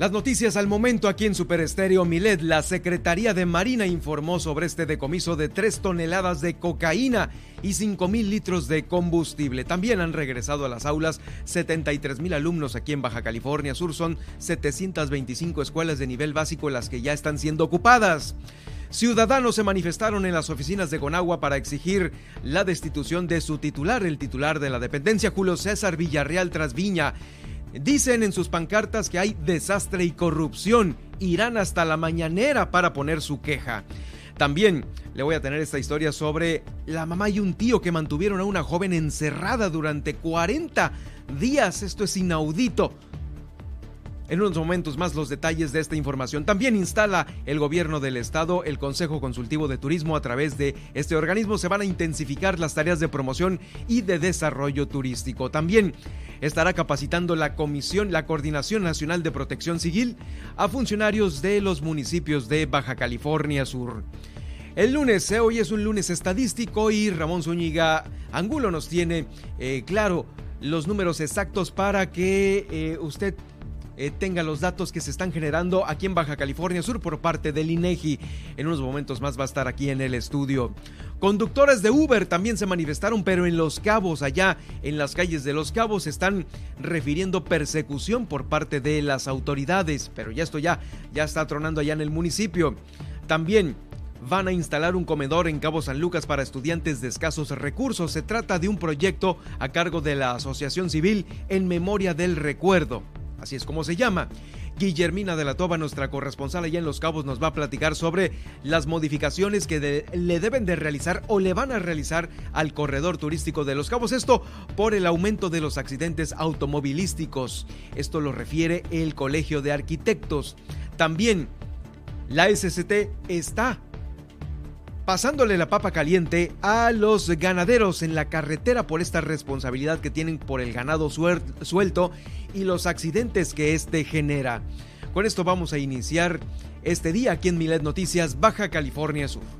Las noticias al momento aquí en Super Estéreo Milet. La Secretaría de Marina informó sobre este decomiso de 3 toneladas de cocaína y 5 mil litros de combustible. También han regresado a las aulas 73 mil alumnos aquí en Baja California Sur. Son 725 escuelas de nivel básico las que ya están siendo ocupadas. Ciudadanos se manifestaron en las oficinas de Conagua para exigir la destitución de su titular, el titular de la dependencia, Julio César Villarreal Trasviña. Dicen en sus pancartas que hay desastre y corrupción. Irán hasta la mañanera para poner su queja. También le voy a tener esta historia sobre la mamá y un tío que mantuvieron a una joven encerrada durante 40 días. Esto es inaudito. En unos momentos más los detalles de esta información. También instala el gobierno del estado el Consejo Consultivo de Turismo a través de este organismo. Se van a intensificar las tareas de promoción y de desarrollo turístico. También estará capacitando la Comisión, la Coordinación Nacional de Protección Civil a funcionarios de los municipios de Baja California Sur. El lunes, eh, hoy es un lunes estadístico y Ramón Zúñiga Angulo nos tiene, eh, claro, los números exactos para que eh, usted eh, tenga los datos que se están generando aquí en Baja California Sur por parte del INEGI. En unos momentos más va a estar aquí en el estudio. Conductores de Uber también se manifestaron, pero en Los Cabos, allá en las calles de Los Cabos, están refiriendo persecución por parte de las autoridades. Pero ya esto ya, ya está tronando allá en el municipio. También van a instalar un comedor en Cabo San Lucas para estudiantes de escasos recursos. Se trata de un proyecto a cargo de la Asociación Civil en memoria del recuerdo así es como se llama. Guillermina de la Toba, nuestra corresponsal allá en Los Cabos, nos va a platicar sobre las modificaciones que le deben de realizar o le van a realizar al corredor turístico de Los Cabos. Esto por el aumento de los accidentes automovilísticos. Esto lo refiere el Colegio de Arquitectos. También la SCT está pasándole la papa caliente a los ganaderos en la carretera por esta responsabilidad que tienen por el ganado suelto y los accidentes que este genera. Con esto vamos a iniciar este día aquí en Milet Noticias, Baja California Sur.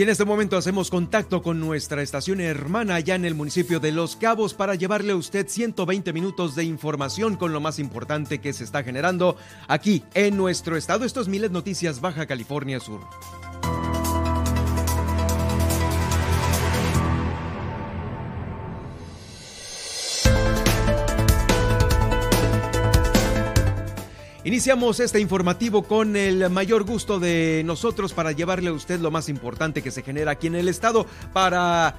Y en este momento hacemos contacto con nuestra estación hermana allá en el municipio de Los Cabos para llevarle a usted 120 minutos de información con lo más importante que se está generando aquí en nuestro estado. Esto es Miles Noticias Baja California Sur. Iniciamos este informativo con el mayor gusto de nosotros para llevarle a usted lo más importante que se genera aquí en el estado para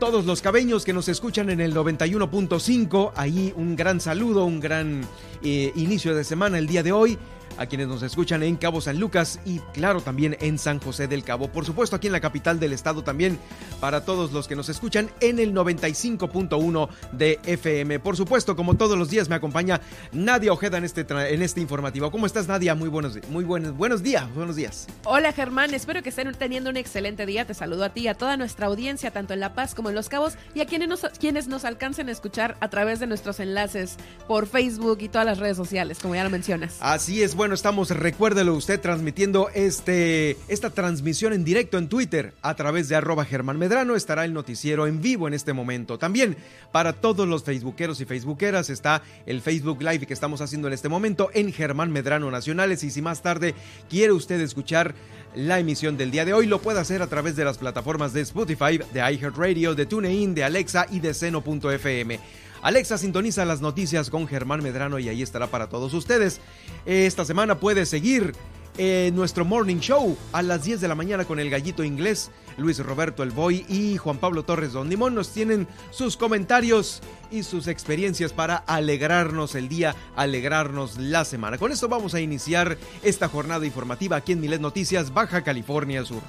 todos los cabeños que nos escuchan en el 91.5. Ahí un gran saludo, un gran eh, inicio de semana el día de hoy a quienes nos escuchan en Cabo San Lucas y claro también en San José del Cabo. Por supuesto aquí en la capital del estado también para todos los que nos escuchan en el 95.1 de FM. Por supuesto, como todos los días me acompaña Nadia Ojeda en este, en este informativo. ¿Cómo estás Nadia? Muy buenos, muy buenos, buenos días, buenos días. Hola Germán, espero que estén teniendo un excelente día. Te saludo a ti y a toda nuestra audiencia, tanto en La Paz como en Los Cabos, y a quienes nos, quienes nos alcancen a escuchar a través de nuestros enlaces por Facebook y todas las redes sociales, como ya lo mencionas. Así es, bueno bueno, estamos, recuérdelo usted, transmitiendo este, esta transmisión en directo en Twitter a través de arroba Germán Medrano. Estará el noticiero en vivo en este momento. También para todos los facebookeros y facebookeras está el Facebook Live que estamos haciendo en este momento en Germán Medrano Nacionales. Y si más tarde quiere usted escuchar la emisión del día de hoy, lo puede hacer a través de las plataformas de Spotify, de iHeartRadio, de TuneIn, de Alexa y de Seno.fm. Alexa sintoniza las noticias con Germán Medrano y ahí estará para todos ustedes. Esta semana puede seguir eh, nuestro morning show a las 10 de la mañana con el gallito inglés. Luis Roberto El Boy y Juan Pablo Torres Don Limón nos tienen sus comentarios y sus experiencias para alegrarnos el día, alegrarnos la semana. Con esto vamos a iniciar esta jornada informativa aquí en Milet Noticias, Baja California Sur.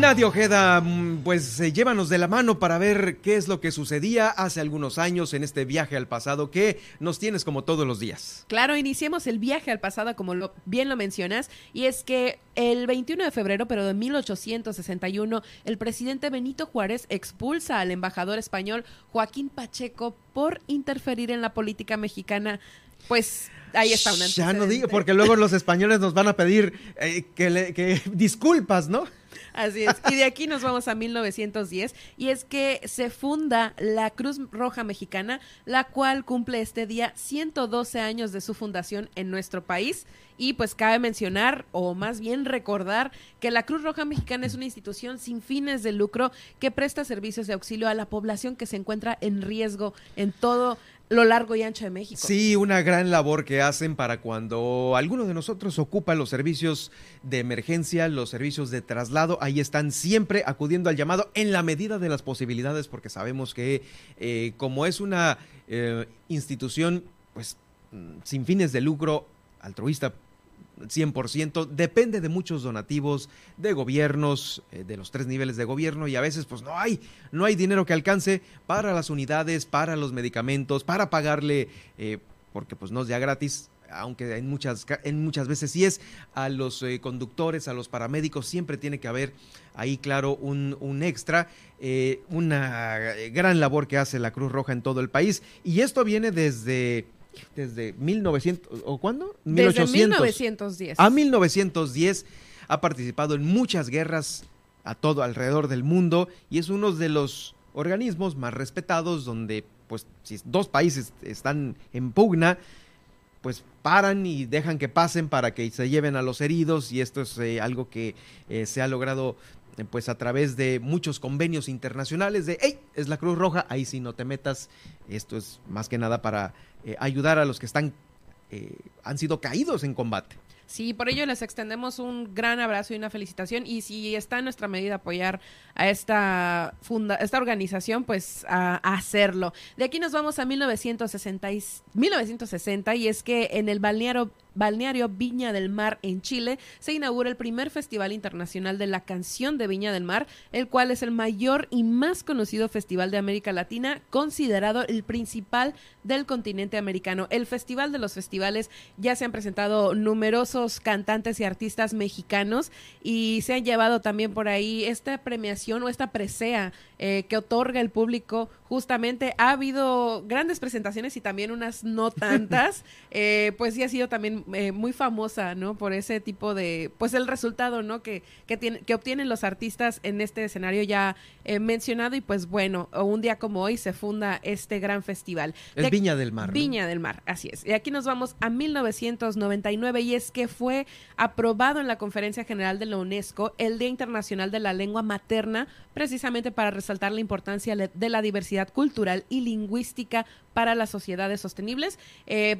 Nadia Ojeda, mm, pues eh, llévanos de la mano para ver qué es lo que sucedía hace algunos años en este viaje al pasado que nos tienes como todos los días. Claro, iniciemos el viaje al pasado como lo, bien lo mencionas y es que el 21 de febrero, pero de 1861, el presidente Benito Juárez expulsa al embajador español Joaquín Pacheco por interferir en la política mexicana. Pues ahí está una. Ya no digo, porque luego los españoles nos van a pedir eh, que, que disculpas, ¿no? Así es. Y de aquí nos vamos a 1910 y es que se funda la Cruz Roja Mexicana, la cual cumple este día 112 años de su fundación en nuestro país. Y pues cabe mencionar, o más bien recordar, que la Cruz Roja Mexicana es una institución sin fines de lucro que presta servicios de auxilio a la población que se encuentra en riesgo en todo lo largo y ancho de México. Sí, una gran labor que hacen para cuando alguno de nosotros ocupa los servicios de emergencia, los servicios de traslado, ahí están siempre acudiendo al llamado en la medida de las posibilidades, porque sabemos que eh, como es una eh, institución, pues mm, sin fines de lucro, altruista 100%, depende de muchos donativos de gobiernos, eh, de los tres niveles de gobierno y a veces pues no hay, no hay dinero que alcance para las unidades, para los medicamentos, para pagarle, eh, porque pues no es ya gratis, aunque en muchas, en muchas veces sí es, a los eh, conductores, a los paramédicos, siempre tiene que haber ahí, claro, un, un extra, una gran labor que hace la Cruz Roja en todo el país. Y esto viene desde desde 1900, ¿o cuándo? Desde 1910. A 1910 ha participado en muchas guerras a todo alrededor del mundo y es uno de los organismos más respetados donde, pues, si dos países están en pugna, pues paran y dejan que pasen para que se lleven a los heridos y esto es eh, algo que eh, se ha logrado pues a través de muchos convenios internacionales de, hey, es la Cruz Roja, ahí sí no te metas, esto es más que nada para eh, ayudar a los que están, eh, han sido caídos en combate. Sí, por ello les extendemos un gran abrazo y una felicitación. Y si está en nuestra medida apoyar a esta, funda esta organización, pues a, hacerlo. De aquí nos vamos a 1960 y, 1960 y es que en el balneario balneario Viña del Mar en Chile, se inaugura el primer Festival Internacional de la Canción de Viña del Mar, el cual es el mayor y más conocido festival de América Latina, considerado el principal del continente americano. El Festival de los Festivales ya se han presentado numerosos cantantes y artistas mexicanos y se han llevado también por ahí esta premiación o esta presea eh, que otorga el público. Justamente ha habido grandes presentaciones y también unas no tantas, eh, pues sí ha sido también eh, muy famosa, ¿no? Por ese tipo de, pues el resultado, ¿no? Que, que, tiene, que obtienen los artistas en este escenario ya mencionado y pues bueno, un día como hoy se funda este gran festival. Es Viña del Mar. Viña del Mar, así es. Y aquí nos vamos a 1999 y es que fue aprobado en la Conferencia General de la UNESCO el Día Internacional de la Lengua Materna, precisamente para resaltar la importancia de la diversidad cultural y lingüística para las sociedades sostenibles. Eh,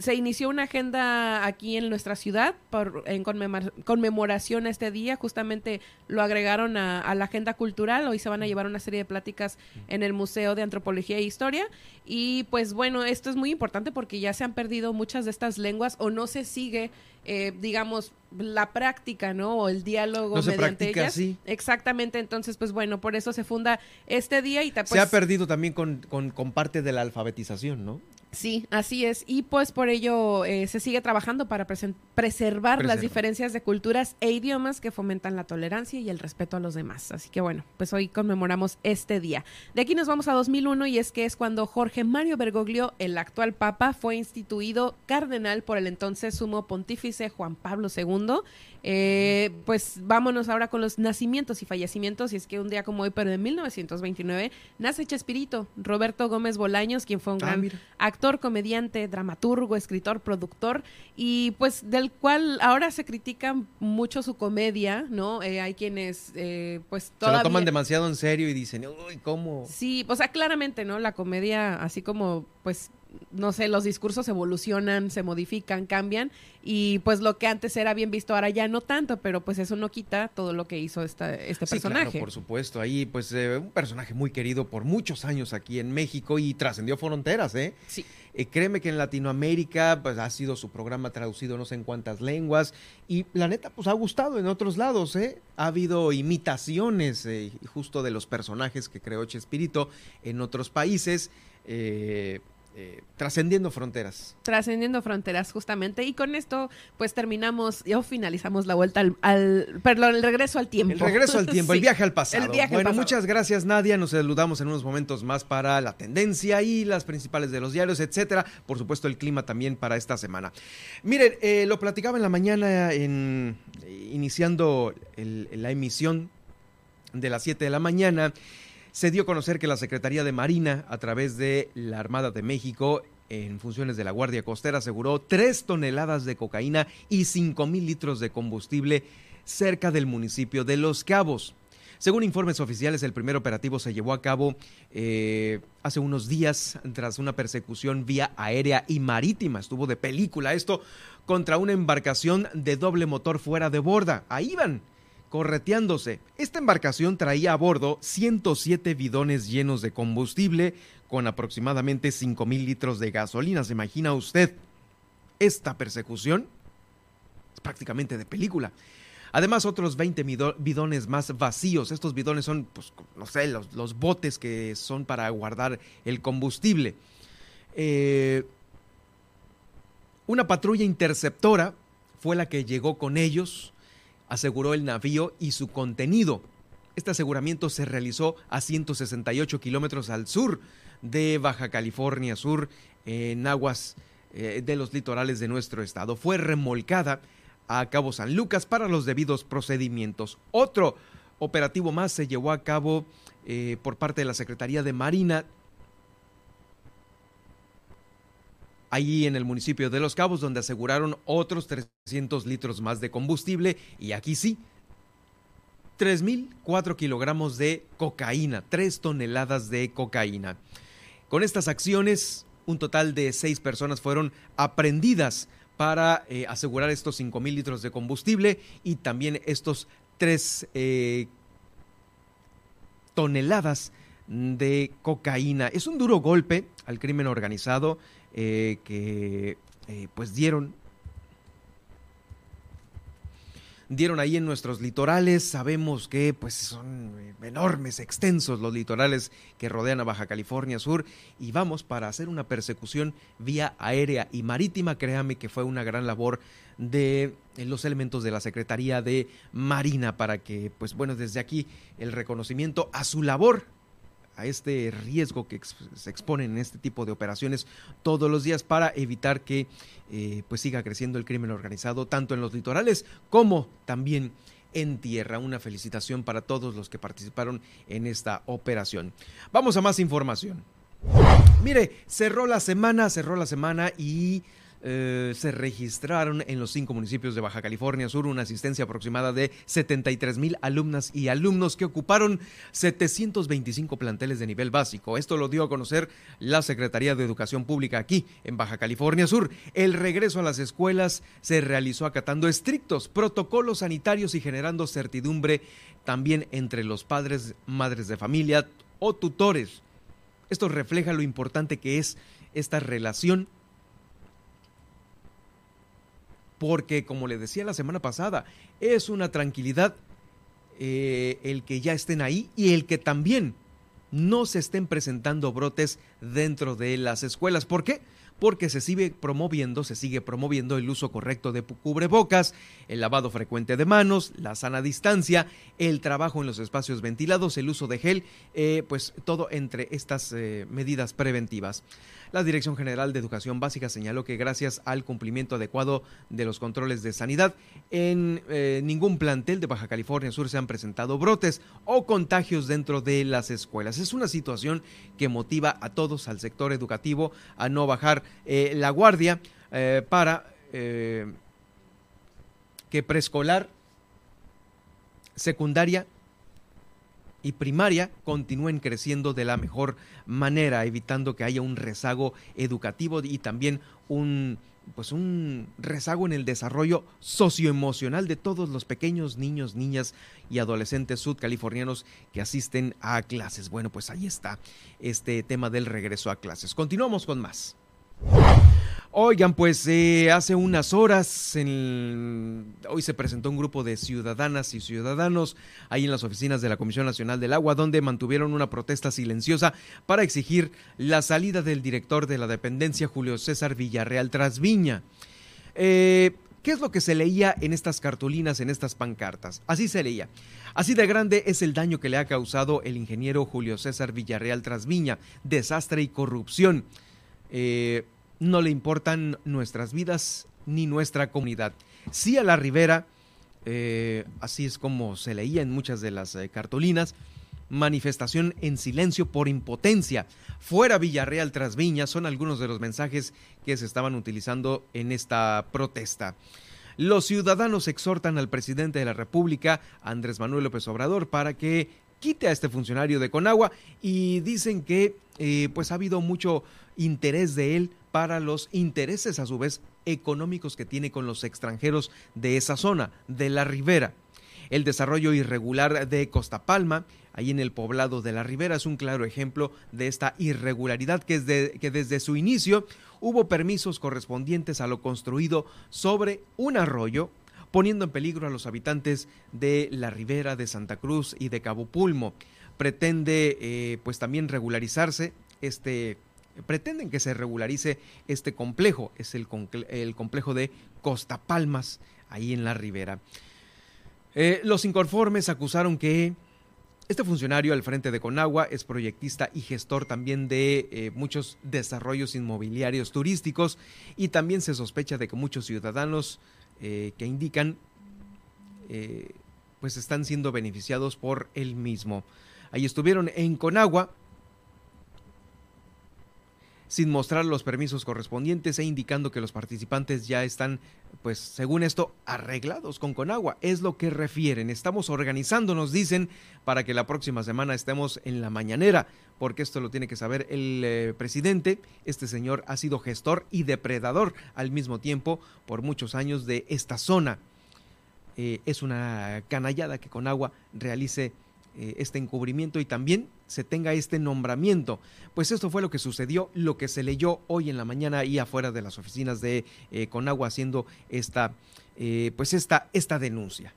se inició una agenda aquí en nuestra ciudad por, en conmemoración a este día. Justamente lo agregaron a, la agenda cultural. Hoy se van a llevar una serie de pláticas en el Museo de Antropología e Historia. Y pues bueno, esto es muy importante porque ya se han perdido muchas de estas lenguas o no se sigue, eh, digamos, la práctica, ¿no? O el diálogo no mediante ellas. Exactamente. Entonces, pues bueno, por eso se funda este día y Se ha perdido también con, con parte de la alfabetización, ¿no? Sí, así es. Y pues por ello eh, se sigue trabajando para preservar las diferencias de culturas e idiomas que fomentan la tolerancia y el respeto a los demás. Así que bueno, pues hoy conmemoramos este día. De aquí nos vamos a 2001 y es que es cuando Jorge Mario Bergoglio, el actual papa, fue instituido cardenal por el entonces sumo pontífice Juan Pablo II. Eh, pues vámonos ahora con los nacimientos y fallecimientos. Y es que un día como hoy, pero de 1929, nace Chespirito, Roberto Gómez Bolaños, quien fue un ah, gran actor, comediante, dramaturgo, escritor, productor, y pues del cual ahora se critica mucho su comedia, ¿no? Eh, hay quienes, eh, pues todavía... Se lo toman demasiado en serio y dicen, uy, ¿cómo? Sí, o sea, claramente, ¿no? La comedia, así como, pues no sé, los discursos evolucionan, se modifican, cambian y pues lo que antes era bien visto ahora ya no tanto, pero pues eso no quita todo lo que hizo esta, este sí, personaje. Claro, por supuesto, ahí pues eh, un personaje muy querido por muchos años aquí en México y trascendió fronteras, ¿eh? Sí. Eh, créeme que en Latinoamérica pues ha sido su programa traducido no sé en cuántas lenguas y la neta pues ha gustado en otros lados, ¿eh? Ha habido imitaciones eh, justo de los personajes que creó Chespirito en otros países. Eh, eh, trascendiendo fronteras. Trascendiendo fronteras, justamente. Y con esto, pues terminamos o finalizamos la vuelta al, perdón, el regreso al tiempo. El regreso al tiempo, el viaje al pasado. bueno, muchas gracias, Nadia. Nos saludamos en unos momentos más para la tendencia y las principales de los diarios, etcétera. Por supuesto, el clima también para esta semana. Miren, eh, lo platicaba en la mañana, en, iniciando la emisión de las 7 de la mañana se dio a conocer que la Secretaría de Marina, a través de la Armada de México, en funciones de la Guardia Costera, aseguró tres toneladas de cocaína y cinco mil litros de combustible cerca del municipio de Los Cabos. Según informes oficiales, el primer operativo se llevó a cabo eh, hace unos días tras una persecución vía aérea y marítima. Estuvo de película esto contra una embarcación de doble motor fuera de borda. Ahí van correteándose. Esta embarcación traía a bordo 107 bidones llenos de combustible con aproximadamente 5 mil litros de gasolina. ¿Se imagina usted esta persecución? Es prácticamente de película. Además, otros 20 bidones más vacíos. Estos bidones son, pues, no sé, los, botes que son para guardar el combustible. Eh, una patrulla interceptora fue la que llegó con ellos aseguró el navío y su contenido. Este aseguramiento se realizó a 168 kilómetros al sur de Baja California Sur, en aguas eh, de los litorales de nuestro estado. Fue remolcada a Cabo San Lucas para los debidos procedimientos. Otro operativo más se llevó a cabo eh, por parte de la Secretaría de Marina allí en el municipio de Los Cabos, donde aseguraron otros 300 litros más de combustible y aquí sí, 3.004 kilogramos de cocaína, 3 toneladas de cocaína. Con estas acciones, un total de 6 personas fueron aprendidas para eh, asegurar estos 5.000 litros de combustible y también estos 3 eh, toneladas de cocaína. Es un duro golpe al crimen organizado eh, que eh, pues dieron dieron ahí en nuestros litorales. Sabemos que pues son enormes, extensos los litorales que rodean a Baja California Sur y vamos para hacer una persecución vía aérea y marítima. Créame que fue una gran labor de eh, los elementos de la Secretaría de Marina para que pues bueno, desde aquí el reconocimiento a su labor a este riesgo que se expone en este tipo de operaciones todos los días para evitar que eh, pues siga creciendo el crimen organizado tanto en los litorales como también en tierra. Una felicitación para todos los que participaron en esta operación. Vamos a más información. Mire, cerró la semana, cerró la semana y eh, se registraron en los cinco municipios de Baja California Sur una asistencia aproximada de 73 mil alumnas y alumnos que ocuparon 725 planteles de nivel básico. Esto lo dio a conocer la Secretaría de Educación Pública aquí en Baja California Sur. El regreso a las escuelas se realizó acatando estrictos protocolos sanitarios y generando certidumbre también entre los padres, madres de familia o tutores. Esto refleja lo importante que es esta relación porque como le decía la semana pasada, es una tranquilidad eh, el que ya estén ahí y el que también no se estén presentando brotes dentro de las escuelas. ¿Por qué? porque se sigue promoviendo, se sigue promoviendo el uso correcto de cubrebocas, el lavado frecuente de manos, la sana distancia, el trabajo en los espacios ventilados, el uso de gel, eh, pues todo entre estas eh, medidas preventivas. La Dirección General de Educación Básica señaló que gracias al cumplimiento adecuado de los controles de sanidad, en eh, ningún plantel de Baja California Sur se han presentado brotes o contagios dentro de las escuelas. Es una situación que motiva a todos, al sector educativo, a no bajar eh, la guardia eh, para que preescolar, secundaria y primaria continúen creciendo de la mejor manera, evitando que haya un rezago educativo y también un pues un rezago en el desarrollo socioemocional de todos los pequeños niños, niñas y adolescentes sudcalifornianos que asisten a clases. Bueno, pues ahí está este tema del regreso a clases. Continuamos con más. Oigan, pues eh, hace unas horas, hoy se presentó un grupo de ciudadanas y ciudadanos ahí en las oficinas de la Comisión Nacional del Agua, donde mantuvieron una protesta silenciosa para exigir la salida del director de la dependencia, Julio César Villarreal Trasviña. Eh, ¿Qué es lo que se leía en estas cartulinas, en estas pancartas? Así se leía. Así de grande es el daño que le ha causado el ingeniero Julio César Villarreal Trasviña, desastre y corrupción. Eh, no le importan nuestras vidas ni nuestra comunidad. Sí a la Ribera, eh, así es como se leía en muchas de las eh, cartulinas, manifestación en silencio por impotencia. Fuera Villarreal tras Viña son algunos de los mensajes que se estaban utilizando en esta protesta. Los ciudadanos exhortan al presidente de la República, Andrés Manuel López Obrador, para que quite a este funcionario de Conagua y dicen que eh, pues ha habido mucho interés de él para los intereses a su vez económicos que tiene con los extranjeros de esa zona, de la ribera. El desarrollo irregular de Costa Palma, ahí en el poblado de la Ribera, es un claro ejemplo de esta irregularidad que, que desde su inicio hubo permisos correspondientes a lo construido sobre un arroyo, poniendo en peligro a los habitantes de la Ribera, de Santa Cruz y de Cabo Pulmo. Pretende eh, pues también regularizarse este pretenden que se regularice este complejo, es el, el complejo de Costa Palmas, ahí en la ribera. Eh, los inconformes acusaron que este funcionario al frente de Conagua es proyectista y gestor también de eh, muchos desarrollos inmobiliarios turísticos y también se sospecha de que muchos ciudadanos eh, que indican pues están siendo beneficiados por él mismo. Ahí estuvieron en Conagua sin mostrar los permisos correspondientes e indicando que los participantes ya están, pues según esto, arreglados con Conagua. Es lo que refieren. Estamos organizándonos, dicen, para que la próxima semana estemos en la mañanera, porque esto lo tiene que saber el eh, presidente. Este señor ha sido gestor y depredador al mismo tiempo por muchos años de esta zona. Eh, es una canallada que Conagua realice eh, este encubrimiento y también se tenga este nombramiento. Pues esto fue lo que sucedió, lo que se leyó hoy en la mañana y afuera de las oficinas de eh, Conagua haciendo esta, eh, pues esta, esta denuncia.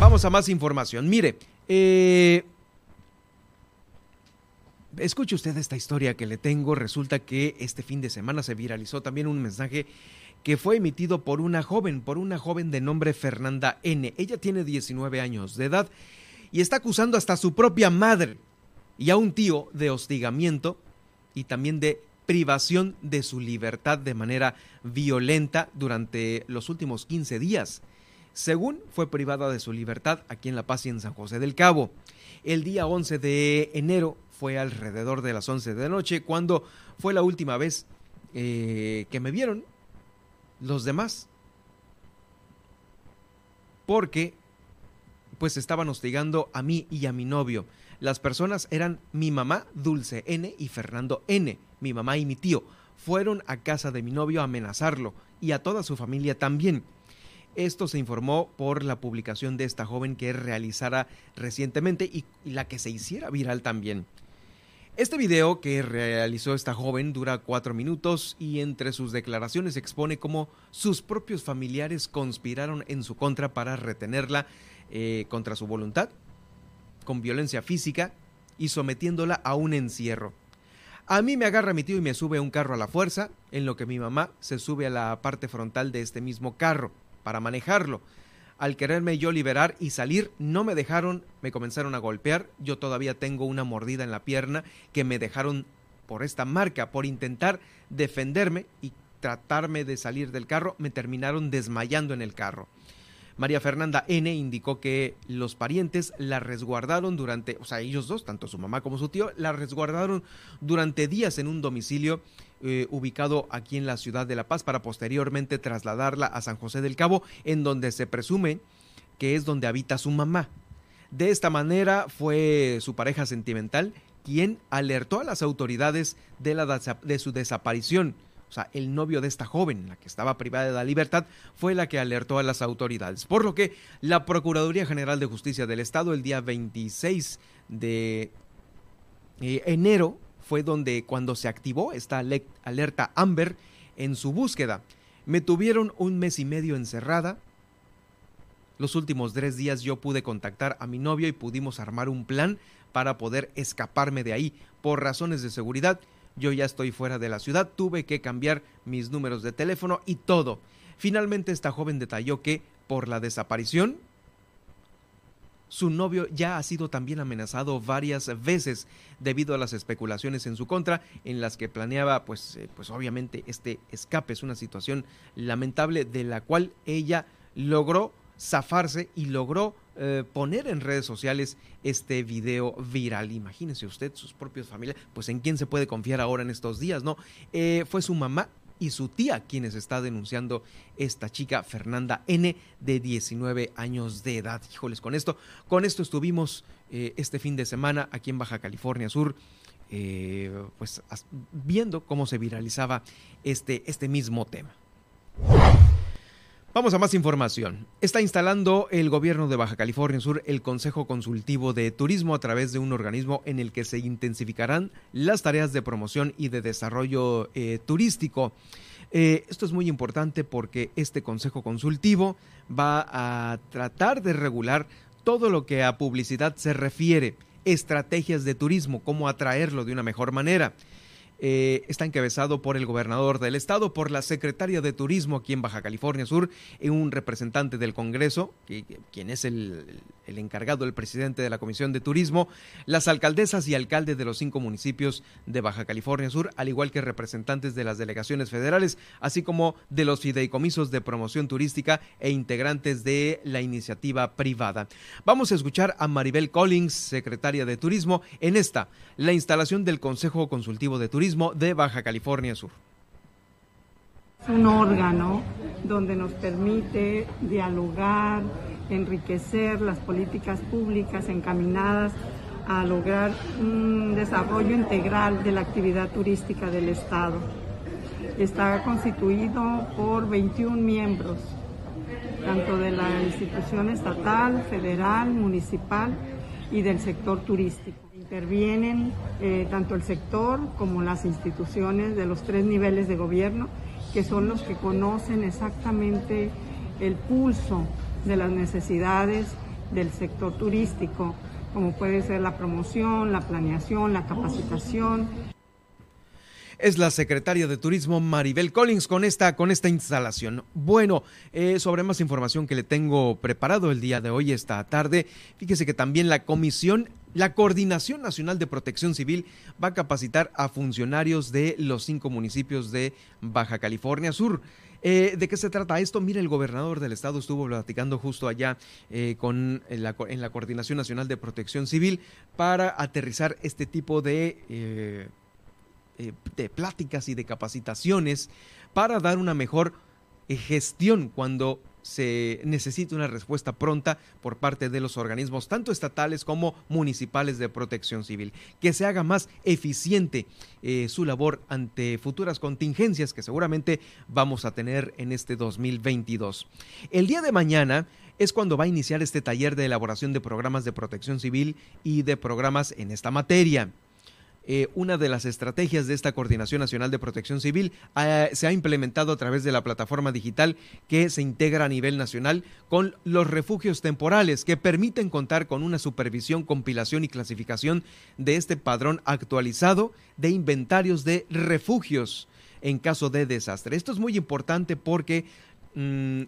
Vamos a más información. Mire, escuche usted esta historia que le tengo. Resulta que este fin de semana se viralizó también un mensaje que fue emitido por una joven, por una joven de nombre Fernanda N. Ella tiene 19 años de edad y está acusando hasta a su propia madre y a un tío de hostigamiento y también de privación de su libertad de manera violenta durante los últimos 15 días. Según fue privada de su libertad aquí en La Paz y en San José del Cabo. El día 11 de enero fue alrededor de las 11 de la noche cuando fue la última vez eh, que me vieron los demás. Porque pues estaban hostigando a mí y a mi novio. Las personas eran mi mamá Dulce N y Fernando N, mi mamá y mi tío. Fueron a casa de mi novio a amenazarlo y a toda su familia también. Esto se informó por la publicación de esta joven que realizara recientemente y, la que se hiciera viral también. Este video que realizó esta joven dura cuatro minutos y entre sus declaraciones expone cómo sus propios familiares conspiraron en su contra para retenerla eh, contra su voluntad, con violencia física y sometiéndola a un encierro. A mí me agarra mi tío y me sube un carro a la fuerza, en lo que mi mamá se sube a la parte frontal de este mismo carro para manejarlo. Al quererme yo liberar y salir, no me dejaron, me comenzaron a golpear. Yo todavía tengo una mordida en la pierna que me dejaron por esta marca, por intentar defenderme y tratarme de salir del carro, me terminaron desmayando en el carro. María Fernanda N. indicó que los parientes la resguardaron durante, o sea, ellos dos, tanto su mamá como su tío, la resguardaron durante días en un domicilio eh, ubicado aquí en la ciudad de La Paz para posteriormente trasladarla a San José del Cabo, en donde se presume que es donde habita su mamá. De esta manera fue su pareja sentimental quien alertó a las autoridades de, la, de su desaparición o sea, el novio de esta joven, la que estaba privada de la libertad, fue la que alertó a las autoridades. Por lo que la Procuraduría General de Justicia del Estado el día 26 de eh, enero fue donde cuando se activó esta alerta Amber en su búsqueda. Me tuvieron un mes y medio encerrada. Los últimos tres días yo pude contactar a mi novio y pudimos armar un plan para poder escaparme de ahí. Por razones de seguridad, yo ya estoy fuera de la ciudad, tuve que cambiar mis números de teléfono y todo. Finalmente esta joven detalló que por la desaparición su novio ya ha sido también amenazado varias veces debido a las especulaciones en su contra en las que planeaba pues eh, pues obviamente este escape es una situación lamentable de la cual ella logró zafarse y logró eh, poner en redes sociales este video viral. Imagínese usted, sus propios familias, pues en quién se puede confiar ahora en estos días, ¿no? Eh, fue su mamá y su tía quienes está denunciando esta chica Fernanda N de 19 años de edad. Híjoles, con esto, con esto estuvimos eh, este fin de semana aquí en Baja California Sur. pues viendo cómo se viralizaba este, este mismo tema. Vamos a más información. Está instalando el gobierno de Baja California Sur el Consejo Consultivo de Turismo a través de un organismo en el que se intensificarán las tareas de promoción y de desarrollo eh, turístico. Eh, esto es muy importante porque este Consejo Consultivo va a tratar de regular todo lo que a publicidad se refiere, estrategias de turismo, cómo atraerlo de una mejor manera. Eh, está encabezado por el gobernador del estado, por la secretaria de Turismo aquí en Baja California Sur, y un representante del Congreso, quien es el, el encargado, el presidente de la Comisión de Turismo, las alcaldesas y alcaldes de los cinco municipios de Baja California Sur, al igual que representantes de las delegaciones federales, así como de los fideicomisos de promoción turística e integrantes de la iniciativa privada. Vamos a escuchar a Maribel Collins, secretaria de Turismo, en esta, la instalación del Consejo Consultivo de Turismo de Baja California Sur. Es un órgano donde nos permite dialogar, enriquecer las políticas públicas encaminadas a lograr un desarrollo integral de la actividad turística del Estado. Está constituido por 21 miembros, tanto de la institución estatal, federal, municipal y del sector turístico intervienen eh, tanto el sector como las instituciones de los tres niveles de gobierno, que son los que conocen exactamente el pulso de las necesidades del sector turístico, como puede ser la promoción, la planeación, la capacitación, es la secretaria de Turismo Maribel Collins con esta, con esta instalación. Bueno, eh, sobre más información que le tengo preparado el día de hoy, esta tarde, fíjese que también la Comisión la Coordinación Nacional de Protección Civil va a capacitar a funcionarios de los cinco municipios de Baja California Sur. Eh, ¿De qué se trata esto? Mire, el gobernador del estado estuvo platicando justo allá eh, con en la, Coordinación Nacional de Protección Civil para aterrizar este tipo de eh, de pláticas y de capacitaciones para dar una mejor gestión cuando se necesita una respuesta pronta por parte de los organismos, tanto estatales como municipales de protección civil, que se haga más eficiente eh, su labor ante futuras contingencias que seguramente vamos a tener en este 2022. El día de mañana es cuando va a iniciar este taller de elaboración de programas de protección civil y de programas en esta materia. Eh, una de las estrategias de esta Coordinación Nacional de Protección Civil eh, se ha implementado a través de la plataforma digital que se integra a nivel nacional con los refugios temporales que permiten contar con una supervisión, compilación y clasificación de este padrón actualizado de inventarios de refugios en caso de desastre. Esto es muy importante porque mm,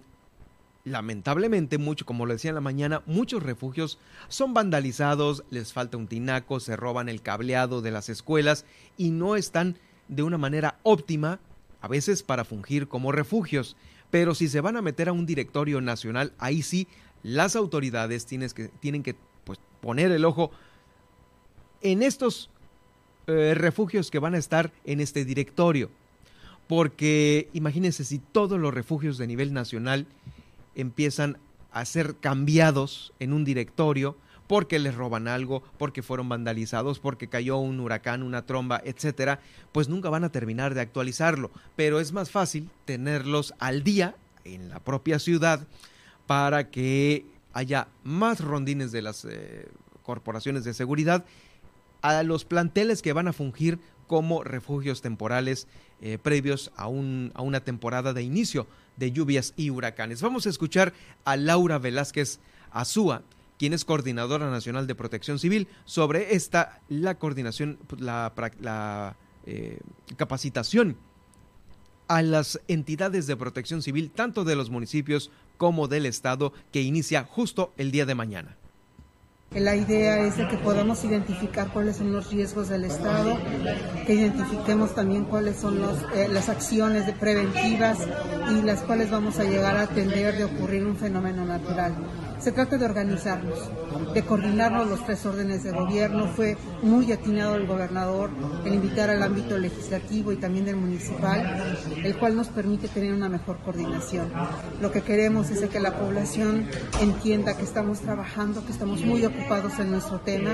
lamentablemente, mucho, como lo decía en la mañana, muchos refugios son vandalizados, les falta un tinaco, se roban el cableado de las escuelas y no están de una manera óptima, a veces para fungir como refugios. Pero si se van a meter a un directorio nacional, ahí sí las autoridades que, tienen que pues, poner el ojo en estos eh, refugios que van a estar en este directorio. Porque imagínense si todos los refugios de nivel nacional empiezan a ser cambiados en un directorio porque les roban algo, porque fueron vandalizados, porque cayó un huracán, una tromba, etcétera, pues nunca van a terminar de actualizarlo. Pero es más fácil tenerlos al día en la propia ciudad para que haya más rondines de las eh, corporaciones de seguridad a los planteles que van a fungir como refugios temporales eh, previos a, un, a una temporada de inicio de lluvias y huracanes. Vamos a escuchar a Laura Velázquez Azúa, quien es coordinadora nacional de protección civil, sobre esta, la coordinación, la, la eh, capacitación a las entidades de protección civil, tanto de los municipios como del Estado, que inicia justo el día de mañana. La idea es de que podamos identificar cuáles son los riesgos del Estado, que identifiquemos también cuáles son eh, las acciones preventivas y las cuales vamos a llegar a atender de ocurrir un fenómeno natural. Se trata de organizarnos, de coordinarnos los tres órdenes de gobierno. Fue muy atinado el gobernador el invitar al ámbito legislativo y también del municipal, el cual nos permite tener una mejor coordinación. Lo que queremos es que la población entienda que estamos trabajando, que estamos muy ocupados en nuestro tema,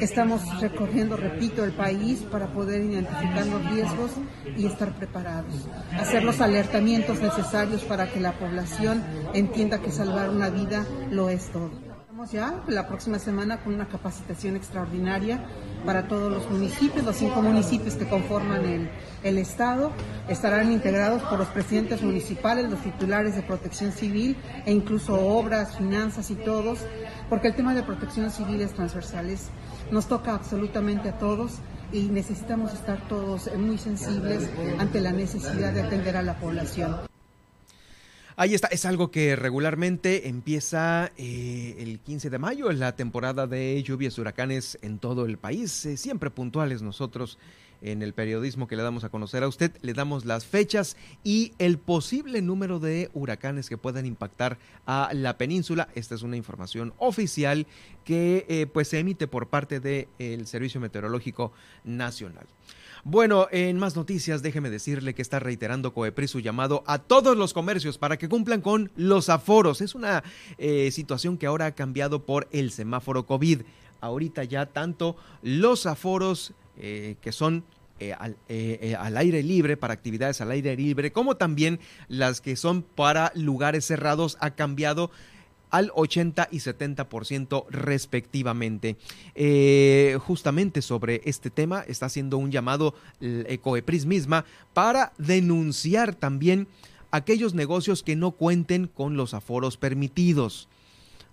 estamos recorriendo, repito, el país para poder identificar los riesgos y estar preparados. Hacer los alertamientos necesarios para que la población entienda que salvar una vida lo es todo. Estamos ya la próxima semana con una capacitación extraordinaria para todos los municipios, los cinco municipios que conforman el, Estado. Estarán integrados por los presidentes municipales, los titulares de protección civil e incluso obras, finanzas y todos, porque el tema de protección civil es transversal, nos toca absolutamente a todos y necesitamos estar todos muy sensibles ante la necesidad de atender a la población. Ahí está, es algo que regularmente empieza eh, el 15 de mayo, la temporada de lluvias huracanes en todo el país, eh, siempre puntuales nosotros en el periodismo que le damos a conocer a usted, le damos las fechas y el posible número de huracanes que puedan impactar a la península. Esta es una información oficial que eh, pues se emite por parte del Servicio Meteorológico Nacional. Bueno, en más noticias, déjeme decirle que está reiterando Coepris su llamado a todos los comercios para que cumplan con los aforos. Es una eh, situación que ahora ha cambiado por el semáforo COVID. Ahorita ya tanto los aforos eh, que son eh, al, al, aire libre, para actividades al aire libre, como también las que son para lugares cerrados, ha cambiado al 80 y 70% respectivamente. Eh, justamente sobre este tema está haciendo un llamado Ecoepris misma para denunciar también aquellos negocios que no cuenten con los aforos permitidos.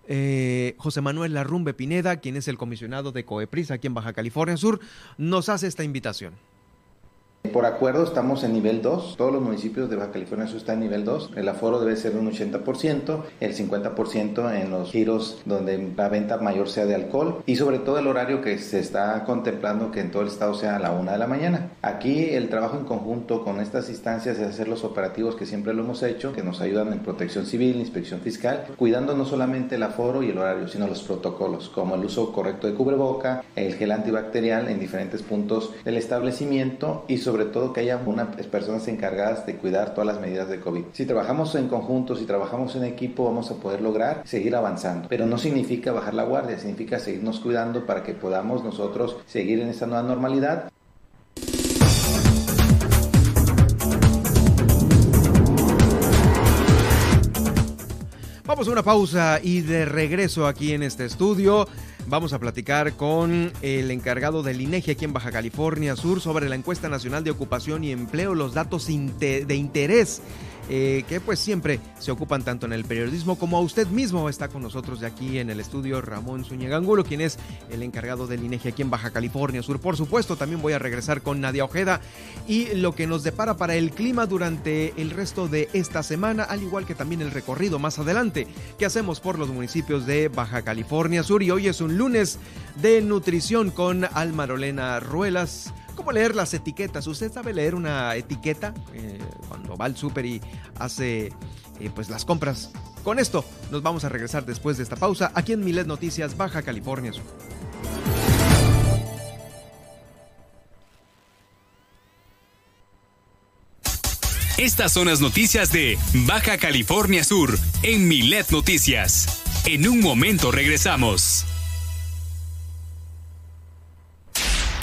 Eh, José Manuel Larrumbe Pineda, quien es el comisionado de Coepris aquí en Baja California Sur, nos hace esta invitación. Por acuerdo estamos en nivel 2, todos los municipios de Baja California Sur están en nivel 2, el aforo debe ser un 80%, el 50% en los giros donde la venta mayor sea de alcohol y sobre todo el horario que se está contemplando que en todo el estado sea a la una de la mañana. Aquí el trabajo en conjunto con estas instancias es hacer los operativos que siempre lo hemos hecho, que nos ayudan en protección civil, inspección fiscal, cuidando no solamente el aforo y el horario, sino los protocolos, como el uso correcto de cubreboca, el gel antibacterial en diferentes puntos del establecimiento y sobre todo que haya unas personas encargadas de cuidar todas las medidas de COVID. Si trabajamos en conjunto, si trabajamos en equipo, vamos a poder lograr seguir avanzando. Pero no significa bajar la guardia, significa seguirnos cuidando para que podamos nosotros seguir en esta nueva normalidad. Vamos a una pausa y de regreso aquí en este estudio. Vamos a platicar con el encargado del INEGI aquí en Baja California Sur sobre la encuesta nacional de ocupación y empleo, los datos de interés eh, que pues siempre se ocupan tanto en el periodismo como a usted mismo. Está con nosotros de aquí en el estudio Ramón Zúñiga Angulo, quien es el encargado del INEGI aquí en Baja California Sur. Por supuesto, también voy a regresar con Nadia Ojeda y lo que nos depara para el clima durante el resto de esta semana, al igual que también el recorrido más adelante que hacemos por los municipios de Baja California Sur. Y hoy es un lunes de nutrición con Almarolena Ruelas cómo leer las etiquetas. ¿Usted sabe leer una etiqueta eh, cuando va al súper y hace eh, pues las compras? Con esto nos vamos a regresar después de esta pausa aquí en Milet Noticias Baja California Sur. Estas son las noticias de Baja California Sur en Milet Noticias. En un momento regresamos.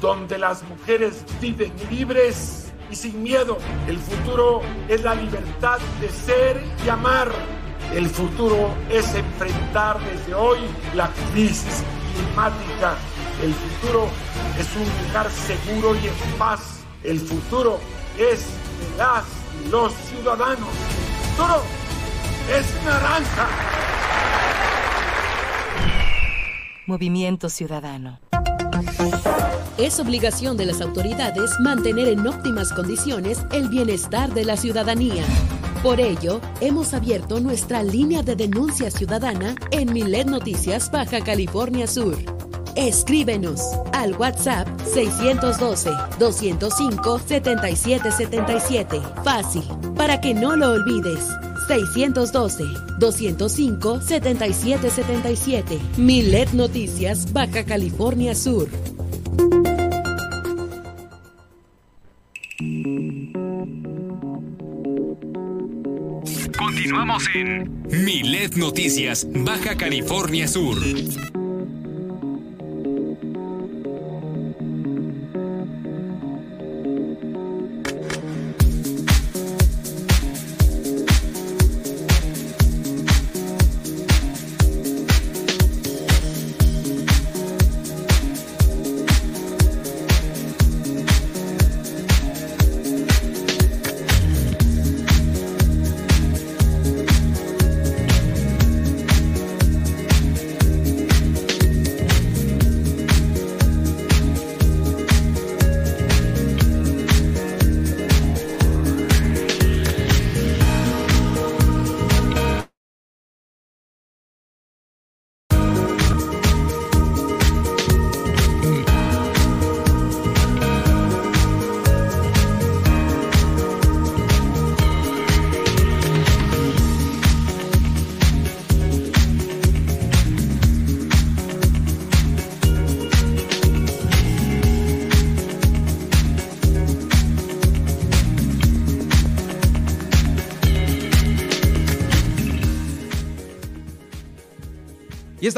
donde las mujeres viven libres y sin miedo. El futuro es la libertad de ser y amar. El futuro es enfrentar desde hoy la crisis climática. El futuro es un lugar seguro y en paz. El futuro es las y los ciudadanos. El futuro es naranja. Movimiento Ciudadano. Es obligación de las autoridades mantener en óptimas condiciones el bienestar de la ciudadanía. Por ello, hemos abierto nuestra línea de denuncia ciudadana en Milet Noticias Baja California Sur. Escríbenos al WhatsApp 612-205-7777. Fácil, para que no lo olvides. 612-205-7777. Milet Noticias Baja California Sur. Continuamos en Milet Noticias, Baja California Sur.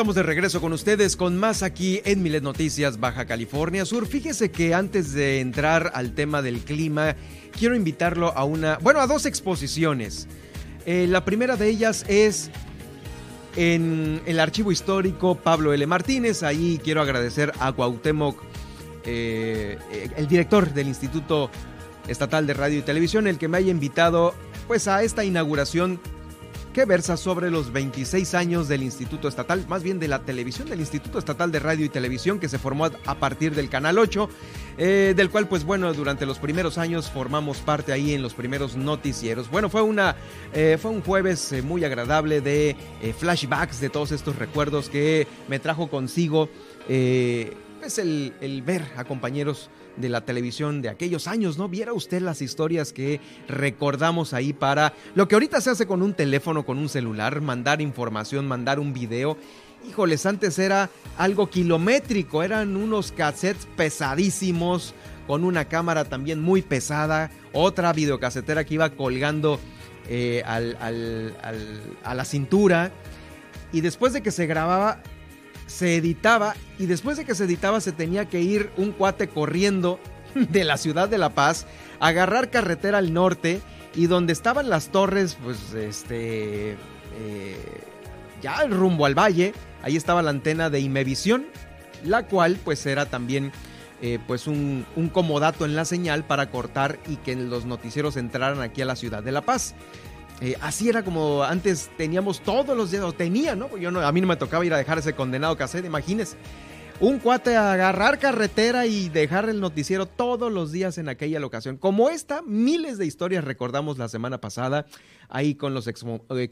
Estamos de regreso con ustedes con más aquí en Milet Noticias Baja California Sur. Fíjese que antes de entrar al tema del clima, quiero invitarlo a una, bueno, a dos exposiciones. Eh, la primera de ellas es en el archivo histórico Pablo L. Martínez. Ahí quiero agradecer a Cuauhtémoc, eh, el director del Instituto Estatal de Radio y Televisión, el que me haya invitado pues a esta inauguración que versa sobre los 26 años del Instituto Estatal, más bien de la televisión del Instituto Estatal de Radio y Televisión que se formó a partir del Canal 8, eh, del cual pues bueno, durante los primeros años formamos parte ahí en los primeros noticieros. Bueno, fue, una, eh, fue un jueves eh, muy agradable de flashbacks de todos estos recuerdos que me trajo consigo. pues el, el ver a compañeros de la televisión de aquellos años, ¿no? Viera usted las historias que recordamos ahí para lo que ahorita se hace con un teléfono, con un celular, mandar información, mandar un video híjoles, antes era algo kilométrico, eran unos cassettes pesadísimos, con una cámara también muy pesada, otra videocasetera que iba colgando eh, a la cintura. Y después de que se grababa, se editaba. Y después de que se editaba, se tenía que ir un cuate corriendo de la ciudad de La Paz, agarrar carretera al norte. Y donde estaban las torres, pues este. Eh, ya rumbo al valle, ahí estaba la antena de Imevisión, la cual pues era también eh, pues un, comodato en la señal para cortar y que los noticieros entraran aquí a la ciudad de La Paz. Eh, así era como antes teníamos todos los o tenía, ¿no? Yo no, a mí no me tocaba ir a dejar ese condenado cassette, imagínese. Un cuate a agarrar carretera y dejar el noticiero todos los días en aquella locación. Como esta, miles de historias recordamos la semana pasada ahí con los ex,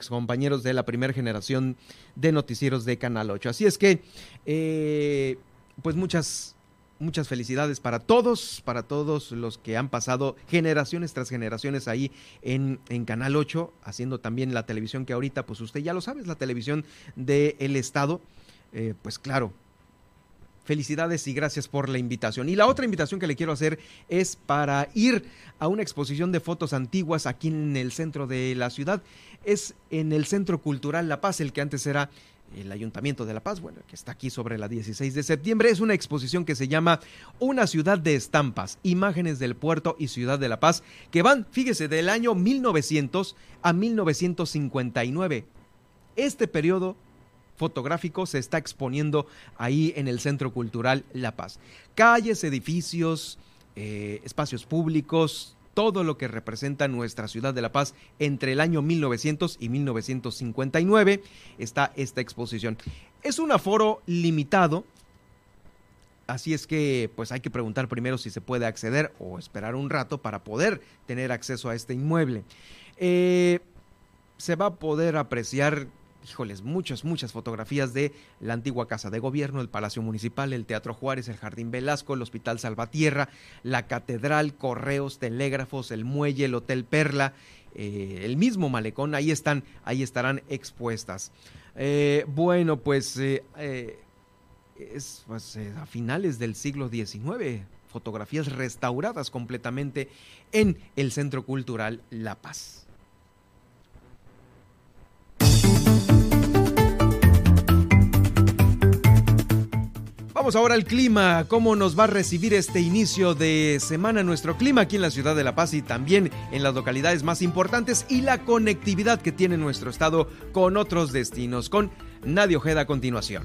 compañeros de la primera generación de noticieros de Canal 8. Así es que, eh, pues muchas, muchas felicidades para todos, para todos los que han pasado generaciones tras generaciones ahí en, en Canal 8, haciendo también la televisión que ahorita, pues usted ya lo sabe, es la televisión del Estado. Eh, pues claro, felicidades y gracias por la invitación. Y la otra invitación que le quiero hacer es para ir a una exposición de fotos antiguas aquí en el centro de la ciudad. Es en el Centro Cultural La Paz, el que antes era el Ayuntamiento de La Paz, bueno, que está aquí sobre la 16 de septiembre, es una exposición que se llama Una ciudad de estampas, imágenes del puerto y ciudad de La Paz, que van, fíjese, del año 1900 a 1959. Este periodo fotográfico se está exponiendo ahí en el Centro Cultural La Paz. Calles, edificios, eh, espacios públicos, todo lo que representa nuestra ciudad de La Paz entre el año 1900 y 1959 está esta exposición. Es un aforo limitado, así es que pues hay que preguntar primero si se puede acceder o esperar un rato para poder tener acceso a este inmueble. Eh, se va a poder apreciar híjoles, muchas, muchas fotografías de la antigua Casa de Gobierno, el Palacio Municipal, el Teatro Juárez, el Jardín Velasco, el Hospital Salvatierra, la Catedral, Correos, Telégrafos, el Muelle, el Hotel Perla, eh, el mismo malecón, ahí están, ahí estarán expuestas. Eh, bueno, pues eh, es pues, a finales del siglo XIX, fotografías restauradas completamente en el Centro Cultural La Paz. Ahora al clima, cómo nos va a recibir este inicio de semana nuestro clima aquí en la ciudad de La Paz y también en las localidades más importantes y la conectividad que tiene nuestro estado con otros destinos. Con Nadia Ojeda a continuación.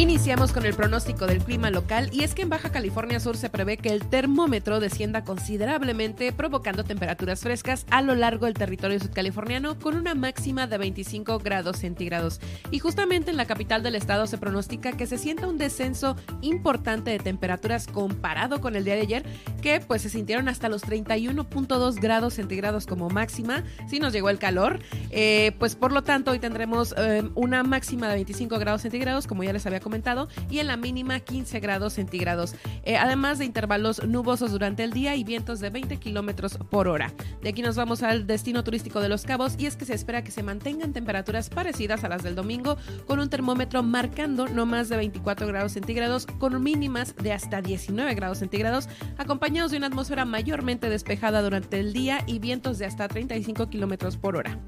Iniciamos con el pronóstico del clima local y es que en Baja California Sur se prevé que el termómetro descienda considerablemente provocando temperaturas frescas a lo largo del territorio sudcaliforniano con una máxima de 25 grados centígrados. Y justamente en la capital del estado se pronostica que se sienta un descenso importante de temperaturas comparado con el día de ayer que pues se sintieron hasta los 31.2 grados centígrados como máxima. Si nos llegó el calor, eh, pues por lo tanto hoy tendremos eh, una máxima de 25 grados centígrados como ya les había comentado y en la mínima 15 grados centígrados, eh, además de intervalos nubosos durante el día y vientos de 20 kilómetros por hora. De aquí nos vamos al destino turístico de Los Cabos y es que se espera que se mantengan temperaturas parecidas a las del domingo, con un termómetro marcando no más de 24 grados centígrados, con mínimas de hasta 19 grados centígrados, acompañados de una atmósfera mayormente despejada durante el día y vientos de hasta 35 kilómetros por hora.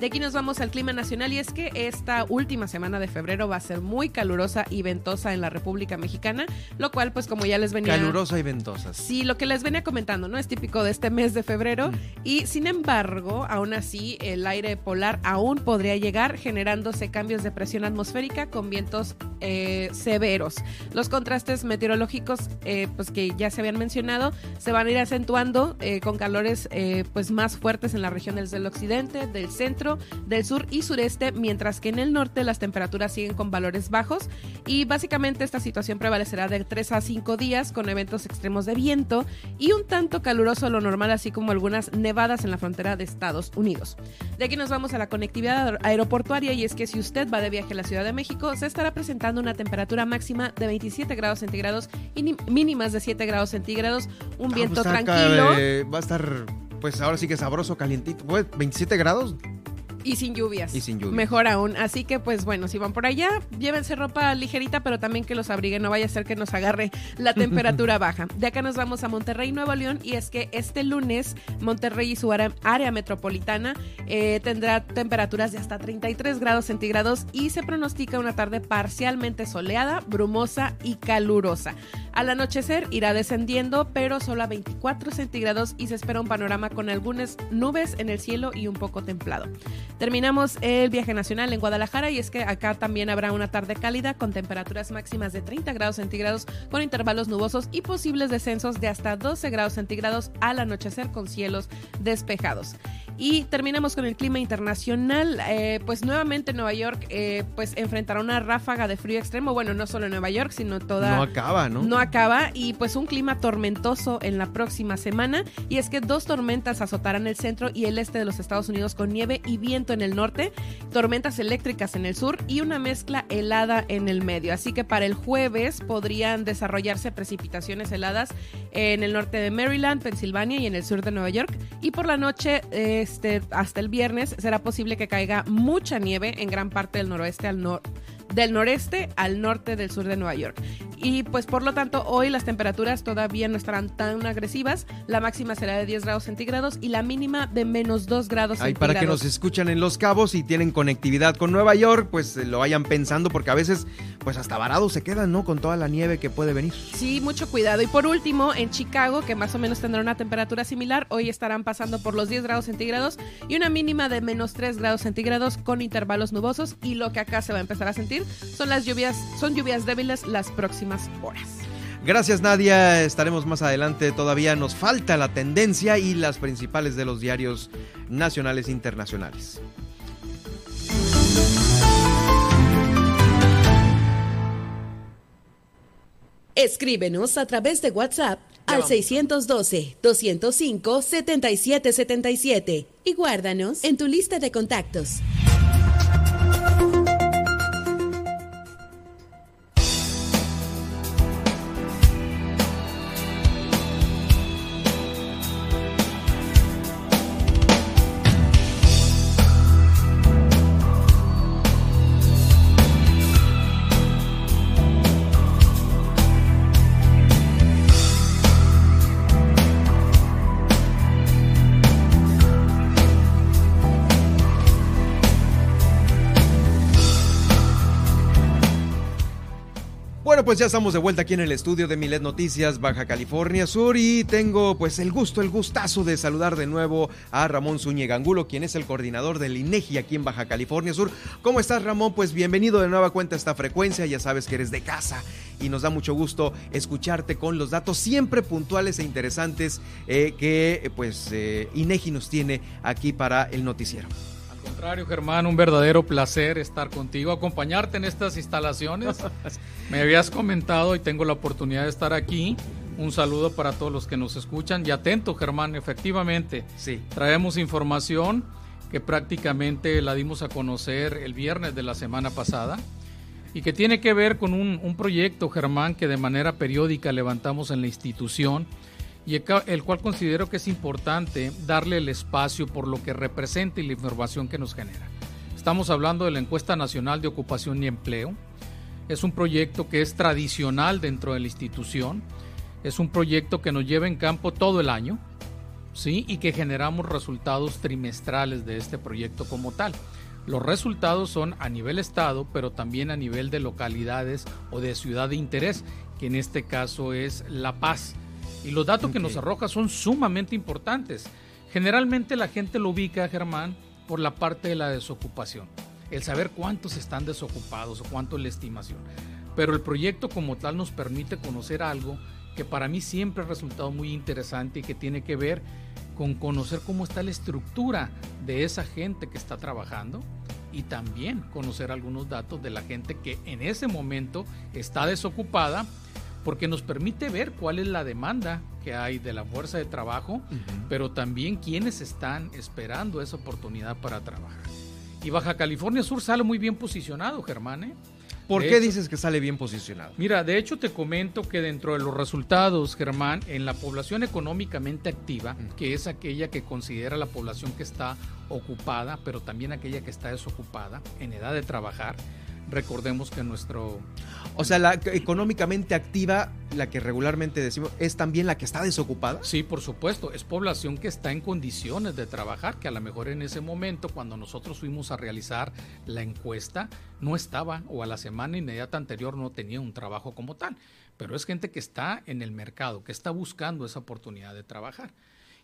De aquí nos vamos al clima nacional y es que esta última semana de febrero va a ser muy calurosa y ventosa en la República Mexicana, lo cual pues como ya les venía... Calurosa y ventosa. Sí, lo que les venía comentando, ¿no? Es típico de este mes de febrero mm. y sin embargo, aún así, el aire polar aún podría llegar generándose cambios de presión atmosférica con vientos eh, severos. Los contrastes meteorológicos eh, pues que ya se habían mencionado se van a ir acentuando eh, con calores pues más fuertes en las regiones del occidente, del centro, del sur y sureste, mientras que en el norte las temperaturas siguen con valores bajos y básicamente esta situación prevalecerá de 3 a 5 días con eventos extremos de viento y un tanto caluroso lo normal, así como algunas nevadas en la frontera de Estados Unidos. De aquí nos vamos a la conectividad aeroportuaria y es que si usted va de viaje a la Ciudad de México, se estará presentando una temperatura máxima de 27 grados centígrados y mínimas de 7 grados centígrados, un ah, viento pues tranquilo. va a estar pues ahora sí que sabroso, calientito. Pues 27 grados. Y sin lluvias. Y sin lluvias. Mejor aún. Así que, pues bueno, si van por allá, llévense ropa ligerita, pero también que los abriguen. No vaya a ser que nos agarre la temperatura baja. De acá nos vamos a Monterrey, Nuevo León. Y es que este lunes, Monterrey y su área, área metropolitana eh, tendrá temperaturas de hasta 33 grados centígrados y se pronostica una tarde parcialmente soleada, brumosa y calurosa. Al anochecer irá descendiendo, pero solo a 24 centígrados y se espera un panorama con algunas nubes en el cielo y un poco templado. Terminamos el viaje nacional en Guadalajara y es que acá también habrá una tarde cálida con temperaturas máximas de 30 grados centígrados con intervalos nubosos y posibles descensos de hasta 12 grados centígrados al anochecer con cielos despejados. Y terminamos con el clima internacional. Eh, pues nuevamente Nueva York eh, pues enfrentará una ráfaga de frío extremo. Bueno, no solo Nueva York, sino toda... No acaba, ¿no? No acaba. Y pues un clima tormentoso en la próxima semana. Y es que dos tormentas azotarán el centro y el este de los Estados Unidos con nieve y viento en el norte, tormentas eléctricas en el sur y una mezcla helada en el medio. Así que para el jueves podrían desarrollarse precipitaciones heladas en el norte de Maryland, Pensilvania y en el sur de Nueva York. Y por la noche... Eh, este, hasta el viernes será posible que caiga mucha nieve en gran parte del noroeste al norte del noreste al norte del sur de Nueva York. Y pues por lo tanto hoy las temperaturas todavía no estarán tan agresivas. La máxima será de 10 grados centígrados y la mínima de menos 2 grados Ahí centígrados. para que nos escuchan en Los Cabos y tienen conectividad con Nueva York, pues eh, lo vayan pensando porque a veces pues hasta varados se quedan, ¿no? Con toda la nieve que puede venir. Sí, mucho cuidado. Y por último, en Chicago, que más o menos tendrá una temperatura similar, hoy estarán pasando por los 10 grados centígrados y una mínima de menos 3 grados centígrados con intervalos nubosos. Y lo que acá se va a empezar a sentir son las lluvias, son lluvias débiles las próximas horas. Gracias Nadia, estaremos más adelante. Todavía nos falta la tendencia y las principales de los diarios nacionales e internacionales. Escríbenos a través de WhatsApp al 612-205-7777 y guárdanos en tu lista de contactos. Pues ya estamos de vuelta aquí en el estudio de Milet Noticias, Baja California Sur, y tengo pues el gusto, el gustazo de saludar de nuevo a Ramón Zúñiga Angulo, quien es el coordinador del INEGI aquí en Baja California Sur. ¿Cómo estás, Ramón? Pues bienvenido de nueva cuenta a esta frecuencia, ya sabes que eres de casa y nos da mucho gusto escucharte con los datos siempre puntuales e interesantes eh, que pues eh, INEGI nos tiene aquí para el noticiero. Contrario, Germán, un verdadero placer estar contigo, acompañarte en estas instalaciones. Me habías comentado y tengo la oportunidad de estar aquí. Un saludo para todos los que nos escuchan y atento, Germán, efectivamente. Sí. Traemos información que prácticamente la dimos a conocer el viernes de la semana pasada y que tiene que ver con un, un proyecto, Germán, que de manera periódica levantamos en la institución y el, cual considero que es importante darle el espacio por lo que representa y la información que nos genera. Estamos hablando de la encuesta nacional de ocupación y empleo. Es un proyecto que es tradicional dentro de la institución. Es un proyecto que nos lleva en campo todo el año, ¿sí? Y que generamos resultados trimestrales de este proyecto como tal. Los resultados son a nivel estado, pero también a nivel de localidades o de ciudad de interés, que en este caso es La Paz. Y los datos okay. que nos arroja son sumamente importantes. Generalmente la gente lo ubica, Germán, por la parte de la desocupación. El saber cuántos están desocupados o cuánto es la estimación. Pero el proyecto como tal nos permite conocer algo que para mí siempre ha resultado muy interesante y que tiene que ver con conocer cómo está la estructura de esa gente que está trabajando y también conocer algunos datos de la gente que en ese momento está desocupada porque nos permite ver cuál es la demanda que hay de la fuerza de trabajo, uh -huh. pero también quiénes están esperando esa oportunidad para trabajar. Y Baja California Sur sale muy bien posicionado, Germán. ¿eh? ¿Por qué dices que sale bien posicionado? Mira, de hecho te comento que dentro de los resultados, Germán, en la población económicamente activa, que es aquella que considera la población que está ocupada, pero también aquella que está desocupada, en edad de trabajar, recordemos que nuestro... O sea, la económicamente activa, la que regularmente decimos, ¿es también la que está desocupada? Sí, por supuesto, es población que está en condiciones de trabajar, que a lo mejor en ese momento, cuando nosotros fuimos a realizar la encuesta, no estaba o a la semana inmediata anterior no tenía un trabajo como tal, pero es gente que está en el mercado, que está buscando esa oportunidad de trabajar.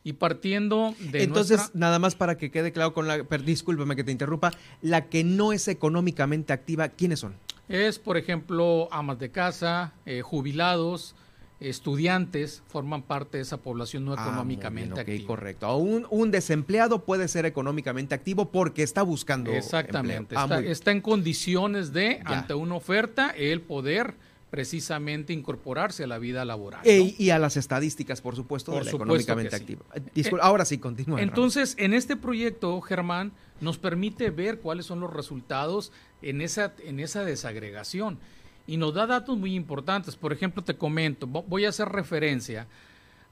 Y partiendo de. Entonces, nada más para que quede claro con la. Per, discúlpame que te interrumpa. La que no es económicamente activa, ¿quiénes son? Es, por ejemplo, amas de casa, eh, jubilados, estudiantes, forman parte de esa población no ah, económicamente bien, activa. correcto. Un, un desempleado puede ser económicamente activo porque está buscando. Exactamente. Ah, está, está, en condiciones de, ante una oferta, el poder precisamente incorporarse a la vida laboral. y a las estadísticas, por supuesto, de la económicamente activa. Eh, ahora sí, continúa. Entonces, en este proyecto, Germán, nos permite ver cuáles son los resultados en esa, en esa desagregación. Y nos da datos muy importantes. Por ejemplo, te comento, voy a hacer referencia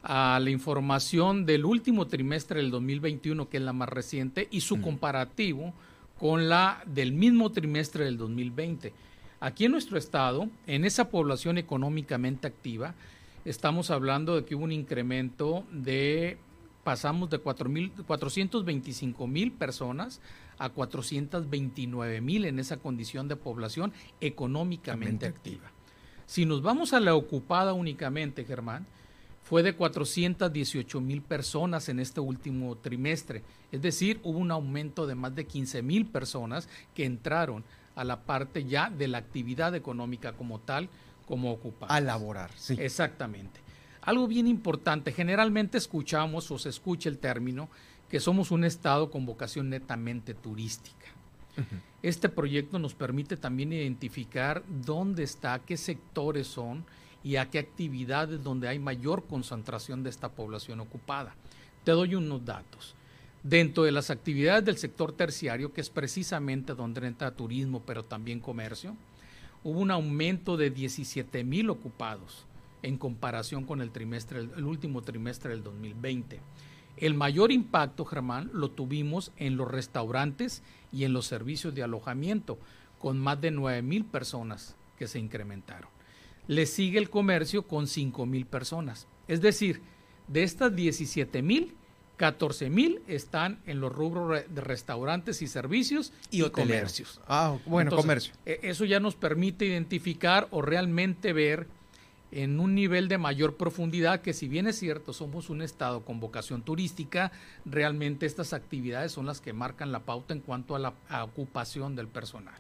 a la información del último trimestre del 2021, que es la más reciente, y su comparativo con la del mismo trimestre del 2020 Aquí en nuestro estado, en esa población económicamente activa, estamos hablando de que hubo un incremento de, pasamos de 425 mil personas a 429 mil en esa condición de población económicamente activa. Si nos vamos a la ocupada únicamente, Germán, fue de 418 mil personas en este último trimestre. Es decir, hubo un aumento de más de 15 mil personas que entraron a la parte ya de la actividad económica como tal, como ocupar. A laborar, sí. Exactamente. Algo bien importante, generalmente escuchamos o se escucha el término que somos un estado con vocación netamente turística. Este proyecto nos permite también identificar dónde está, qué sectores son y a qué actividades donde hay mayor concentración de esta población ocupada. Te doy unos datos. Dentro de las actividades del sector terciario, que es precisamente donde entra turismo, pero también comercio, hubo un aumento de 17 mil ocupados en comparación con el, trimestre, el último trimestre del 2020. El mayor impacto, Germán, lo tuvimos en los restaurantes y en los servicios de alojamiento, con más de 9 mil personas que se incrementaron. Le sigue el comercio con 5 mil personas. Es decir, de estas 17 mil, 14 mil están en los rubros de restaurantes y servicios y, comercios. Ah, bueno, comercio. E, eso ya nos permite identificar o realmente ver en un nivel de mayor profundidad que si bien es cierto, somos un estado con vocación turística, realmente estas actividades son las que marcan la pauta en cuanto a la ocupación del personal.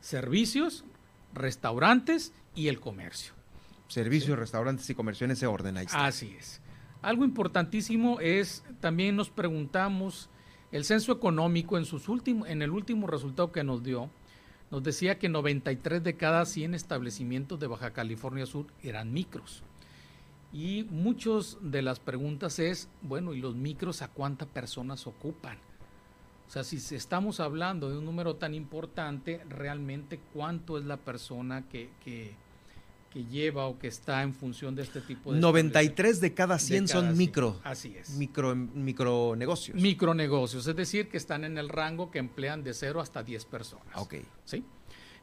Servicios, restaurantes y el comercio. Servicios, restaurantes y comercio en ese orden ahí Así es. Algo importantísimo es, también nos preguntamos, el censo económico en, sus últimos, en el último resultado que nos dio, nos decía que 93 de cada 100 establecimientos de Baja California Sur eran micros. Y muchas de las preguntas es, bueno, ¿y los micros a cuántas personas ocupan? O sea, si estamos hablando de un número tan importante, realmente cuánto es la persona que, que, que lleva o que está en función de este tipo de 93 de cada 100 son micro. Así es. Micro micronegocios. Micronegocios, es decir, que están en el rango que emplean de 0 hasta 10 personas. Ok. ¿Sí?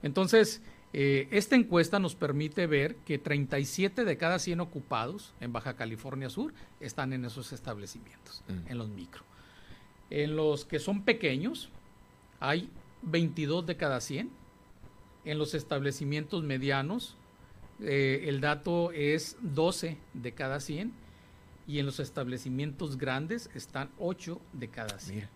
Entonces, eh, esta encuesta nos permite ver que 37 de cada 100 ocupados en Baja California Sur están en esos establecimientos, mm. en los micro. En los que son pequeños, hay 22 de cada 100. En los establecimientos medianos, eh, el dato es 12 de cada 100 y en los establecimientos grandes están 8 de cada 100.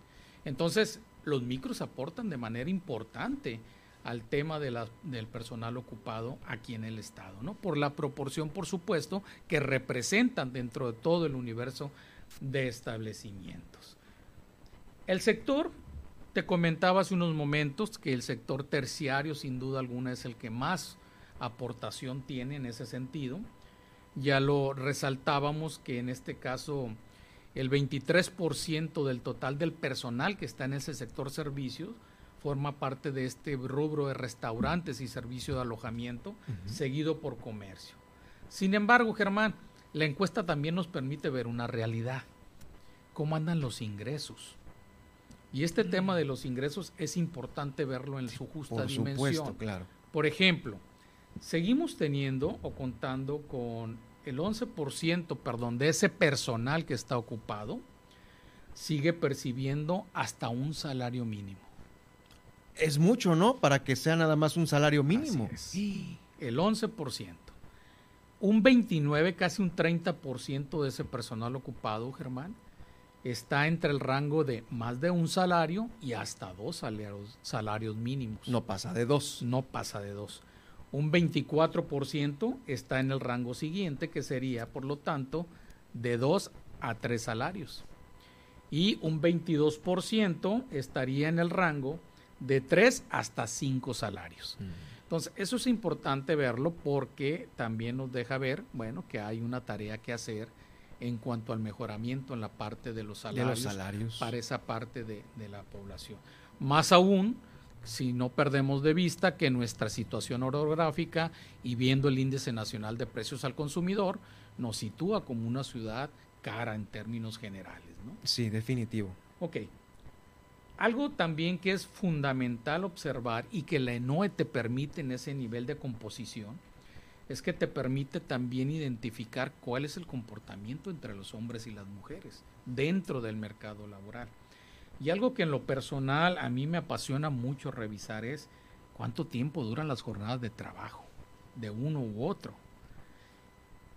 Entonces, los micros aportan de manera importante al tema de la, del personal ocupado aquí en el Estado, ¿no? Por la proporción, por supuesto, que representan dentro de todo el universo de establecimientos. El sector, te comentaba hace unos momentos que el sector terciario sin duda alguna es el que más aportación tiene en ese sentido. Ya lo resaltábamos que en este caso el 23% del total del personal que está en ese sector servicios forma parte de este rubro de restaurantes y servicio de alojamiento, seguido por comercio. Sin embargo, Germán, la encuesta también nos permite ver una realidad, cómo andan los ingresos. Y este mm. tema de los ingresos es importante verlo en su justa por dimensión. Supuesto, claro. Por ejemplo, seguimos teniendo o contando con el 11%, perdón, de ese personal que está ocupado, sigue percibiendo hasta un salario mínimo. Es mucho, ¿no? Para que sea nada más un salario mínimo. Sí, el 11%. Un 29, casi un 30% de ese personal ocupado, Germán, está entre el rango de más de un salario y hasta dos salarios, salarios mínimos. No pasa de dos. No pasa de dos. Un 24% está en el rango siguiente, que sería, por lo tanto, de dos a tres salarios. Y un 22% estaría en el rango de tres hasta cinco salarios. Mm. Entonces, eso es importante verlo porque también nos deja ver, bueno, que hay una tarea que hacer en cuanto al mejoramiento en la parte de los salarios, para esa parte de, de la población. Más aún, si no perdemos de vista que nuestra situación orográfica y viendo el índice nacional de precios al consumidor, nos sitúa como una ciudad cara en términos generales. ¿no? Sí, definitivo. Ok, algo también que es fundamental observar y que la ENOE te permite en ese nivel de composición es que te permite también identificar cuál es el comportamiento entre los hombres y las mujeres dentro del mercado laboral. Y algo que en lo personal a mí me apasiona mucho revisar es cuánto tiempo duran las jornadas de trabajo de uno u otro.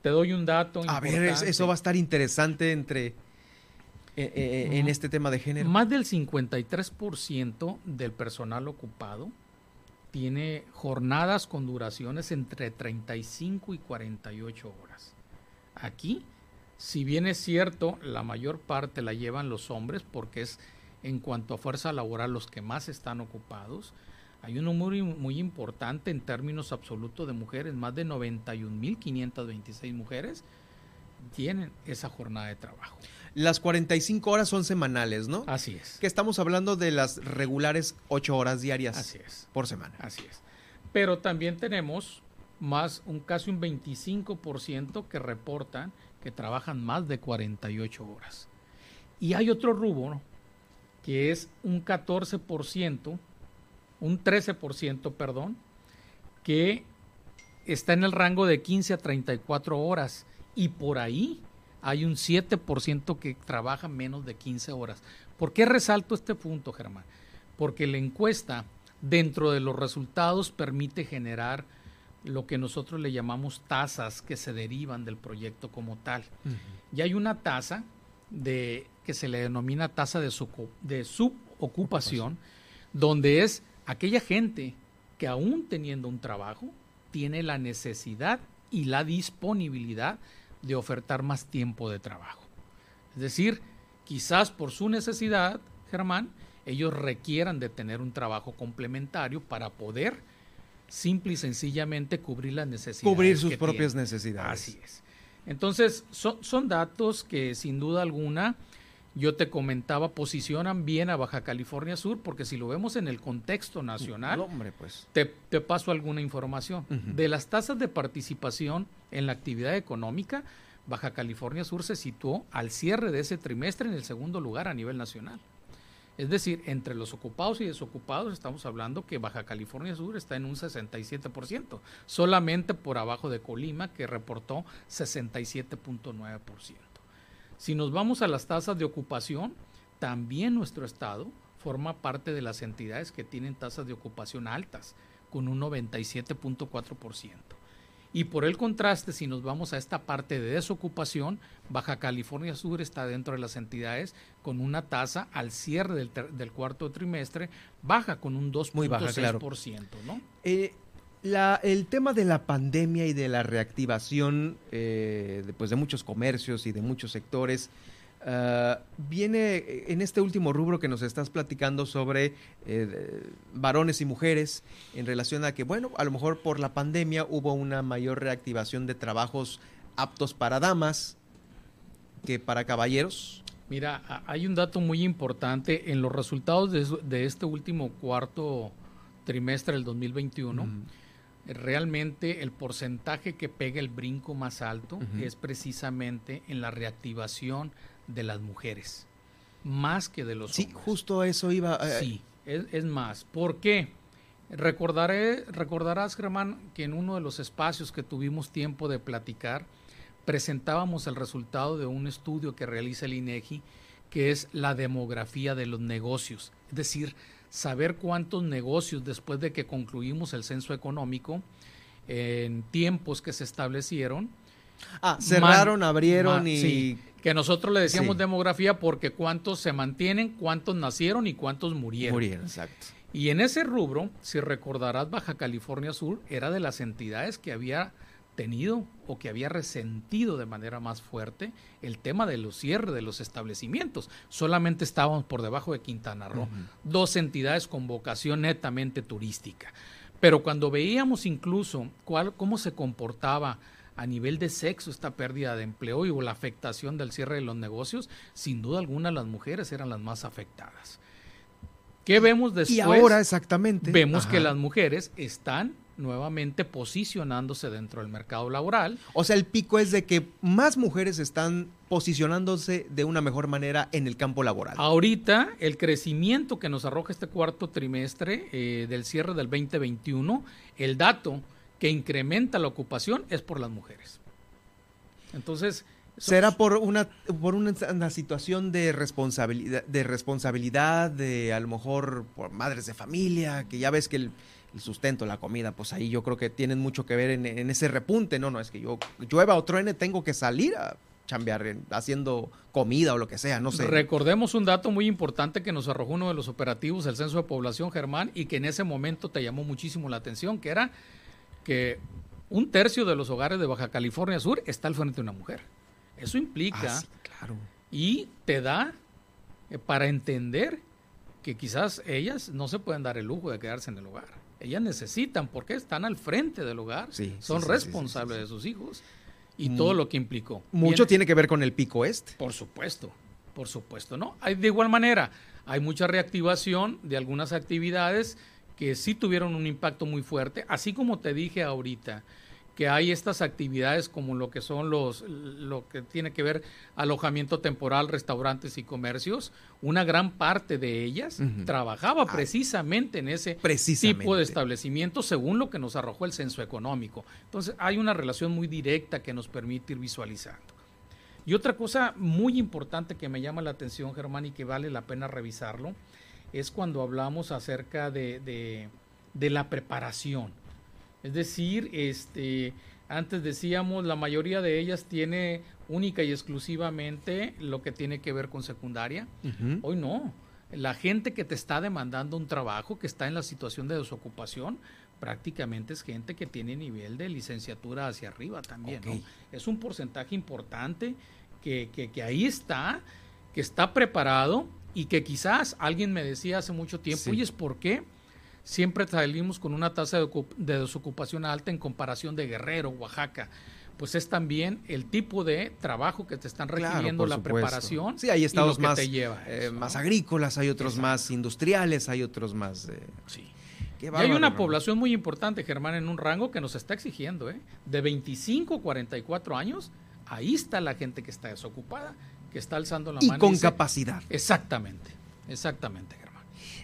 Te doy un dato. A ver, eso va a estar interesante entre eh, eh, en este tema de género? Más del 53% del personal ocupado tiene jornadas con duraciones entre 35 y 48 horas. Aquí, si bien es cierto, la mayor parte la llevan los hombres porque es en cuanto a fuerza laboral los que más están ocupados, hay un número muy importante en términos absolutos de mujeres, más de 91.526 mujeres tienen esa jornada de trabajo. Las 45 horas son semanales, ¿no? Así es. Que estamos hablando de las regulares 8 horas diarias Así es. por semana. Así es. Pero también tenemos más, un casi un 25% que reportan que trabajan más de 48 horas. Y hay otro rubro que es un 14%, un 13%, perdón, que está en el rango de 15 a 34 horas y por ahí hay un 7% que trabaja menos de 15 horas. ¿Por qué resalto este punto, Germán? Porque la encuesta, dentro de los resultados, permite generar lo que nosotros le llamamos tasas que se derivan del proyecto como tal. Y hay una tasa de, que se le denomina tasa de, de subocupación, donde es aquella gente que aún teniendo un trabajo, tiene la necesidad y la disponibilidad de ofertar más tiempo de trabajo. Es decir, quizás por su necesidad, Germán, ellos requieran de tener un trabajo complementario para poder simple y sencillamente cubrir las necesidades. Cubrir sus propias necesidades. Así es. Entonces, son, son datos que sin duda alguna yo te comentaba, posicionan bien a Baja California Sur, porque si lo vemos en el contexto nacional, hombre, pues. te, paso alguna información. De las tasas de participación en la actividad económica, Baja California Sur se situó al cierre de ese trimestre en el segundo lugar a nivel nacional. Es decir, entre los ocupados y desocupados estamos hablando que Baja California Sur está en un 67%, solamente por abajo de Colima, que reportó 67.9%. Si nos vamos a las tasas de ocupación, también nuestro estado forma parte de las entidades que tienen tasas de ocupación altas, con un 97.4%. Y por el contraste, si nos vamos a esta parte de desocupación, Baja California Sur está dentro de las entidades con una tasa al cierre del, cuarto trimestre baja con un 2.6%. ¿no? Eh, el tema de la pandemia y de la reactivación eh, de, pues, de muchos comercios y de muchos sectores ah, viene en este último rubro que nos estás platicando sobre eh, varones y mujeres en relación a que, bueno, a lo mejor por la pandemia hubo una mayor reactivación de trabajos aptos para damas que para caballeros. Mira, hay un dato muy importante en los resultados de, este último cuarto trimestre del 2021. Realmente el porcentaje que pega el brinco más alto es precisamente en la reactivación de las mujeres, más que de los sí, hombres. Sí, justo eso iba. Eh, sí, es, es, más. ¿Por qué? Recordaré, recordarás, Germán, que en uno de los espacios que tuvimos tiempo de platicar, presentábamos el resultado de un estudio que realiza el INEGI, que es la demografía de los negocios. Es decir, saber cuántos negocios después de que concluimos el censo económico, en tiempos que se establecieron. Ah, cerraron, abrieron y... Sí, que nosotros le decíamos demografía porque cuántos se mantienen, cuántos nacieron y cuántos murieron. Murieron, exacto. Y en ese rubro, si recordarás, Baja California Sur era de las entidades que había tenido o que había resentido de manera más fuerte el tema de los cierres de los establecimientos. Solamente estábamos por debajo de Quintana Roo, dos entidades con vocación netamente turística. Pero cuando veíamos incluso cuál, cómo se comportaba a nivel de sexo esta pérdida de empleo y o la afectación del cierre de los negocios, sin duda alguna las mujeres eran las más afectadas. ¿Qué vemos después? Y ahora exactamente. Vemos que las mujeres están nuevamente posicionándose dentro del mercado laboral. O sea, el pico es de que más mujeres están posicionándose de una mejor manera en el campo laboral. Ahorita, el crecimiento que nos arroja este cuarto trimestre eh, del cierre del 2021, el dato que incrementa la ocupación es por las mujeres. Entonces, ¿Será por una, por una, situación de responsabilidad, de responsabilidad, de a lo mejor por madres de familia, que ya ves que el, el sustento, la comida, pues ahí yo creo que tienen mucho que ver en, ese repunte. No, no, es que yo llueva o truene, tengo que salir a chambear haciendo comida o lo que sea, no sé. Recordemos un dato muy importante que nos arrojó uno de los operativos del Censo de Población Germán y que en ese momento te llamó muchísimo la atención, que era que un tercio de los hogares de Baja California Sur está al frente de una mujer. Eso implica ah, claro. y te da eh, para entender que quizás ellas no se pueden dar el lujo de quedarse en el hogar ellas necesitan, porque están al frente del hogar, son responsables de sus hijos y mm. todo lo que implicó. Mucho tiene que ver con el pico este. Por supuesto, por supuesto, ¿no? Hay, de igual manera, hay mucha reactivación de algunas actividades que sí tuvieron un impacto muy fuerte, así como te dije ahorita, que hay estas actividades como lo que son los, lo que tiene que ver alojamiento temporal, restaurantes y comercios, una gran parte de ellas trabajaba ah. precisamente en ese tipo de establecimiento según lo que nos arrojó el censo económico. Entonces hay una relación muy directa que nos permite ir visualizando. Y otra cosa muy importante que me llama la atención, Germán, y que vale la pena revisarlo, es cuando hablamos acerca de, de la preparación es decir, este, antes decíamos, la mayoría de ellas tiene única y exclusivamente lo que tiene que ver con secundaria. Hoy no. La gente que te está demandando un trabajo, que está en la situación de desocupación, prácticamente es gente que tiene nivel de licenciatura hacia arriba también. Es un porcentaje importante que, que, que, ahí está, que está preparado y que quizás alguien me decía hace mucho tiempo, oye, ¿por qué? siempre salimos con una tasa de, desocupación alta en comparación de Guerrero, Oaxaca pues es también el tipo de trabajo que te están requiriendo la preparación. Sí, hay estados más, eh, más agrícolas, hay otros más industriales, hay otros más... Eh, sí. y hay una población muy importante, Germán, en un rango que nos está exigiendo, ¿eh? De 25 a 44 años, ahí está la gente que está desocupada, que está alzando la y mano. Con y con capacidad. Exactamente, exactamente.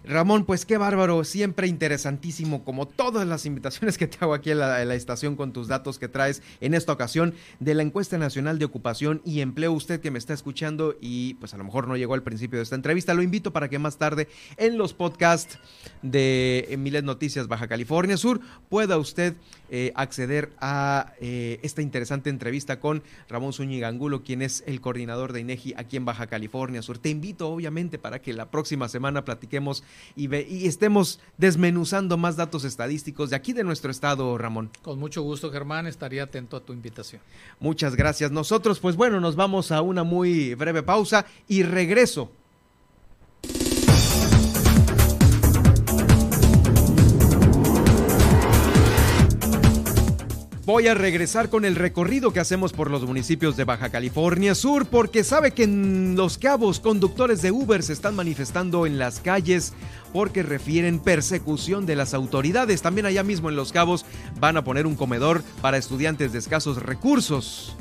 Ramón, pues qué bárbaro, siempre interesantísimo, como todas las invitaciones que te hago aquí en la, estación con tus datos que traes en esta ocasión de la encuesta nacional de ocupación y empleo. Usted que me está escuchando y pues a lo mejor no llegó al principio de esta entrevista, lo invito para que más tarde en los podcasts de Miles Noticias Baja California Sur pueda usted eh, acceder a eh, esta interesante entrevista con Ramón Zúñiga quien es el coordinador de INEGI aquí en Baja California Sur. Te invito obviamente para que la próxima semana platiquemos y, estemos desmenuzando más datos estadísticos de aquí de nuestro estado, Ramón. Con mucho gusto, Germán, estaría atento a tu invitación. Muchas gracias. Nosotros, pues bueno, nos vamos a una muy breve pausa y regreso Voy a regresar con el recorrido que hacemos por los municipios de Baja California Sur porque sabe que en Los Cabos conductores de Uber se están manifestando en las calles porque refieren persecución de las autoridades. También allá mismo en Los Cabos van a poner un comedor para estudiantes de escasos recursos.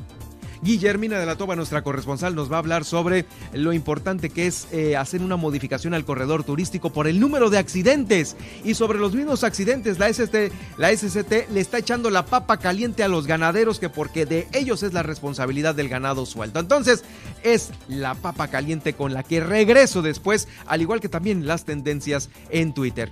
Guillermina de la Toba, nuestra corresponsal, nos va a hablar sobre lo importante que es eh, hacer una modificación al corredor turístico por el número de accidentes. Y sobre los mismos accidentes, la, ST, la SCT le está echando la papa caliente a los ganaderos que porque de ellos es la responsabilidad del ganado suelto. Entonces, es la papa caliente con la que regreso después, al igual que también las tendencias en Twitter.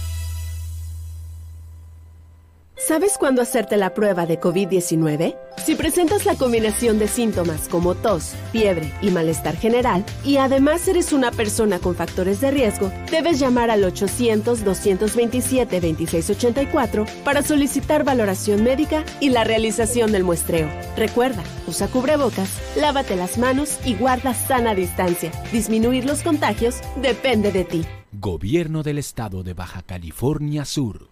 ¿Sabes cuándo hacerte la prueba de COVID-19? Si presentas la combinación de síntomas como tos, fiebre y malestar general, y además eres una persona con factores de riesgo, debes llamar al 800-227-2684 para solicitar valoración médica y la realización del muestreo. Recuerda, usa cubrebocas, lávate las manos y guarda sana distancia. Disminuir los contagios depende de ti. Gobierno del Estado de Baja California Sur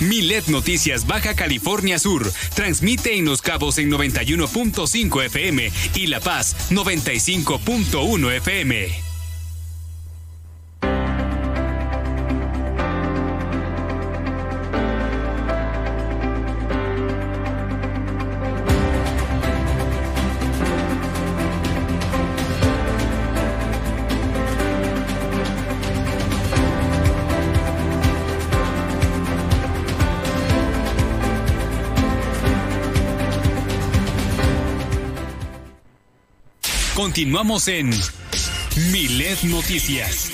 Milet Noticias Baja California Sur transmite en Los Cabos en 91.5 FM y La Paz 95.1 FM. Continuamos en Milet Noticias.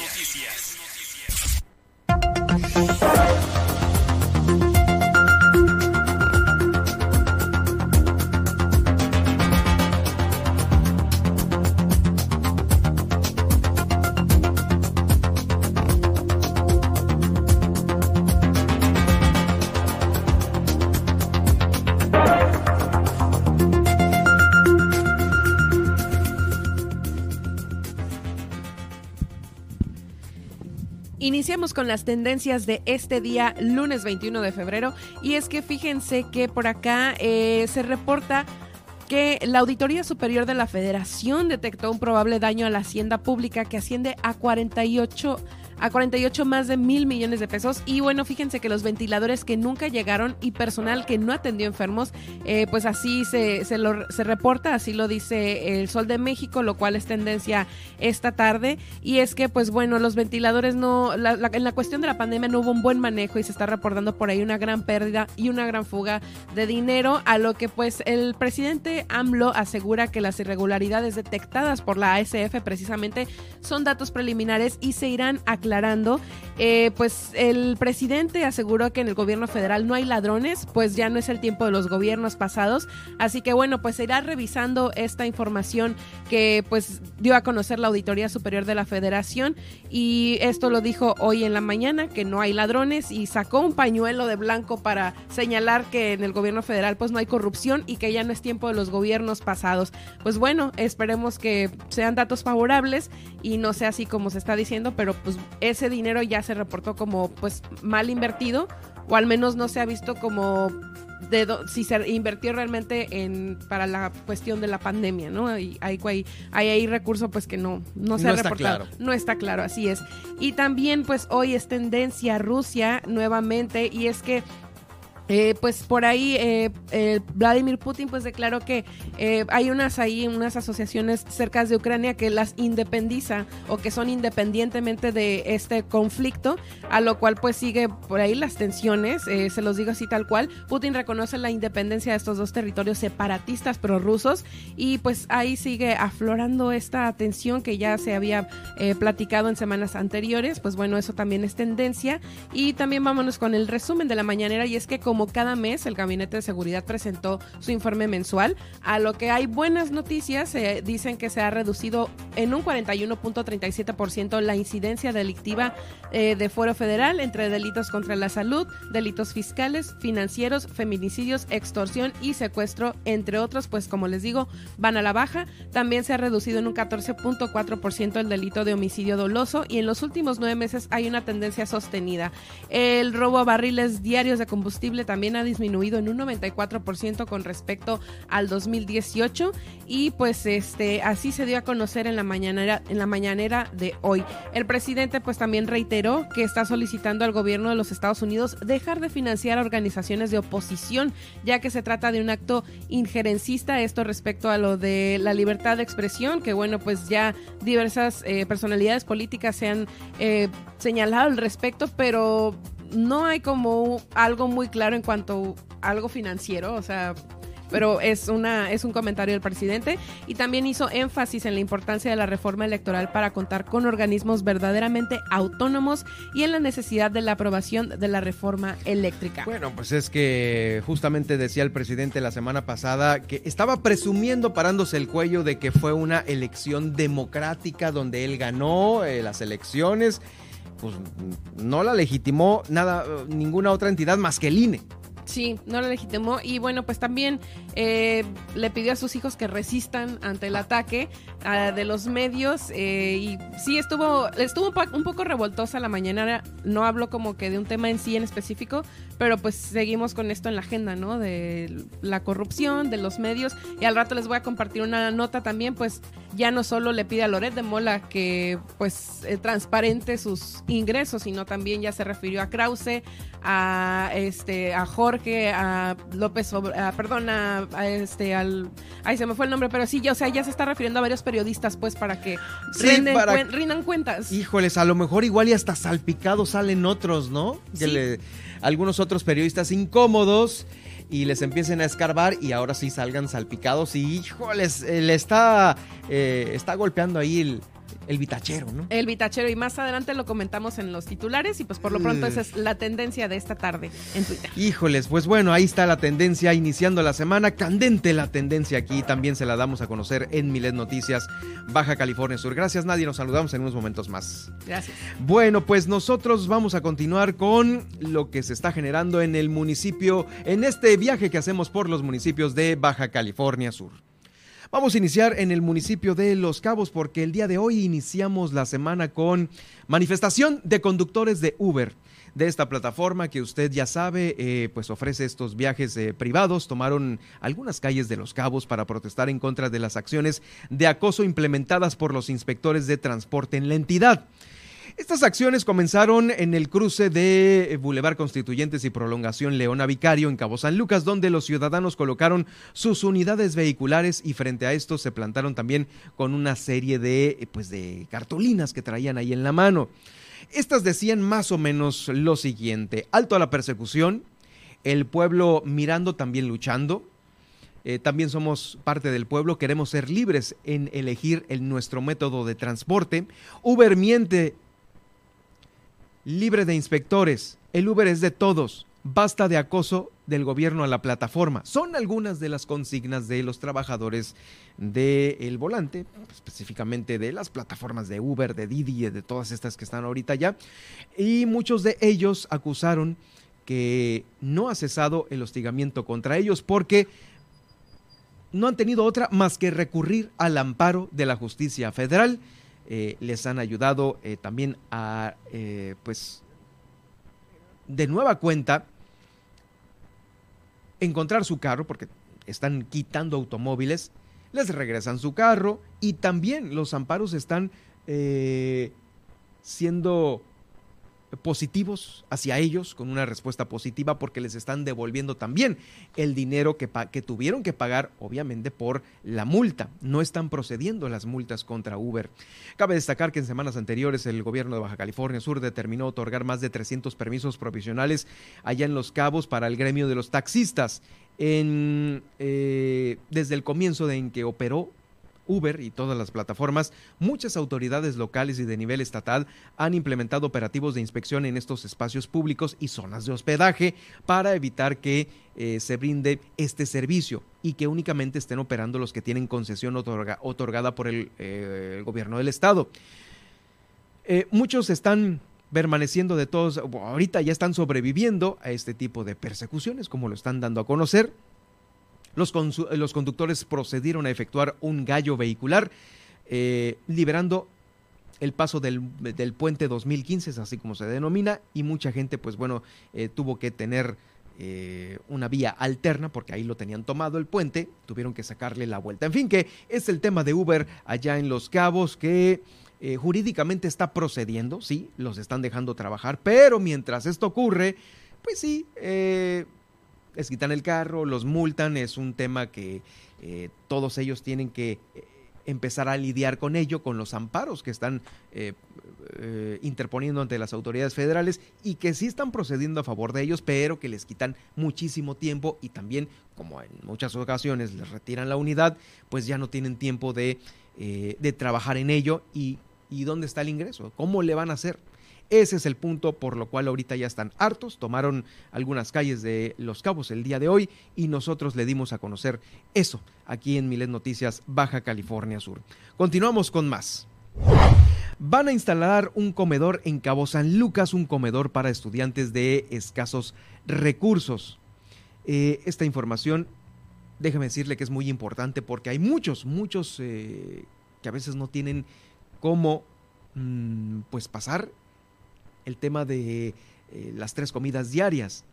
Iniciamos con las tendencias de este día, lunes 21 de febrero, y es que fíjense que por acá eh, se reporta que la Auditoría Superior de la Federación detectó un probable daño a la hacienda pública que asciende a 48 a 48 más de mil millones de pesos. Y bueno, fíjense que los ventiladores que nunca llegaron y personal que no atendió enfermos, eh, pues así se, se, reporta, así lo dice el Sol de México, lo cual es tendencia esta tarde. Y es que, pues bueno, los ventiladores no, en la cuestión de la pandemia no hubo un buen manejo y se está reportando por ahí una gran pérdida y una gran fuga de dinero, a lo que pues el presidente AMLO asegura que las irregularidades detectadas por la ASF precisamente son datos preliminares y se irán a eh, pues el presidente aseguró que en el gobierno federal no hay ladrones, pues ya no es el tiempo de los gobiernos pasados. Así que bueno, pues se irá revisando esta información que pues dio a conocer la Auditoría Superior de la Federación y esto lo dijo hoy en la mañana, que no hay ladrones y sacó un pañuelo de blanco para señalar que en el gobierno federal pues no hay corrupción y que ya no es tiempo de los gobiernos pasados. Pues bueno, esperemos que sean datos favorables y no sea así como se está diciendo, pero pues ese dinero ya se reportó como pues mal invertido o al menos no se ha visto como de si se invirtió realmente en para la cuestión de la pandemia, ¿no? Y hay, hay, hay ahí recursos pues que no, no se ha reportado. No está claro, así es. Y también pues hoy es tendencia Rusia nuevamente y es que eh, pues por ahí eh, eh, Vladimir Putin pues declaró que hay unas ahí unas asociaciones cerca de Ucrania que las independiza o que son independientemente de este conflicto a lo cual pues sigue por ahí las tensiones se los digo así tal cual. Putin reconoce la independencia de estos dos territorios separatistas prorrusos y pues ahí sigue aflorando esta tensión que ya se había platicado en semanas anteriores. Pues bueno eso también es tendencia. Y también vámonos con el resumen de la mañanera y es que como cada mes el Gabinete de Seguridad presentó su informe mensual, a lo que hay buenas noticias, se dicen que se ha reducido en un 41.37% la incidencia delictiva eh, de fuero federal entre delitos contra la salud, delitos fiscales, financieros, feminicidios, extorsión y secuestro, entre otros, pues como les digo, van a la baja. También se ha reducido en un 14.4% el delito de homicidio doloso y en los últimos nueve meses hay una tendencia sostenida. El robo a barriles diarios de combustible también ha disminuido en un 94% con respecto al 2018 y pues este así se dio a conocer en la mañanera en la mañanera de hoy. El presidente pues también reiteró que está solicitando al gobierno de los Estados Unidos dejar de financiar organizaciones de oposición, ya que se trata de un acto injerencista esto respecto a lo de la libertad de expresión, que bueno, pues ya diversas eh, personalidades políticas se han eh, señalado al respecto, pero no hay como algo muy claro en cuanto a algo financiero, o sea, pero es una es un comentario del presidente y también hizo énfasis en la importancia de la reforma electoral para contar con organismos verdaderamente autónomos y en la necesidad de la aprobación de la reforma eléctrica. Bueno, pues es que justamente decía el presidente la semana pasada que estaba presumiendo parándose el cuello de que fue una elección democrática donde él ganó eh, las elecciones pues no la legitimó nada, ninguna otra entidad más que el INE. Sí, no la legitimó. Y bueno, pues también eh, le pidió a sus hijos que resistan ante el ataque ah, de los medios. Eh, y sí, estuvo, estuvo un, poco revoltosa la mañana. No hablo como que de un tema en sí en específico, pero pues seguimos con esto en la agenda, ¿no? De la corrupción, de los medios. Y al rato les voy a compartir una nota también, pues ya no solo le pide a Loret de Mola que pues eh, transparente sus ingresos, sino también ya se refirió a Krause, a este, a Jorge, a López, a, perdón, a, este, al, ay se me fue el nombre, pero sí, ya, o sea, ya se está refiriendo a varios periodistas, pues, para que rindan cuentas. Híjoles, a lo mejor igual y hasta salpicados salen otros, ¿no? Que le, algunos otros periodistas incómodos y les empiecen a escarbar y ahora sí salgan salpicados y híjoles, eh, le está, eh, está golpeando ahí el, el bitachero, ¿no? El bitachero y más adelante lo comentamos en los titulares y pues por lo pronto esa es la tendencia de esta tarde en Twitter. Híjoles, pues bueno, ahí está la tendencia iniciando la semana, candente la tendencia aquí, también se la damos a conocer en Milet Noticias, Baja California Sur. Gracias Nadie, nos saludamos en unos momentos más. Gracias. Bueno, pues nosotros vamos a continuar con lo que se está generando en el municipio, en este viaje que hacemos por los municipios de Baja California Sur. Vamos a iniciar en el municipio de Los Cabos porque el día de hoy iniciamos la semana con manifestación de conductores de Uber de esta plataforma que usted ya sabe, eh, pues ofrece estos viajes eh, privados. Tomaron algunas calles de Los Cabos para protestar en contra de las acciones de acoso implementadas por los inspectores de transporte en la entidad. Estas acciones comenzaron en el cruce de Boulevard Constituyentes y Prolongación Leona Vicario en Cabo San Lucas, donde los ciudadanos colocaron sus unidades vehiculares y frente a esto se plantaron también con una serie de, pues, de cartulinas que traían ahí en la mano. Estas decían más o menos lo siguiente, alto a la persecución, el pueblo mirando también luchando, eh, también somos parte del pueblo, queremos ser libres en elegir el, nuestro método de transporte. Uber miente libre de inspectores. El Uber es de todos. Basta de acoso del gobierno a la plataforma. Son algunas de las consignas de los trabajadores del volante, específicamente de las plataformas de Uber, de Didi, de todas estas que están ahorita ya. Y muchos de ellos acusaron que no ha cesado el hostigamiento contra ellos porque no han tenido otra más que recurrir al amparo de la justicia federal eh, les han ayudado eh, también a, eh, pues, de nueva cuenta, encontrar su carro, porque están quitando automóviles, les regresan su carro y también los amparos están siendo positivos hacia ellos, con una respuesta positiva, porque les están devolviendo también el dinero que, que, tuvieron que pagar, obviamente, por la multa. No están procediendo las multas contra Uber. Cabe destacar que en semanas anteriores el gobierno de Baja California Sur determinó otorgar más de 300 permisos provisionales allá en Los Cabos para el gremio de los taxistas. Eh, desde el comienzo de en que operó Uber y todas las plataformas, muchas autoridades locales y de nivel estatal han implementado operativos de inspección en estos espacios públicos y zonas de hospedaje para evitar que eh, se brinde este servicio y que únicamente estén operando los que tienen concesión otorgada por el, eh, gobierno del estado. Eh, muchos están permaneciendo de todos, ahorita ya están sobreviviendo a este tipo de persecuciones, como lo están dando a conocer. Los, conductores procedieron a efectuar un gallo vehicular, eh, liberando el paso del, puente 2015, es así como se denomina, y mucha gente, pues bueno, eh, tuvo que tener eh, una vía alterna, porque ahí lo tenían tomado el puente, tuvieron que sacarle la vuelta. En fin, que es el tema de Uber allá en Los Cabos, que jurídicamente está procediendo, sí, los están dejando trabajar, pero mientras esto ocurre, pues sí, les quitan el carro, los multan, es un tema que eh, todos ellos tienen que eh, empezar a lidiar con ello, con los amparos que están eh, interponiendo ante las autoridades federales y que sí están procediendo a favor de ellos, pero que les quitan muchísimo tiempo y también, como en muchas ocasiones les retiran la unidad, pues ya no tienen tiempo de, de trabajar en ello y, y dónde está el ingreso, cómo le van a hacer. Ese es el punto por lo cual ahorita ya están hartos, tomaron algunas calles de Los Cabos el día de hoy y nosotros le dimos a conocer eso aquí en Milet Noticias Baja California Sur. Continuamos con más. Van a instalar un comedor en Cabo San Lucas, un comedor para estudiantes de escasos recursos. Eh, esta información, déjame decirle que es muy importante porque hay muchos, muchos eh, que a veces no tienen cómo mm, pues pasar el tema de eh, las tres comidas diarias.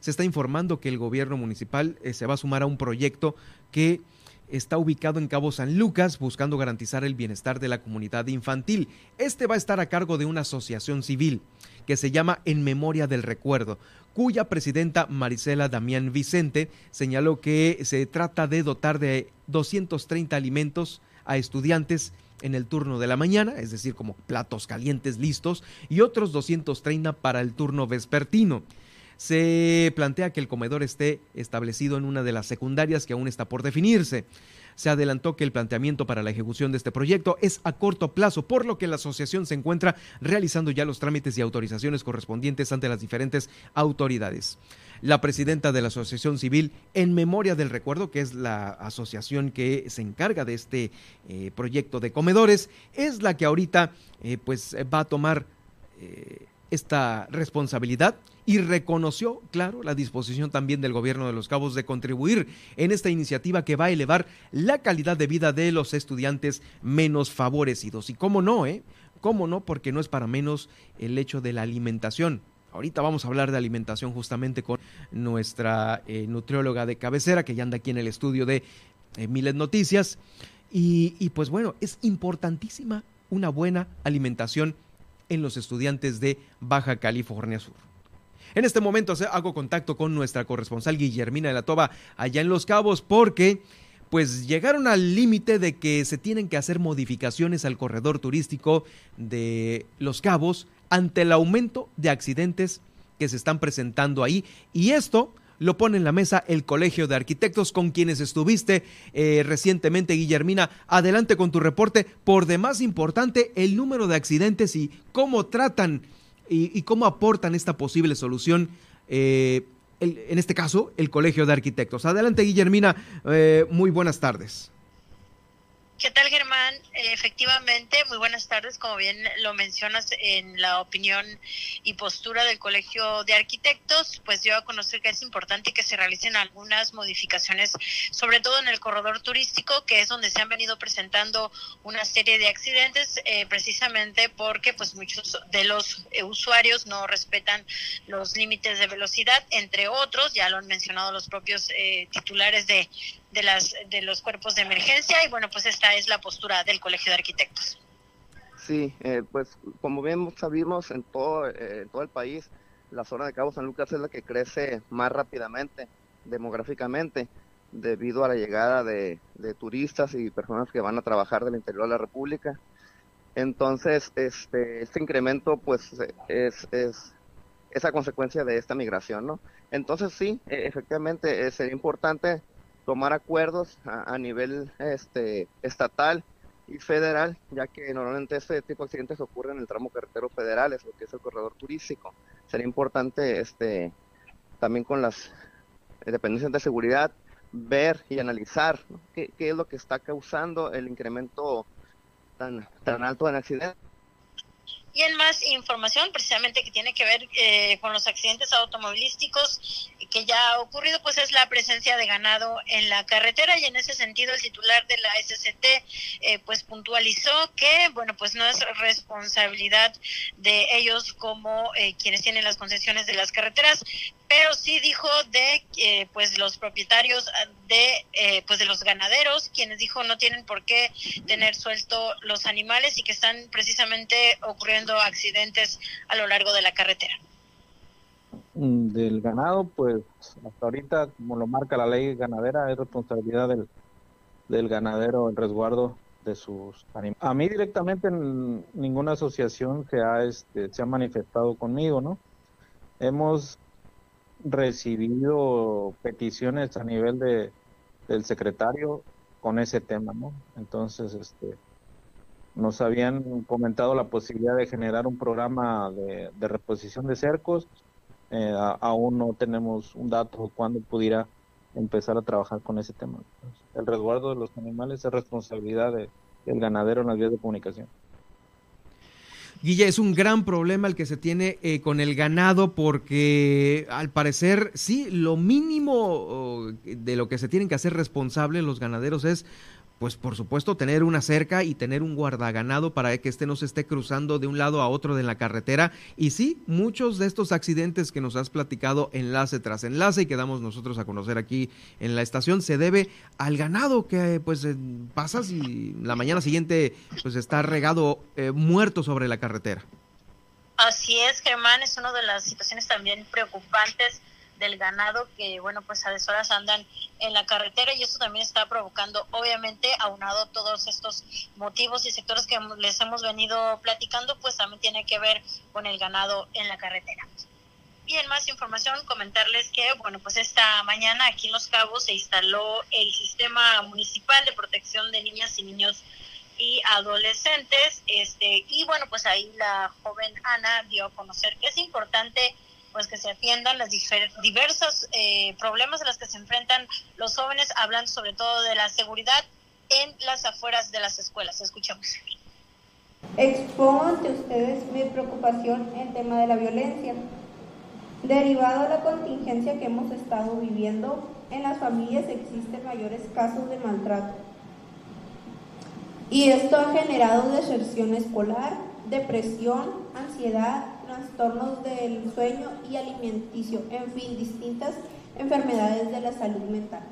Se está informando que el gobierno municipal eh, se va a sumar a un proyecto que está ubicado en Cabo San Lucas buscando garantizar el bienestar de la comunidad infantil. Este va a estar a cargo de una asociación civil que se llama En Memoria del Recuerdo, cuya presidenta Marisela Damián Vicente señaló que se trata de dotar de 230 alimentos a estudiantes en el turno de la mañana, es decir, como platos calientes listos, y otros 230 para el turno vespertino. Se plantea que el comedor esté establecido en una de las secundarias que aún está por definirse se adelantó que el planteamiento para la ejecución de este proyecto es a corto plazo, por lo que la asociación se encuentra realizando ya los trámites y autorizaciones correspondientes ante las diferentes autoridades. La presidenta de la Asociación Civil En Memoria del Recuerdo, que es la asociación que se encarga de este eh, proyecto de comedores, es la que ahorita eh, pues va a tomar eh, esta responsabilidad y reconoció, claro, la disposición también del gobierno de los Cabos de contribuir en esta iniciativa que va a elevar la calidad de vida de los estudiantes menos favorecidos. Y cómo no, ¿eh? ¿Cómo no? Porque no es para menos el hecho de la alimentación. Ahorita vamos a hablar de alimentación justamente con nuestra eh, nutrióloga de cabecera que ya anda aquí en el estudio de eh, Miles Noticias. Y, y pues bueno, es importantísima una buena alimentación en los estudiantes de Baja California Sur. En este momento hago contacto con nuestra corresponsal Guillermina de la Toba allá en Los Cabos porque pues llegaron al límite de que se tienen que hacer modificaciones al corredor turístico de Los Cabos ante el aumento de accidentes que se están presentando ahí y esto lo pone en la mesa el Colegio de Arquitectos con quienes estuviste eh, recientemente, Guillermina. Adelante con tu reporte. Por demás importante, el número de accidentes y cómo tratan y, cómo aportan esta posible solución. Eh, en este caso, el Colegio de Arquitectos. Adelante, Guillermina. Eh, muy buenas tardes. ¿Qué tal, Germán? Efectivamente, muy buenas tardes. Como bien lo mencionas en la opinión y postura del Colegio de Arquitectos, pues yo a conocer que es importante que se realicen algunas modificaciones, sobre todo en el corredor turístico, que es donde se han venido presentando una serie de accidentes, eh, precisamente porque pues muchos de los eh, usuarios no respetan los límites de velocidad, entre otros, ya lo han mencionado los propios eh, titulares de de, las, de los cuerpos de emergencia y bueno, pues esta es la postura del Colegio de Arquitectos. Sí, eh, pues como bien sabemos en todo, eh, todo el país, la zona de Cabo San Lucas es la que crece más rápidamente demográficamente debido a la llegada de, turistas y personas que van a trabajar del interior de la República. Entonces, este, este incremento pues es, es, es a consecuencia de esta migración, ¿no? Entonces sí, e, efectivamente eh, sería importante tomar acuerdos a, nivel este, estatal y federal, ya que normalmente este tipo de accidentes ocurren en el tramo carretero federal, es lo que es el corredor turístico. Sería importante este, también con las dependencias de seguridad ver y analizar qué, qué, es lo que está causando el incremento tan, tan alto en accidentes. Y en más información, precisamente que tiene que ver eh, con los accidentes automovilísticos que ya ha ocurrido, pues es la presencia de ganado en la carretera y en ese sentido el titular de la SCT eh, pues puntualizó que, bueno, pues no es responsabilidad de ellos como eh, quienes tienen las concesiones de las carreteras, pero sí dijo de eh, pues los propietarios de eh, pues de los ganaderos quienes dijo no tienen por qué tener suelto los animales y que están precisamente ocurriendo accidentes a lo largo de la carretera mm, del ganado pues hasta ahorita como lo marca la ley ganadera es responsabilidad del, del ganadero el resguardo de sus animales. A mí directamente ninguna asociación se ha, este, se ha manifestado conmigo, ¿no? Hemos recibido peticiones a nivel de del secretario con ese tema, ¿no? Entonces, este, nos habían comentado la posibilidad de generar un programa de, reposición de cercos. Eh, aún no tenemos un dato cuándo pudiera empezar a trabajar con ese tema. el resguardo de los animales es responsabilidad de, del ganadero en las vías de comunicación. Guilla, es un gran problema el que se tiene eh, con el ganado porque al parecer sí, lo mínimo oh, de lo que se tienen que hacer responsables los ganaderos es pues por supuesto tener una cerca y tener un guardaganado para que este no se esté cruzando de un lado a otro de la carretera. Y sí, muchos de estos accidentes que nos has platicado enlace tras enlace y que damos nosotros a conocer aquí en la estación se debe al ganado que pues eh, pasas y la mañana siguiente pues está regado eh, muerto sobre la carretera. Así es, Germán, es una de las situaciones también preocupantes del ganado que, bueno, pues a deshoras andan en la carretera y esto también está provocando, obviamente, aunado todos estos motivos y sectores que les hemos venido platicando, pues también tiene que ver con el ganado en la carretera. Y en más información, comentarles que, bueno, pues esta mañana aquí en Los Cabos se instaló el Sistema Municipal de Protección de Niñas y Niños y adolescentes, este, y bueno, pues ahí la joven Ana dio a conocer que es importante pues que se atiendan los diversos eh, problemas a los que se enfrentan los jóvenes, hablando sobre todo de la seguridad en las afueras de las escuelas. Escuchamos. Expongo ante ustedes mi preocupación en tema de la violencia. Derivado de la contingencia que hemos estado viviendo, en las familias existen mayores casos de maltrato. Y esto ha generado deserción escolar, depresión, ansiedad, trastornos del sueño y alimenticio, en fin, distintas enfermedades de la salud mental.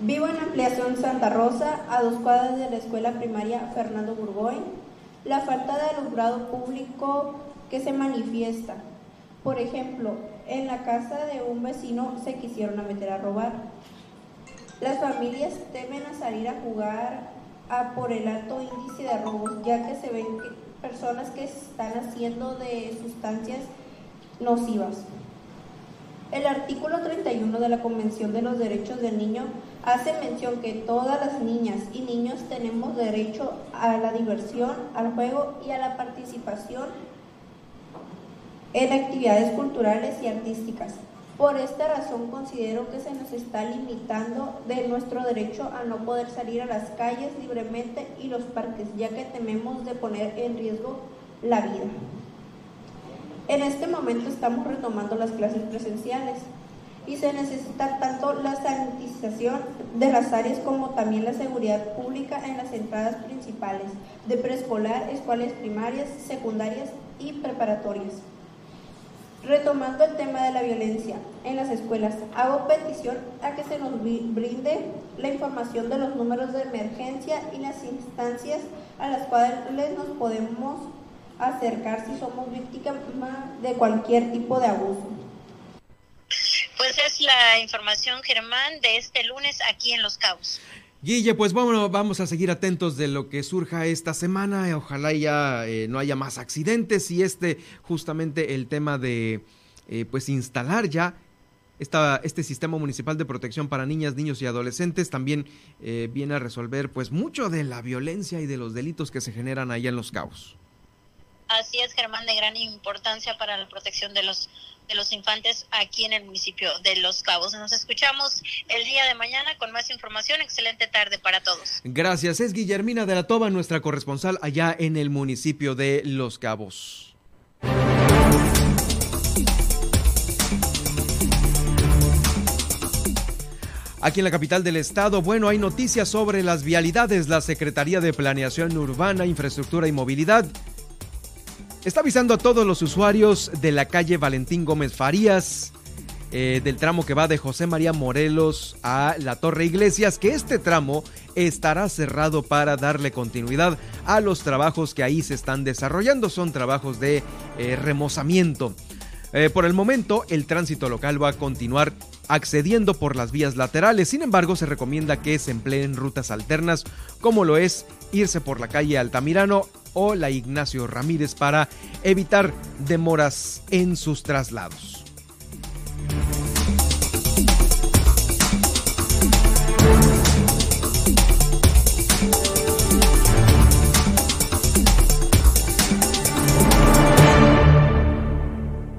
Vivo en Ampliación Santa Rosa, a dos cuadras de la escuela primaria Fernando Burgoy. La falta de alumbrado público que se manifiesta. Por ejemplo, en la casa de un vecino se quisieron meter a robar. Las familias temen a salir a jugar a por el alto índice de robos, ya que se ven que personas que están haciendo de sustancias nocivas. El artículo 31 de la Convención de los Derechos del Niño hace mención que todas las niñas y niños tenemos derecho a la diversión, al juego y a la participación en actividades culturales y artísticas. Por esta razón considero que se nos está limitando de nuestro derecho a no poder salir a las calles libremente y los parques, ya que tememos de poner en riesgo la vida. En este momento estamos retomando las clases presenciales y se necesita tanto la sanitización de las áreas como también la seguridad pública en las entradas principales de preescolar, escuelas primarias, secundarias y preparatorias. Retomando el tema de la violencia en las escuelas, hago petición a que se nos brinde la información de los números de emergencia y las instancias a las cuales nos podemos acercar si somos víctimas de cualquier tipo de abuso. Pues es la información, Germán, de este lunes aquí en Los Cabos. Guille, pues bueno, vamos a seguir atentos de lo que surja esta semana. Ojalá ya eh, no haya más accidentes y este, justamente el tema de, eh, pues instalar ya esta, este sistema municipal de protección para niñas, niños y adolescentes también eh, viene a resolver, pues mucho de la violencia y de los delitos que se generan ahí en los cabos. Así es, Germán, de gran importancia para la protección de los de los infantes aquí en el municipio de Los Cabos. Nos escuchamos el día de mañana con más información. Excelente tarde para todos. Gracias. Es Guillermina de la Toba, nuestra corresponsal allá en el municipio de Los Cabos. Aquí en la capital del estado, bueno, hay noticias sobre las vialidades. La Secretaría de Planeación Urbana, Infraestructura y Movilidad está avisando a todos los usuarios de la calle Valentín Gómez Farías, eh, del tramo que va de José María Morelos a la Torre Iglesias, que este tramo estará cerrado para darle continuidad a los trabajos que ahí se están desarrollando. Son trabajos de eh, remozamiento. Eh, por el momento, el tránsito local va a continuar accediendo por las vías laterales. Sin embargo, se recomienda que se empleen rutas alternas, como lo es irse por la calle Altamirano o la Ignacio Ramírez para evitar demoras en sus traslados.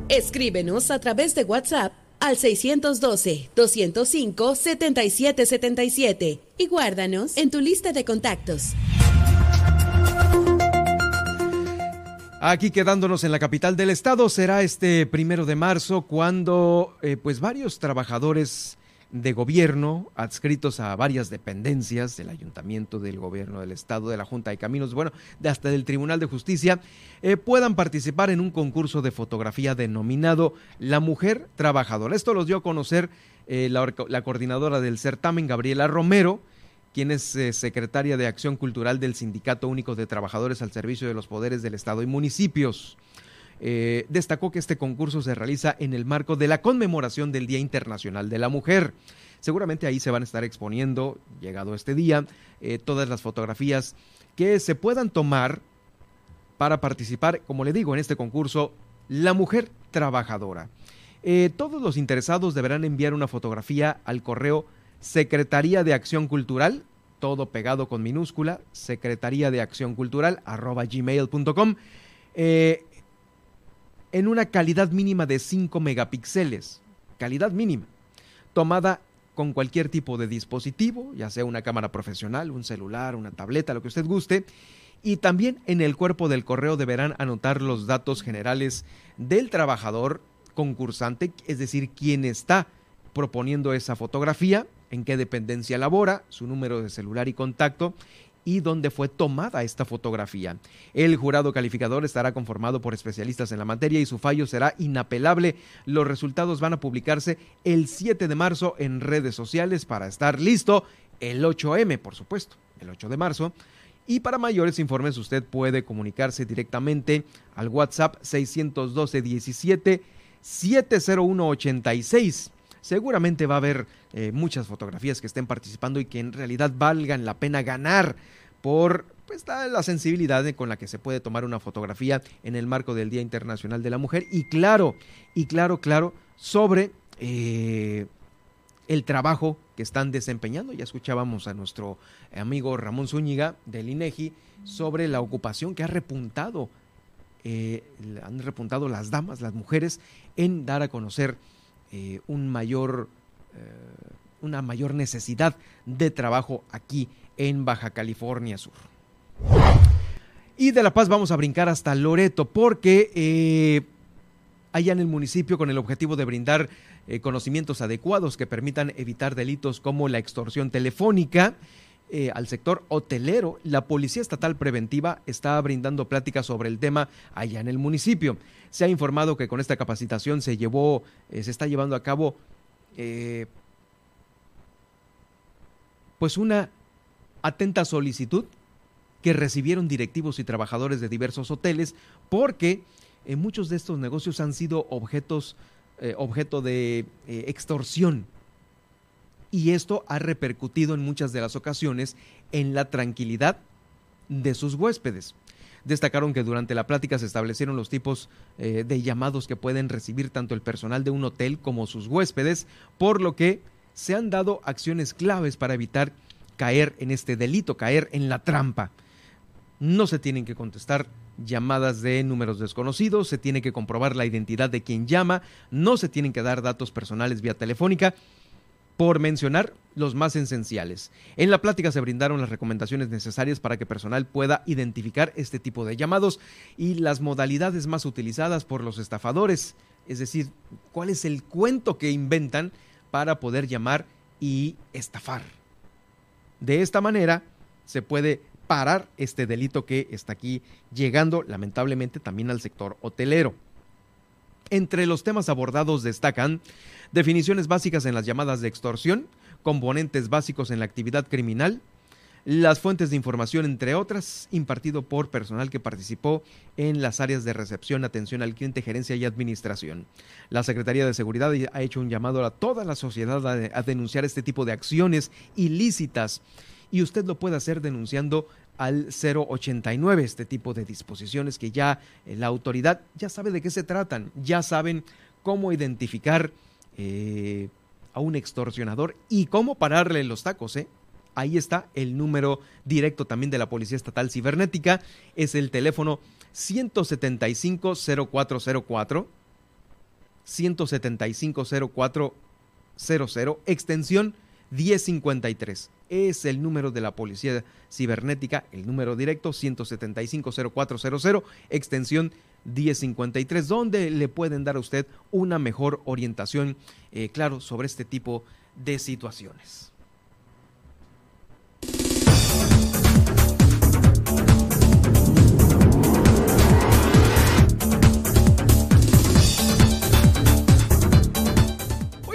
Escríbenos a través de WhatsApp al 612-205-7777 y guárdanos en tu lista de contactos. Aquí quedándonos en la capital del estado será este primero de marzo cuando eh, pues varios trabajadores de gobierno adscritos a varias dependencias del ayuntamiento, del gobierno del estado, de la Junta de Caminos, bueno, hasta del Tribunal de Justicia, eh, puedan participar en un concurso de fotografía denominado La Mujer Trabajadora. Esto los dio a conocer eh, la, la coordinadora del certamen, Gabriela Romero, quien es eh, secretaria de Acción Cultural del Sindicato Único de Trabajadores al Servicio de los Poderes del Estado y Municipios. Eh, destacó que este concurso se realiza en el marco de la conmemoración del Día Internacional de la Mujer. Seguramente ahí se van a estar exponiendo, llegado este día, eh, todas las fotografías que se puedan tomar para participar, como le digo, en este concurso, La Mujer Trabajadora. todos los interesados deberán enviar una fotografía al correo Secretaría de Acción Cultural, todo pegado con minúscula, Secretaría de Acción Cultural, arroba gmail.com, eh, en una calidad mínima de 5 megapíxeles, calidad mínima, tomada con cualquier tipo de dispositivo, ya sea una cámara profesional, un celular, una tableta, lo que usted guste, y también en el cuerpo del correo deberán anotar los datos generales del trabajador concursante, es decir, quién está proponiendo esa fotografía, en qué dependencia labora, su número de celular y contacto y dónde fue tomada esta fotografía. El jurado calificador estará conformado por especialistas en la materia y su fallo será inapelable. Los resultados van a publicarse el 7 de marzo en redes sociales para estar listo el 8M, por supuesto, el 8 de marzo. Y para mayores informes usted puede comunicarse directamente al WhatsApp 612 17 701 86 seguramente va a haber eh, muchas fotografías que estén participando y que en realidad valgan la pena ganar por pues, la sensibilidad con la que se puede tomar una fotografía en el marco del Día Internacional de la Mujer y claro, y claro, claro, sobre eh, el trabajo que están desempeñando. Ya escuchábamos a nuestro amigo Ramón Zúñiga del INEGI sobre la ocupación que ha repuntado, eh, han repuntado las damas, las mujeres, en dar a conocer eh, un mayor, eh, una mayor necesidad de trabajo aquí en Baja California Sur. Y de La Paz vamos a brincar hasta Loreto porque eh, allá en el municipio con el objetivo de brindar conocimientos adecuados que permitan evitar delitos como la extorsión telefónica. Al sector hotelero, la Policía Estatal Preventiva está brindando pláticas sobre el tema allá en el municipio. Se ha informado que con esta capacitación se llevó, eh, se está llevando a cabo pues una atenta solicitud que recibieron directivos y trabajadores de diversos hoteles porque eh, muchos de estos negocios han sido objetos, eh, objeto de eh, extorsión. Y esto ha repercutido en muchas de las ocasiones en la tranquilidad de sus huéspedes. Destacaron que durante la plática se establecieron los tipos de llamados que pueden recibir tanto el personal de un hotel como sus huéspedes, por lo que se han dado acciones claves para evitar caer en este delito, caer en la trampa. No se tienen que contestar llamadas de números desconocidos, se tiene que comprobar la identidad de quien llama, no se tienen que dar datos personales vía telefónica, por mencionar los más esenciales. En la plática se brindaron las recomendaciones necesarias para que personal pueda identificar este tipo de llamados y las modalidades más utilizadas por los estafadores, es decir, cuál es el cuento que inventan para poder llamar y estafar. De esta manera se puede parar este delito que está aquí llegando lamentablemente también al sector hotelero. Entre los temas abordados destacan definiciones básicas en las llamadas de extorsión, componentes básicos en la actividad criminal, las fuentes de información, entre otras, impartido por personal que participó en las áreas de recepción, atención al cliente, gerencia y administración. La Secretaría de Seguridad ha hecho un llamado a toda la sociedad a, denunciar este tipo de acciones ilícitas y usted lo puede hacer denunciando al 089 este tipo de disposiciones que ya eh, la autoridad ya sabe de qué se tratan, ya saben cómo identificar eh, a un extorsionador. Y cómo pararle los tacos, ¿eh? Ahí está el número directo también de la Policía Estatal Cibernética, es el teléfono 175 0404 175 0400 extensión 1053 es el número de la Policía Cibernética, el número directo 175-0400, extensión 1053, donde le pueden dar a usted una mejor orientación, eh, claro, sobre este tipo de situaciones.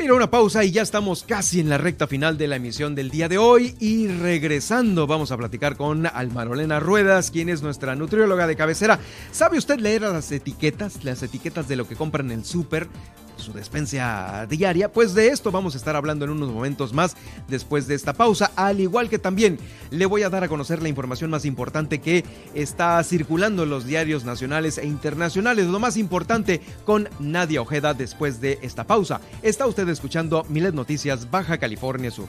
Ir a una pausa y ya estamos casi en la recta final de la emisión del día de hoy y regresando vamos a platicar con Almarolena Ruedas, quien es nuestra nutrióloga de cabecera. ¿Sabe usted leer las etiquetas, las etiquetas de lo que compran en el súper? Su despensa diaria. Pues de esto vamos a estar hablando en unos momentos más después de esta pausa, al igual que también le voy a dar a conocer la información más importante que está circulando en los diarios nacionales e internacionales. Lo más importante con Nadia Ojeda después de esta pausa. Está usted escuchando Milet Noticias Baja California Sur.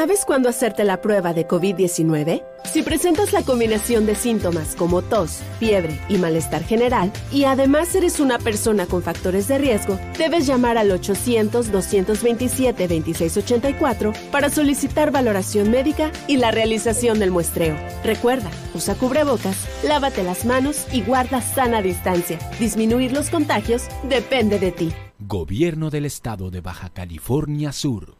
¿Sabes cuándo hacerte la prueba de COVID-19? Si presentas la combinación de síntomas como tos, fiebre y malestar general, y además eres una persona con factores de riesgo, debes llamar al 800-227-2684 para solicitar valoración médica y la realización del muestreo. Recuerda, usa cubrebocas, lávate las manos y guarda sana distancia. Disminuir los contagios depende de ti. Gobierno del Estado de Baja California Sur.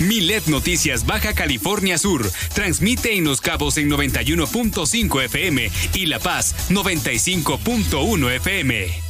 Milet Noticias Baja California Sur transmite en Los Cabos en 91.5 FM y La Paz 95.1 FM.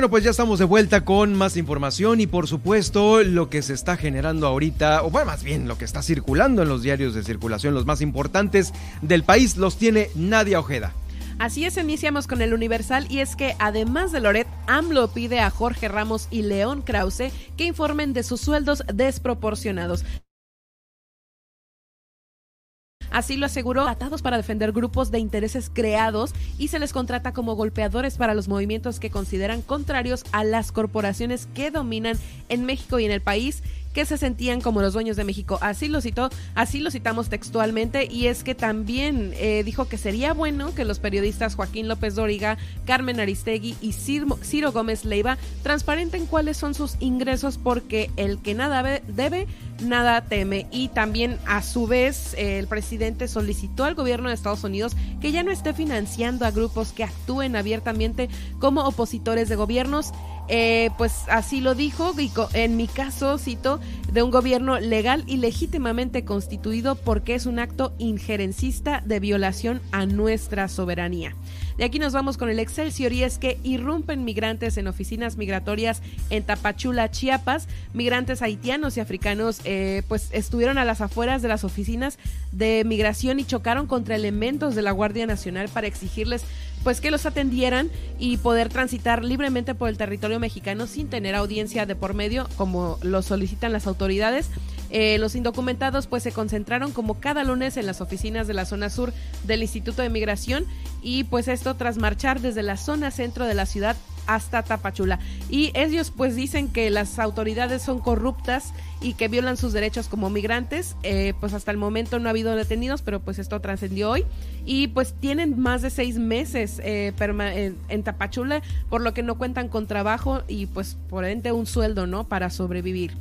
Bueno, pues ya estamos de vuelta con más información y por supuesto lo que se está generando ahorita, o más bien lo que está circulando en los diarios de circulación, los más importantes del país, los tiene Nadia Ojeda. Así es, iniciamos con el Universal y es que además de Loret, AMLO pide a Jorge Ramos y León Krause que informen de sus sueldos desproporcionados. Así lo aseguró, atados para defender grupos de intereses creados y se les contrata como golpeadores para los movimientos que consideran contrarios a las corporaciones que dominan en México y en el país que se sentían como los dueños de México. Así lo citó, así lo citamos textualmente y es que también eh, dijo que sería bueno que los periodistas Joaquín López Dóriga, Carmen Aristegui y Ciro, Gómez Leiva transparenten cuáles son sus ingresos porque el que nada debe, nada teme. Y también a su vez el presidente solicitó al gobierno de Estados Unidos que ya no esté financiando a grupos que actúen abiertamente como opositores de gobiernos Eh, pues así lo dijo, y en mi caso, cito, de un gobierno legal y legítimamente constituido porque es un acto injerencista de violación a nuestra soberanía. De aquí nos vamos con el Excelsior y es que irrumpen migrantes en oficinas migratorias en Tapachula, Chiapas. Migrantes haitianos y africanos eh, pues estuvieron a las afueras de las oficinas de migración y chocaron contra elementos de la Guardia Nacional para exigirles pues que los atendieran y poder transitar libremente por el territorio mexicano sin tener audiencia de por medio como lo solicitan las autoridades. Eh, los indocumentados pues se concentraron como cada lunes en las oficinas de la zona sur del Instituto de Migración y pues esto tras marchar desde la zona centro de la ciudad hasta Tapachula. Y ellos pues dicen que las autoridades son corruptas y que violan sus derechos como migrantes. Eh, pues hasta el momento no ha habido detenidos, pero pues esto trascendió hoy. Y pues tienen más de seis meses eh, en, Tapachula, por lo que no cuentan con trabajo y pues por ende un sueldo, ¿no? Para sobrevivir.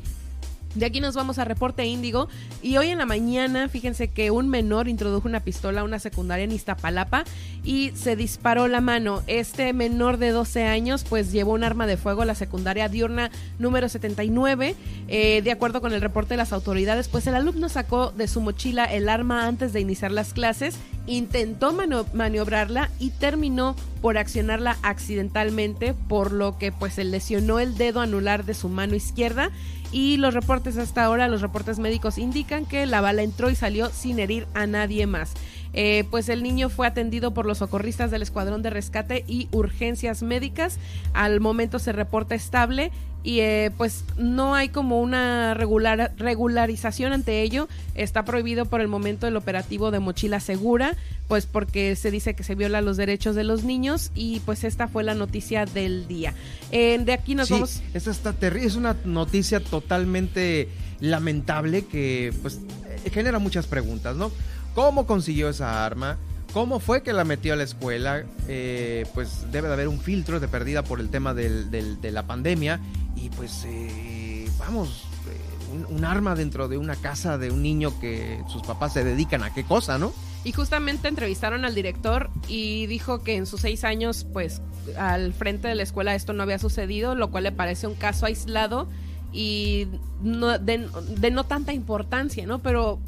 De aquí nos vamos a reporte índigo y hoy en la mañana fíjense que un menor introdujo una pistola a una secundaria en Iztapalapa y se disparó la mano. Este menor de 12 años pues llevó un arma de fuego a la secundaria diurna número 79. Eh, de acuerdo con el reporte de las autoridades pues el alumno sacó de su mochila el arma antes de iniciar las clases, intentó maniobrarla y terminó por accionarla accidentalmente por lo que pues se lesionó el dedo anular de su mano izquierda y los reportes hasta ahora, los reportes médicos indican que la bala entró y salió sin herir a nadie más. Eh, pues el niño fue atendido por los socorristas del Escuadrón de Rescate y Urgencias Médicas. Al momento se reporta estable y eh, pues no hay como una regular, regularización ante ello. Está prohibido por el momento el operativo de mochila segura, pues porque se dice que se viola los derechos de los niños y pues esta fue la noticia del día. de aquí nos vamos... Esta está terrible, es una noticia totalmente lamentable que pues eh, genera muchas preguntas, ¿no? ¿Cómo consiguió esa arma? ¿Cómo fue que la metió a la escuela? Eh, pues debe de haber un filtro de perdida por el tema de la pandemia. Y pues, eh, vamos, eh, un, arma dentro de una casa de un niño que sus papás se dedican a qué cosa, ¿no? Y justamente entrevistaron al director y dijo que en sus seis años, pues, al frente de la escuela esto no había sucedido, lo cual le parece un caso aislado y de no tanta importancia, ¿no? Pero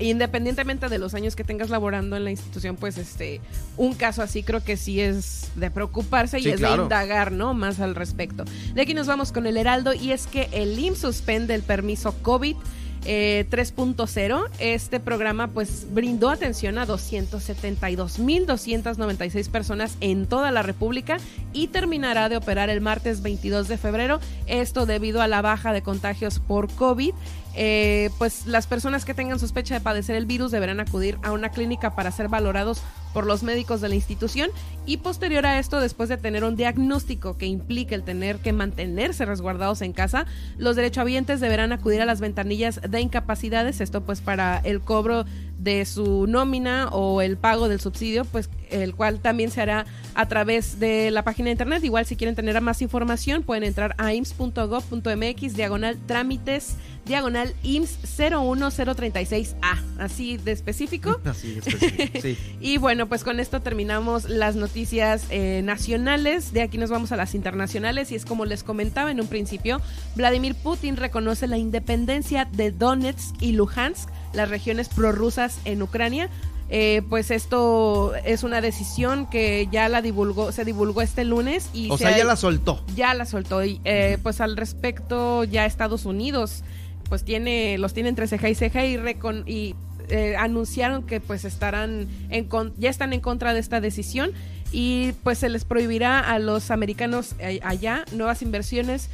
independientemente de los años que tengas laborando en la institución, pues este, un caso así creo que sí es de preocuparse y es de indagar, ¿no? Más al respecto. De aquí nos vamos con el Heraldo y es que el IMSS suspende el permiso COVID 3.0. Eh, este programa pues brindó atención a 272.296 personas en toda la República y terminará de operar el martes 22 de febrero. Esto debido a la baja de contagios por COVID. Eh, pues las personas que tengan sospecha de padecer el virus deberán acudir a una clínica para ser valorados por los médicos de la institución y posterior a esto, después de tener un diagnóstico que implique el tener que mantenerse resguardados en casa, los derechohabientes deberán acudir a las ventanillas de incapacidades, esto pues para el cobro de su nómina o el pago del subsidio, pues el cual también se hará a través de la página de internet. Igual si quieren tener más información pueden entrar a ims.gov.mx diagonal trámites diagonal IMSS 01036A, así de específico. Así de específico, sí. y bueno, pues con esto terminamos las noticias eh, nacionales. De aquí nos vamos a las internacionales y es como les comentaba en un principio, Vladimir Putin reconoce la independencia de Donetsk y Luhansk, las regiones prorrusas en Ucrania, eh, pues esto es una decisión que ya la divulgó, se divulgó este lunes y o sea ya la soltó. Ya la soltó y eh, pues al respecto ya Estados Unidos pues tiene los tiene entre ceja y ceja y, y eh, anunciaron que pues estarán en ya están en contra de esta decisión y pues se les prohibirá a los americanos allá nuevas inversiones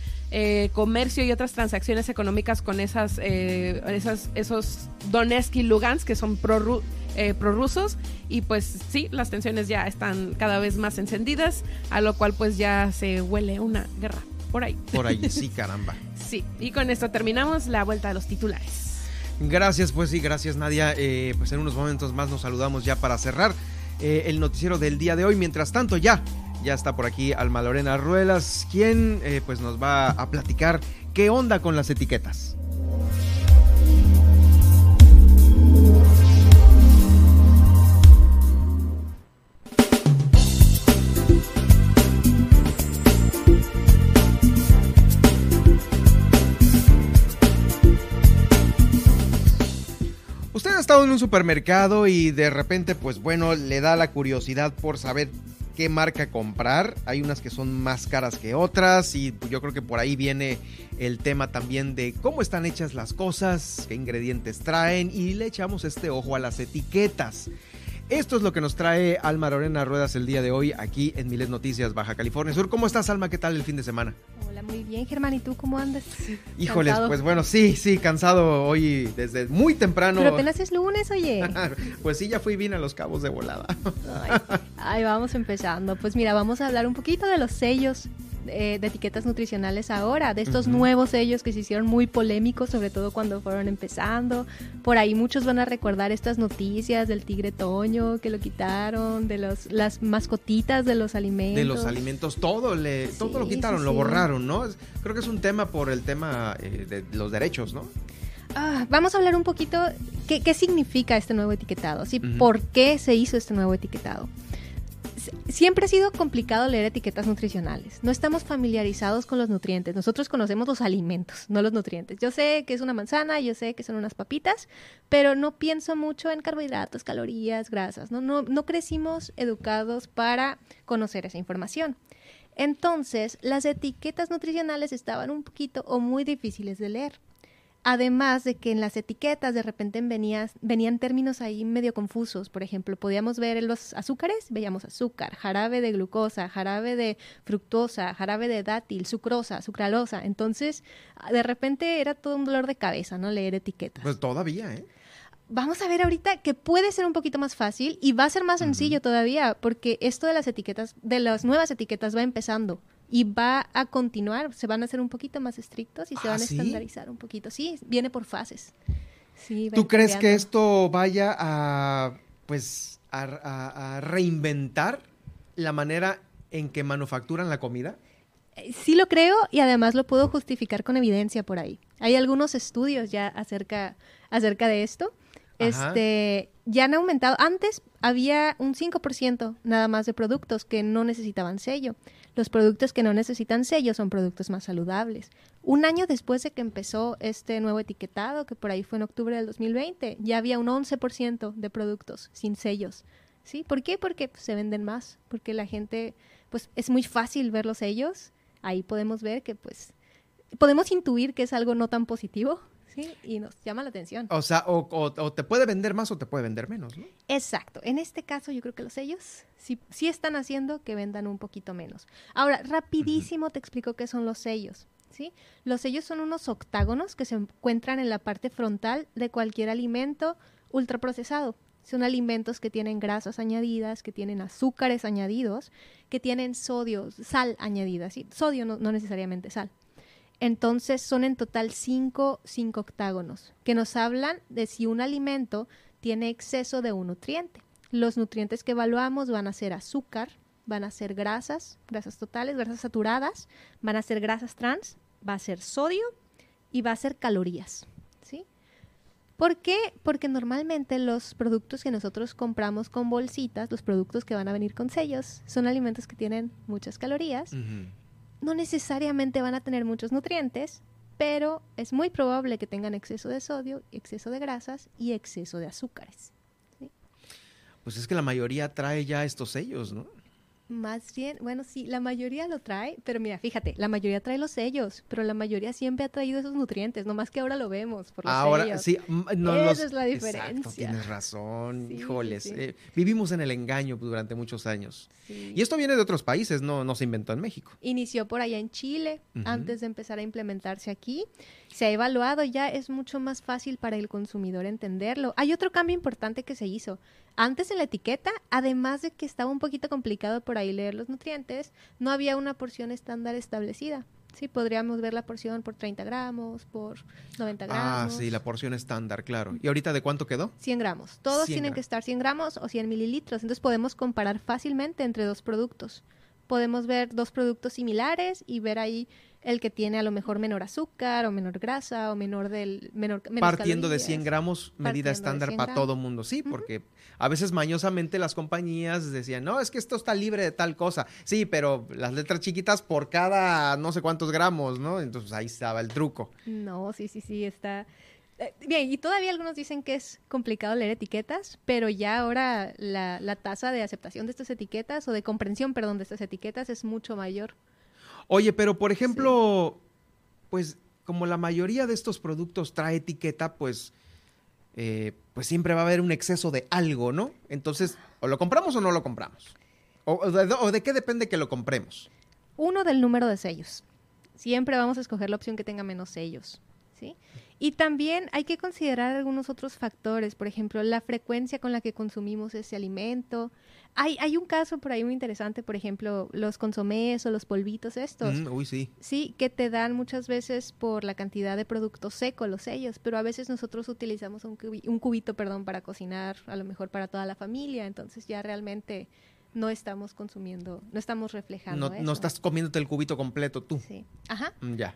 comercio y otras transacciones económicas con esas, esas esos Donetsk y Lugansk que son eh, prorrusos y pues sí, las tensiones ya están cada vez más encendidas, a lo cual pues ya se huele una guerra por ahí. Por ahí, sí, caramba. sí, y con esto terminamos la vuelta de los titulares. Gracias, pues sí, gracias Nadia. Eh, pues en unos momentos más nos saludamos ya para cerrar eh, el noticiero del día de hoy. Mientras tanto, ya, ya está por aquí Alma Lorena Ruelas, quien eh, pues nos va a platicar qué onda con las etiquetas. Usted ha estado en un supermercado y de repente, pues bueno, le da la curiosidad por saber qué marca comprar. Hay unas que son más caras que otras y yo creo que por ahí viene el tema también de cómo están hechas las cosas, qué ingredientes traen y le echamos este ojo a las etiquetas. Esto es lo que nos trae Alma Lorena Ruedas el día de hoy aquí en Miles Noticias Baja California Sur. ¿Cómo estás, Alma? ¿Qué tal el fin de semana? Hola, muy bien, Germán. ¿Y tú cómo andas? Híjoles, pues bueno, sí, sí, cansado hoy desde muy temprano. Pero apenas es lunes, oye. pues sí, ya fui bien a los cabos de volada. ay, vamos empezando. Pues mira, vamos a hablar un poquito de los sellos eh, de etiquetas nutricionales ahora, de estos nuevos sellos que se hicieron muy polémicos, sobre todo cuando fueron empezando. Por ahí muchos van a recordar estas noticias del tigre toño que lo quitaron, de los, las mascotitas de los alimentos. De los alimentos, todo, le, todo lo quitaron, lo borraron, ¿no? Creo que es un tema por el tema eh, de los derechos, ¿no? Ah, vamos a hablar un poquito qué, qué significa este nuevo etiquetado, ¿sí? ¿Por qué se hizo este nuevo etiquetado? Siempre ha sido complicado leer etiquetas nutricionales. No estamos familiarizados con los nutrientes. Nosotros conocemos los alimentos, no los nutrientes. Yo sé que es una manzana, yo sé que son unas papitas, pero no pienso mucho en carbohidratos, calorías, grasas. No, no, no crecimos educados para conocer esa información. Entonces, las etiquetas nutricionales estaban un poquito o muy difíciles de leer. Además de que en las etiquetas de repente venían términos ahí medio confusos. Por ejemplo, podíamos ver en los azúcares, veíamos azúcar, jarabe de glucosa, jarabe de fructosa, jarabe de dátil, sucrosa, sucralosa. Entonces, de repente era todo un dolor de cabeza, ¿no? Leer etiquetas. Pues todavía, ¿eh? Vamos a ver ahorita que puede ser un poquito más fácil y va a ser más sencillo todavía, porque esto de las etiquetas, de las nuevas etiquetas va empezando y va a continuar, se van a hacer un poquito más estrictos y se van a ah, estandarizar un poquito. Sí, viene por fases. ¿Tú crees que esto vaya a, pues, a, reinventar la manera en que manufacturan la comida? Eh, sí lo creo y además lo puedo justificar con evidencia por ahí. Hay algunos estudios ya acerca, acerca de esto. Este, ya han aumentado. Antes había un 5% nada más de productos que no necesitaban sello. Los productos que no necesitan sello son productos más saludables. Un año después de que empezó este nuevo etiquetado, que por ahí fue en octubre del 2020, ya había un 11% de productos sin sellos. ¿Sí? ¿Por qué? Porque pues, se venden más, porque la gente, pues es muy fácil ver los sellos. Ahí podemos ver que, pues, podemos intuir que es algo no tan positivo, ¿sí? Y nos llama la atención. O sea, o, te puede vender más o te puede vender menos, ¿no? Exacto. En este caso yo creo que los sellos sí, sí están haciendo que vendan un poquito menos. Ahora, rapidísimo te explico qué son los sellos. ¿Sí? Los sellos son unos octágonos que se encuentran en la parte frontal de cualquier alimento ultraprocesado. Son alimentos que tienen grasas añadidas, que tienen azúcares añadidos, que tienen sodio, sal añadida. ¿sí? Sodio no necesariamente sal. Entonces son en total cinco, cinco octágonos que nos hablan de si un alimento tiene exceso de un nutriente. Los nutrientes que evaluamos van a ser azúcar, van a ser grasas, grasas totales, grasas saturadas, van a ser grasas trans, va a ser sodio y va a ser calorías. ¿sí? ¿Por qué? Porque normalmente los productos que nosotros compramos con bolsitas, los productos que van a venir con sellos, son alimentos que tienen muchas calorías no necesariamente van a tener muchos nutrientes, pero es muy probable que tengan exceso de sodio, exceso de grasas y exceso de azúcares. Pues es que la mayoría trae ya estos sellos, ¿no? Más bien, bueno, sí, la mayoría lo trae, pero mira, fíjate, la mayoría trae los sellos, pero la mayoría siempre ha traído esos nutrientes, nomás que ahora lo vemos por los ahora, sí, no, Esa es la diferencia. Exacto, tienes razón, híjoles, eh, vivimos en el engaño durante muchos años. Y esto viene de otros países, no, no se inventó en México. Inició por allá en Chile, antes de empezar a implementarse aquí se ha evaluado, ya es mucho más fácil para el consumidor entenderlo. Hay otro cambio importante que se hizo. Antes en la etiqueta, además de que estaba un poquito complicado por ahí leer los nutrientes, no había una porción estándar establecida. Sí, podríamos ver la porción por 30 gramos, por 90 ah, gramos. Ah, sí, la porción estándar, claro. ¿Y ahorita de cuánto quedó? 100 gramos. Todos tienen que estar 100 gramos o 100 mililitros. Entonces podemos comparar fácilmente entre dos productos. Podemos ver dos productos similares y ver ahí el que tiene a lo mejor menor azúcar o menor grasa o menor del menor partiendo de 100 gramos medida estándar para todo mundo. Sí porque a veces mañosamente las compañías decían no es que esto está libre de tal cosa sí pero las letras chiquitas por cada no sé cuántos gramos no entonces ahí estaba el truco. No sí sí sí está bien, y todavía algunos dicen que es complicado leer etiquetas, pero ya ahora la, la tasa de aceptación de estas etiquetas o de comprensión, perdón, de estas etiquetas es mucho mayor. Oye, pero por ejemplo, pues como la mayoría de estos productos trae etiqueta, pues, eh, pues siempre va a haber un exceso de algo, ¿no? Entonces, o lo compramos o no lo compramos. O, o de, o de qué depende que lo compremos. Uno del número de sellos. Siempre vamos a escoger la opción que tenga menos sellos, ¿sí? Y también hay que considerar algunos otros factores, por ejemplo, la frecuencia con la que consumimos ese alimento. Hay, hay un caso por ahí muy interesante, por ejemplo, los consomés o los polvitos estos. Mm, uy, sí. Sí, que te dan muchas veces por la cantidad de producto seco, los sellos, pero a veces nosotros utilizamos un, cubi- un cubito, perdón, para cocinar, a lo mejor para toda la familia, entonces ya realmente no estamos consumiendo, no estamos reflejando No, eso. no estás comiéndote el cubito completo tú. Sí. Ajá. Mm, Ya.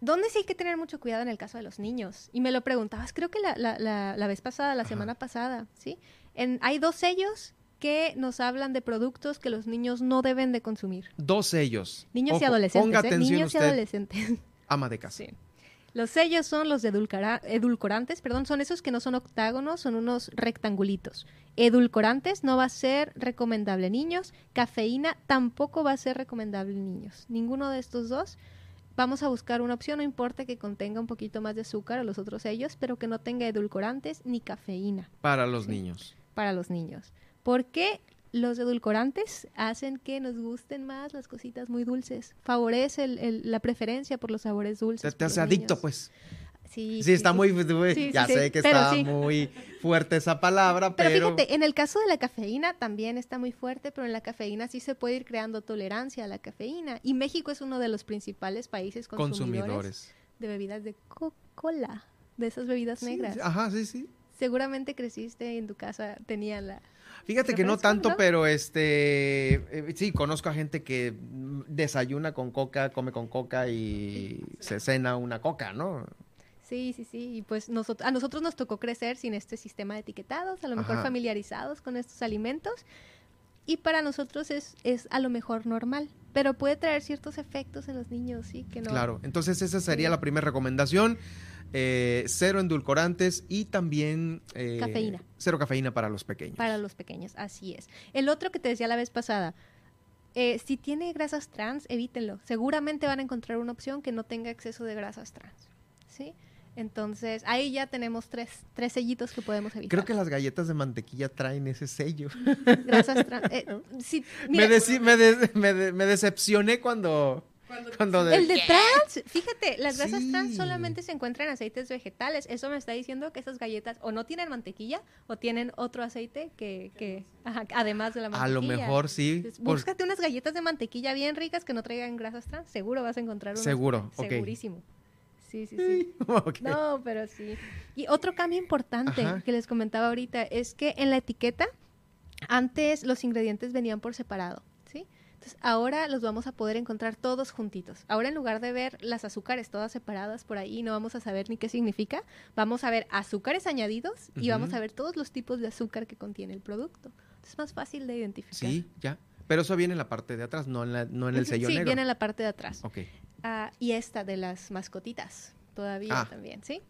¿Dónde sí hay que tener mucho cuidado en el caso de los niños? Y me lo preguntabas, creo que la, la, la, la vez pasada, la semana pasada, ¿sí? En, hay dos sellos que nos hablan de productos que los niños no deben de consumir. Dos sellos. Niños y adolescentes. Ponga ¿eh? atención Niños y adolescentes. ama de casa. Los sellos son los de edulcora- edulcorantes, perdón, son esos que no son octágonos, son unos rectangulitos. Edulcorantes no va a ser recomendable en niños, cafeína tampoco va a ser recomendable en niños. Ninguno de estos dos. Vamos a buscar una opción, no importa que contenga un poquito más de azúcar o los otros sellos, pero que no tenga edulcorantes ni cafeína Para los niños. para los niños. Porque los edulcorantes hacen que nos gusten más las cositas muy dulces. Favorece el- el- la preferencia por los sabores dulces. Te, hace adicto, niños. pues. Sí, Sí, está muy, muy- Sí, ya sí, sé que está muy fuerte esa palabra, Pero pero, fíjate, en el caso de la cafeína también está muy fuerte, pero en la cafeína sí se puede ir creando tolerancia a la cafeína. Y México es uno de los principales países consumidores, consumidores. de bebidas de Coca-Cola, de esas bebidas negras. Ajá, sí, sí. Seguramente creciste y en tu casa tenía la... Fíjate que no tanto, ¿no? pero este, eh, sí, conozco a gente que desayuna con coca, come con coca y se cena una coca, ¿no? Sí, sí, sí. Y pues nosotros, a nosotros nos tocó crecer sin este sistema de etiquetados, a lo mejor Ajá. familiarizados con estos alimentos. Y para nosotros es, es a lo mejor normal, pero puede traer ciertos efectos en los niños, sí, que no. Claro, entonces esa sería Sí. la primera recomendación. eh, cero endulcorantes y también... eh, Cafeína. Cero cafeína para los pequeños. Para los pequeños, así es. El otro que te decía la vez pasada, eh, si tiene grasas trans, evítenlo. Seguramente van a encontrar una opción que no tenga exceso de grasas trans, ¿sí? Entonces, ahí ya tenemos tres, tres sellitos que podemos evitar. Creo que las galletas de mantequilla traen ese sello. Grasas trans. eh, sí, me, deci- me de- me de- me decepcioné cuando... cuando de- El de trans, fíjate, las grasas Sí. trans solamente se encuentran en aceites vegetales. Eso me está diciendo que esas galletas o no tienen mantequilla o tienen otro aceite que, que ajá, además de la A mantequilla. lo mejor sí. Entonces, por- búscate unas galletas de mantequilla bien ricas que no traigan grasas trans. Seguro vas a encontrar unas. Seguro, ok. Segurísimo. Sí, sí, sí. No, pero sí. Y otro cambio importante Ajá. que les comentaba ahorita es que en la etiqueta antes los ingredientes venían por separado, ¿sí? Entonces ahora los vamos a poder encontrar todos juntitos. Ahora en lugar de ver las azúcares todas separadas por ahí, no vamos a saber ni qué significa, vamos a ver azúcares añadidos y vamos a ver todos los tipos de azúcar que contiene el producto. Es más fácil de identificar. Sí, ya. Pero eso viene en la parte de atrás, no en, la- no en el sello sí, negro. viene en la parte de atrás. Ok. Ah, y esta de las mascotitas, todavía Ah. también, ¿sí?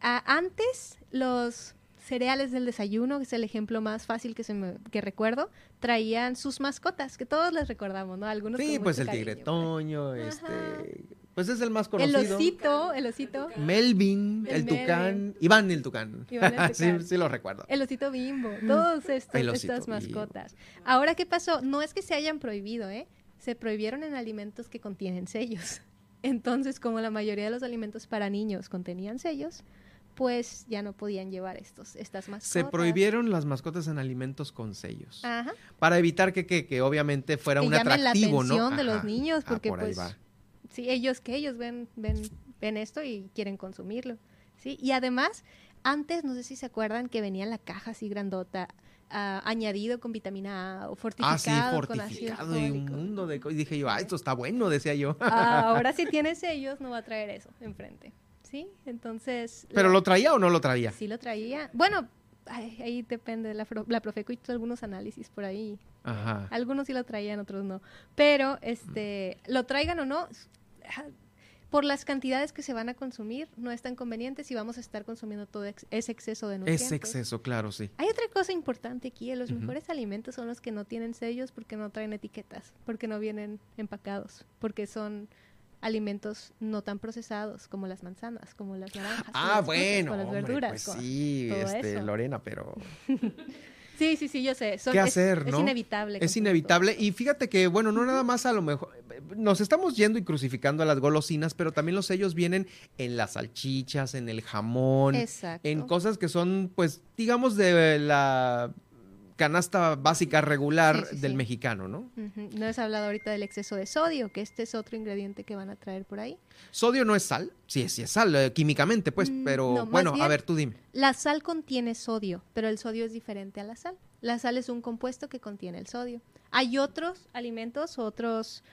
Ah, antes, los cereales del desayuno, que es el ejemplo más fácil que, se me, que recuerdo, traían sus mascotas, que todos les recordamos, ¿no? Algunos Sí, pues el cariño. tigre Toño, este... Pues es el más El conocido. osito, el osito. Melvin, El el, tucán, Iván el tucán. Iván el sí, tucán. sí lo recuerdo. El osito bimbo, El osito estas Bimbo. mascotas. Ahora, ¿qué pasó? No es que se hayan prohibido, ¿eh? Se prohibieron en alimentos que contienen sellos. Entonces, como la mayoría de los alimentos para niños contenían sellos, pues ya no podían llevar estos, estas mascotas. Se prohibieron las mascotas en alimentos con sellos. Ajá. Para evitar que, que, que obviamente fuera que un llamen la atractivo, atención ¿no? de los niños, Ah, porque por ahí pues va. sí, ellos que ellos ven, ven, ven esto y quieren consumirlo. Sí, y además, antes, no sé si se acuerdan que venía en la caja así grandota, ah, añadido con vitamina A o fortificado, Ah, sí, con y un mundo de cosas. Y dije yo, ah, esto está bueno, decía yo. Ah, ahora si tiene sellos no va a traer eso enfrente. ¿Sí? Entonces... ¿Pero la- lo traía o no lo traía? Sí lo traía. Bueno, ay, ahí depende. La, la Profeco hizo algunos análisis por ahí. Ajá. Algunos sí lo traían, otros no. Pero, este, lo traigan o no, por las cantidades que se van a consumir, no es tan conveniente si vamos a estar consumiendo todo ese exceso de nutrientes. Ese exceso, claro, sí. Hay otra cosa importante aquí, los mejores alimentos son los que no tienen sellos porque no traen etiquetas, porque no vienen empacados, porque son alimentos no tan procesados como las manzanas, como las naranjas, ah, bueno, las verduras, pues sí, este, Lorena, pero Sí, sí, sí, yo sé. ¿Qué hacer, es, inevitable. Es inevitable. Y fíjate que, bueno, no nada más a lo mejor. Nos estamos yendo y crucificando a las golosinas, pero también los sellos vienen en las salchichas, en el jamón, en cosas que son, pues, digamos, de la canasta básica regular del mexicano, ¿no? No has hablado ahorita del exceso de sodio, que este es otro ingrediente que van a traer por ahí. ¿Sodio no es sal? Sí, sí es sal, eh, químicamente, pues, mm, pero bueno, a ver, tú dime. La sal contiene sodio, pero el sodio es diferente a la sal. La sal es un compuesto que contiene el sodio. Hay otros alimentos, otros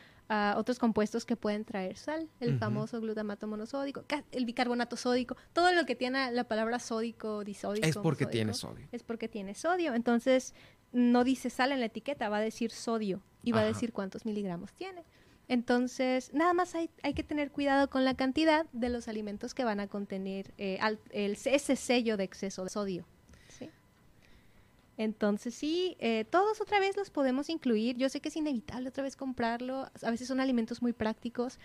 otros compuestos que pueden traer sal, el famoso glutamato monosódico, el bicarbonato sódico, todo lo que tiene la palabra sódico, disódico. Es porque tiene sodio. Es porque tiene sodio. Entonces, no dice sal en la etiqueta, va a decir sodio y va a decir cuántos miligramos tiene. Entonces, nada más hay, hay, que tener cuidado con la cantidad de los alimentos que van a contener eh, ese sello de exceso de sodio. Entonces sí, eh, todos otra vez los podemos incluir. Yo sé que es inevitable otra vez comprarlo. A veces son alimentos muy prácticos.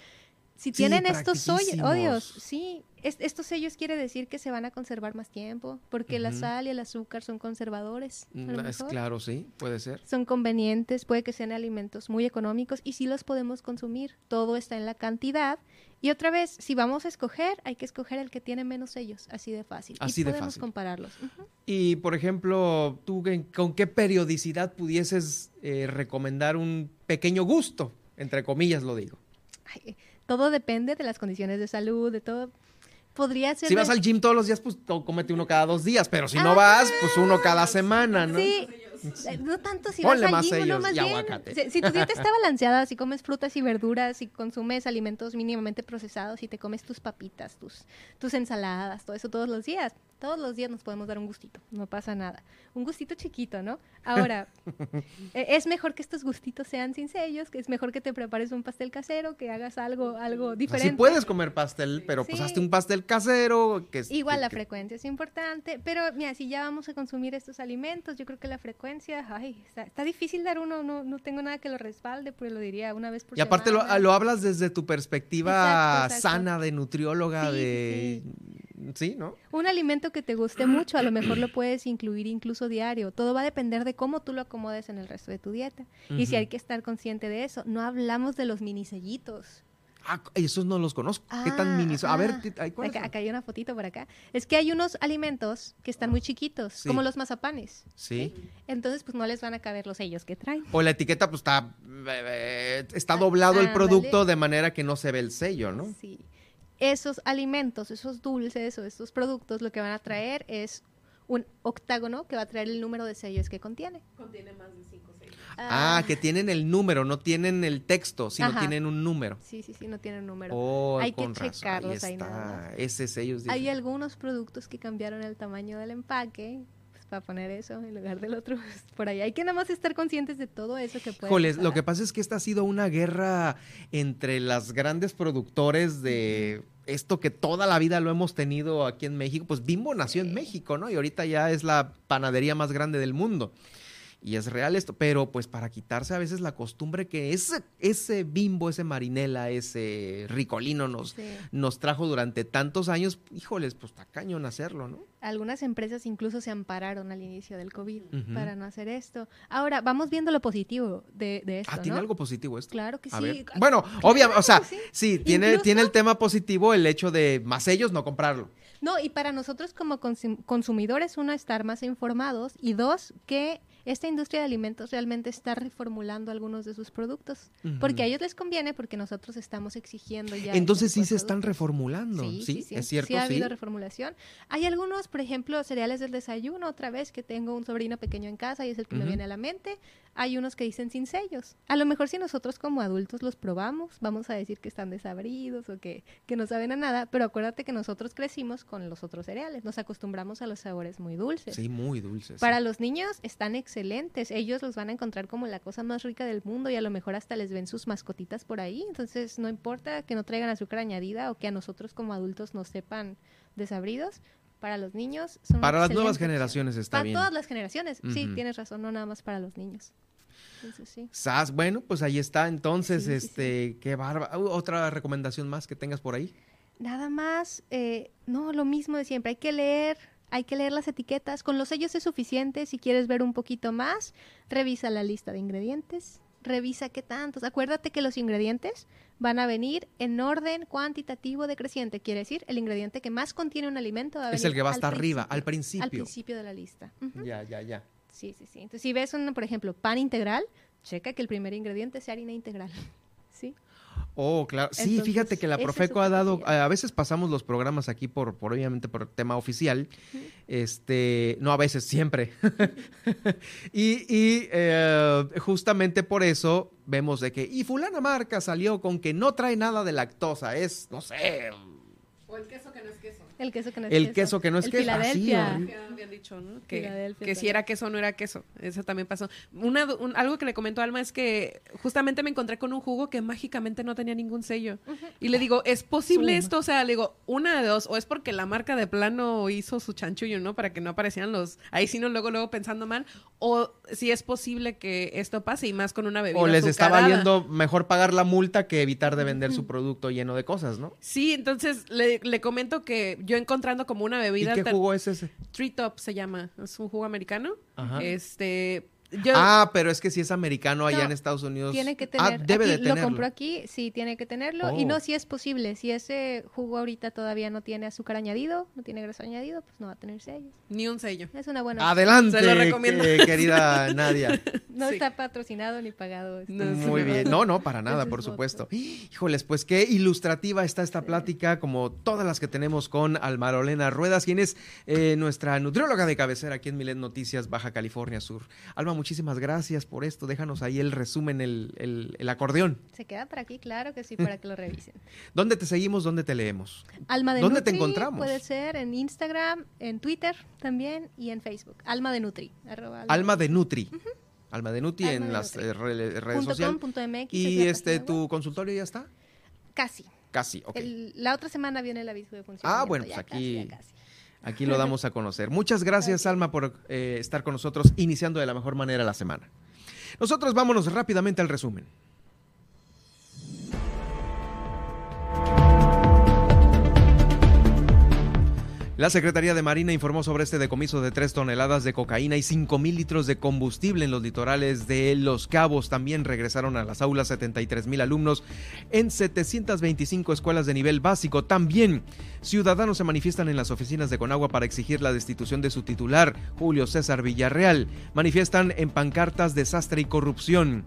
Si tienen estos odios, sí, estos sellos quiere decir que se van a conservar más tiempo, porque la sal y el azúcar son conservadores. Mm, es claro, sí, puede ser. Son convenientes, puede que sean alimentos muy económicos y sí los podemos consumir. Todo está en la cantidad. Y otra vez, si vamos a escoger, hay que escoger el que tiene menos sellos, así de fácil. Así y de podemos compararlos. Y, por ejemplo, ¿tú con qué periodicidad pudieses eh, recomendar un pequeño gusto? Entre comillas lo digo. Ay, todo depende de las condiciones de salud, de todo. Podría ser. Si vas al gym todos los días, pues cómete uno cada dos días, pero si no vas, pues uno cada semana, ¿no? Sí, eh, no tanto si vas al gym, no más bien. Si, tu dieta está balanceada, si comes frutas y verduras, si consumes alimentos mínimamente procesados, si te comes tus papitas, tus, tus ensaladas, todo eso todos los días, todos los días nos podemos dar un gustito, no pasa nada. Un gustito chiquito, ¿no? Ahora, e, es mejor que estos gustitos sean sin sellos, que es mejor que te prepares un pastel casero, que hagas algo, algo diferente. Si puedes comer pastel, pero pues hazte un pastel casero. Que Igual la frecuencia es importante, pero mira, si ya vamos a consumir estos alimentos, yo creo que la frecuencia, ay, está, difícil dar uno, no, no tengo nada que lo respalde, pero lo diría una vez por Y aparte lo, lo, hablas desde tu perspectiva sana de nutrióloga, de... Sí, ¿no? Un alimento que te guste mucho, a lo mejor lo puedes incluir incluso diario. Todo va a depender de cómo tú lo acomodes en el resto de tu dieta. Y si hay que estar consciente de eso. No hablamos de los mini sellitos. Ah, esos no los conozco. ¿Qué tan mini? A ver, acá, hay una fotito por acá. Es que hay unos alimentos que están muy chiquitos, como los mazapanes. Sí. Entonces, pues no les van a caber los sellos que traen. O la etiqueta, pues está, eh, está doblado el producto de manera que no se ve el sello, ¿no? Sí esos alimentos, esos dulces o estos productos lo que van a traer es un octágono que va a traer el número de sellos que contiene. Contiene más de cinco sellos. Ah, que tienen el número, no tienen el texto, sino tienen un número. Sí, sí, sí, no tienen número. Oh, Hay que checarlos ahí, nada Ese sello Hay algunos productos que cambiaron el tamaño del empaque, para poner eso en lugar del otro. Pues, por ahí hay que nada más estar conscientes de todo eso que puede. Joles, lo que pasa es que esta ha sido una guerra entre las grandes productores de esto que toda la vida lo hemos tenido aquí en México, pues Bimbo nació en México, ¿no? Y ahorita ya es la panadería más grande del mundo. Y es real esto, pero pues para quitarse a veces la costumbre que ese, ese bimbo, ese marinela, ese ricolino nos, nos trajo durante tantos años, híjoles, pues está cañón hacerlo, ¿no? Algunas empresas incluso se ampararon al inicio del COVID para no hacer esto. Ahora, vamos viendo lo positivo de, de esto. Ah, ¿tiene algo positivo esto? Claro que sí. Bueno, obviamente, o sea, sí, tiene, tiene el tema positivo el hecho de más ellos no comprarlo. No, y para nosotros como consumidores, uno, estar más informados y dos, que esta industria de alimentos realmente está reformulando algunos de sus productos. Porque a ellos les conviene porque nosotros estamos exigiendo ya. Entonces sí se están reformulando, ¿sí? ¿Sí? es cierto. Sí ha habido reformulación. Hay algunos, por ejemplo, cereales del desayuno, otra vez que tengo un sobrino pequeño en casa y es el que me viene a la mente. Hay unos que dicen sin sellos. A lo mejor si nosotros como adultos los probamos, vamos a decir que están desabridos o que, que no saben a nada, pero acuérdate que nosotros crecimos con los otros cereales, nos acostumbramos a los sabores muy dulces. Sí, muy dulces. Para los niños están excelentes excelentes. Ellos los van a encontrar como la cosa más rica del mundo y a lo mejor hasta les ven sus mascotitas por ahí. Entonces, no importa que no traigan azúcar añadida o que a nosotros como adultos nos sepan desabridos. Para los niños son Para las nuevas generaciones está Para bien. todas las generaciones. Sí, tienes razón, no nada más para los niños. Entonces, sí. Sas, bueno, pues ahí está. Entonces, Sí, sí, este, qué. Uh, Otra recomendación más que tengas por ahí. Nada más, eh, no, lo mismo de siempre. Hay que leer, hay que leer las etiquetas. Con los sellos es suficiente. Si quieres ver un poquito más, revisa la lista de ingredientes. Revisa qué tantos. Acuérdate que los ingredientes van a venir en orden cuantitativo decreciente. Quiere decir, el ingrediente que más contiene un alimento va a Es venir el que va al hasta arriba, al Al principio. principio de la lista. Ya, ya, ya. Sí, sí, sí. Entonces, si ves, un, por ejemplo, pan integral, checa que el primer ingrediente sea harina integral. Oh, claro. Sí, Entonces, fíjate que la Profeco ha dado, a veces pasamos los programas aquí por, por obviamente por tema oficial, este, no a veces, siempre. y y, eh, justamente por eso vemos de que, y fulana marca salió con que no trae nada de lactosa, es, no sé, O el queso que no es queso. El queso que no es El queso. queso que no es El queso. Ah, sí, Filadelfia. Ya habían dicho, ¿no? Que, si era queso o no era queso. Eso también pasó. Una, un- algo que le comentó Alma es que justamente me encontré con un jugo que mágicamente no tenía ningún sello. Y le digo, ¿es posible Suma. esto? O sea, le digo, una de dos. O es porque la marca de plano hizo su chanchullo, ¿no? Para que no aparecieran los... Ahí sí no, luego, luego pensando mal. O si es posible que esto pase y más con una bebida o les está azucarada. valiendo mejor pagar la multa que evitar de vender su producto lleno de cosas, ¿no? Sí, entonces le, le comento que yo encontrando como una ¿Y bebida... qué alter- jugo es ese? Tree Top se llama. Es un jugo americano. Ajá. Este. Yo, ah, pero es que si es americano allá No, en Estados Unidos. Tiene que Ah, tener. debe aquí, de Lo tenerlo. compró aquí, sí, tiene que tenerlo. Y Oh. no, si es posible. Si ese jugo ahorita todavía no tiene azúcar añadido, no tiene grasa añadido, pues no va a tener sellos. Ni un sello. Es una buena. opción. Adelante, Se lo recomiendo. que- querida Nadia. No Sí. está patrocinado ni pagado. esto. Muy bien. No, no, para nada, por voto. supuesto. Híjoles, pues qué ilustrativa está esta plática, como todas las que tenemos con Almarolena Ruedas, quien es eh, nuestra nutrióloga de cabecera aquí en Milet Noticias, Baja California Sur. Alma, muchísimas gracias por esto. Déjanos ahí el resumen, el, el- el acordeón. Se queda por aquí, claro que sí, para que lo revisen. ¿Dónde te seguimos? ¿Dónde te leemos? Alma de ¿Dónde te Nutri encontramos? Puede ser en Instagram, en Twitter también y en Facebook. Alma de Nutri. arroba Alma de Nutri. Alma de Nutri Alma en de las Nutri. eh, re- redes sociales. es ¿Y este tu consultorio ya está? Casi. Casi, ok. El- la otra semana viene el aviso de Ah, funcionamiento. bueno, pues ya aquí, casi, ya casi. Aquí lo damos a conocer. Muchas gracias, Alma, por eh, estar con nosotros, iniciando de la mejor manera la semana. Nosotros vámonos rápidamente al resumen. La Secretaría de Marina informó sobre este decomiso de 3 toneladas de cocaína y 5 mil litros de combustible en los litorales de Los Cabos. También regresaron a las aulas 73 mil alumnos en 725 escuelas de nivel básico. También ciudadanos se manifiestan en las oficinas de Conagua para exigir la destitución de su titular, Julio César Villarreal. Manifiestan en pancartas desastre y corrupción.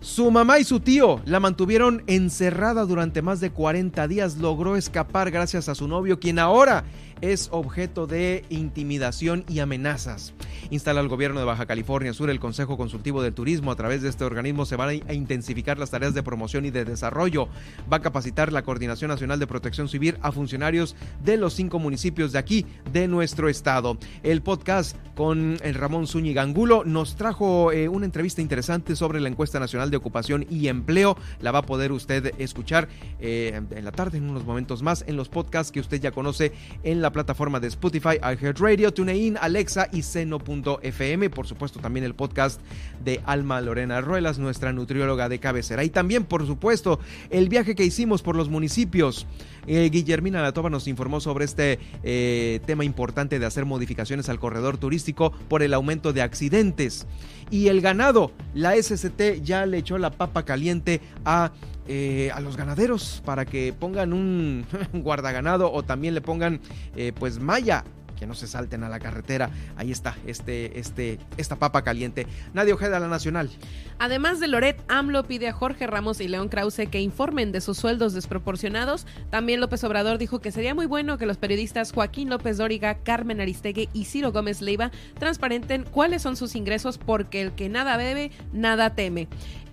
Su mamá y su tío la mantuvieron encerrada durante más de 40 días. Logró escapar gracias a su novio, quien ahora es objeto de intimidación y amenazas. Instala el gobierno de Baja California Sur el Consejo Consultivo del Turismo. A través de este organismo se van a intensificar las tareas de promoción y de desarrollo. Va a capacitar la Coordinación Nacional de Protección Civil a funcionarios de los cinco municipios de aquí, de nuestro estado. El podcast con el Ramón Zúñiga Angulo nos trajo eh, una entrevista interesante sobre la encuesta nacional de ocupación y empleo. La va a poder usted escuchar eh, en la tarde, en unos momentos más, en los podcasts que usted ya conoce en la plataforma de Spotify, iHeartRadio, TuneIn, Alexa y Seno.fm. Por supuesto, también el podcast de Alma Lorena Ruelas, nuestra nutrióloga de cabecera. Y también, por supuesto, el viaje que hicimos por los municipios. Eh, Guillermina Latoba nos informó sobre este eh, tema importante de hacer modificaciones al corredor turístico por el aumento de accidentes. Y el ganado, la SCT ya le echó la papa caliente a eh, a los ganaderos para que pongan un guardaganado o también le pongan eh, pues malla que no se salten a la carretera. Ahí está, este, este, esta papa caliente. Nadie Ojeda, la Nacional. Además de Loret, AMLO pide a Jorge Ramos y León Krause que informen de sus sueldos desproporcionados. También López Obrador dijo que sería muy bueno que los periodistas Joaquín López Dóriga, Carmen Aristegui y Ciro Gómez Leiva transparenten cuáles son sus ingresos porque el que nada bebe, nada teme.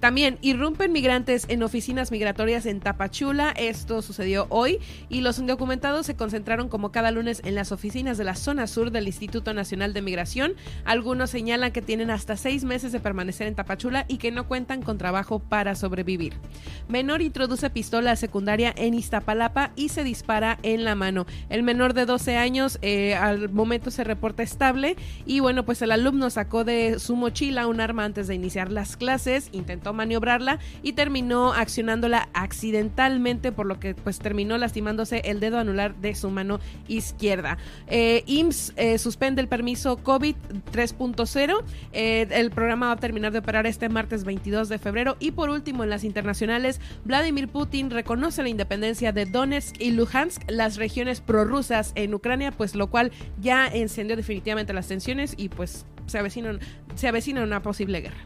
También irrumpen migrantes en oficinas migratorias en Tapachula. Esto sucedió hoy y los indocumentados se concentraron como cada lunes en las oficinas de la zona sur del Instituto Nacional de Migración. Algunos señalan que tienen hasta seis meses de permanecer en Tapachula y que no cuentan con trabajo para sobrevivir. Menor introduce pistola secundaria en Iztapalapa y se dispara en la mano. El menor de 12 años eh, al momento se reporta estable y bueno, pues el alumno sacó de su mochila un arma antes de iniciar las clases, intentó maniobrarla y terminó accionándola accidentalmente, por lo que pues terminó lastimándose el dedo anular de su mano izquierda. Eh, IMSS eh, suspende el permiso COVID 3.0. Eh, el programa va a terminar de operar este martes 22 de febrero. Y por último, en las internacionales, Vladimir Putin reconoce la independencia de Donetsk y Luhansk, las regiones prorrusas en Ucrania, pues lo cual ya encendió definitivamente las tensiones y pues se avecina, se avecina una posible guerra.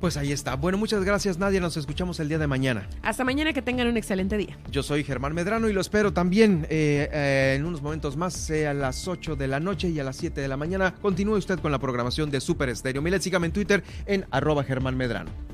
Pues ahí está. Bueno, muchas gracias Nadia, nos escuchamos el día de mañana. Hasta mañana, que tengan un excelente día. Yo soy Germán Medrano y lo espero también eh, eh, en unos momentos más, sea a las 8 de la noche y a las 7 de la mañana. Continúe usted con la programación de Super Estéreo. Milet, sígame en Twitter en arroba Germán Medrano.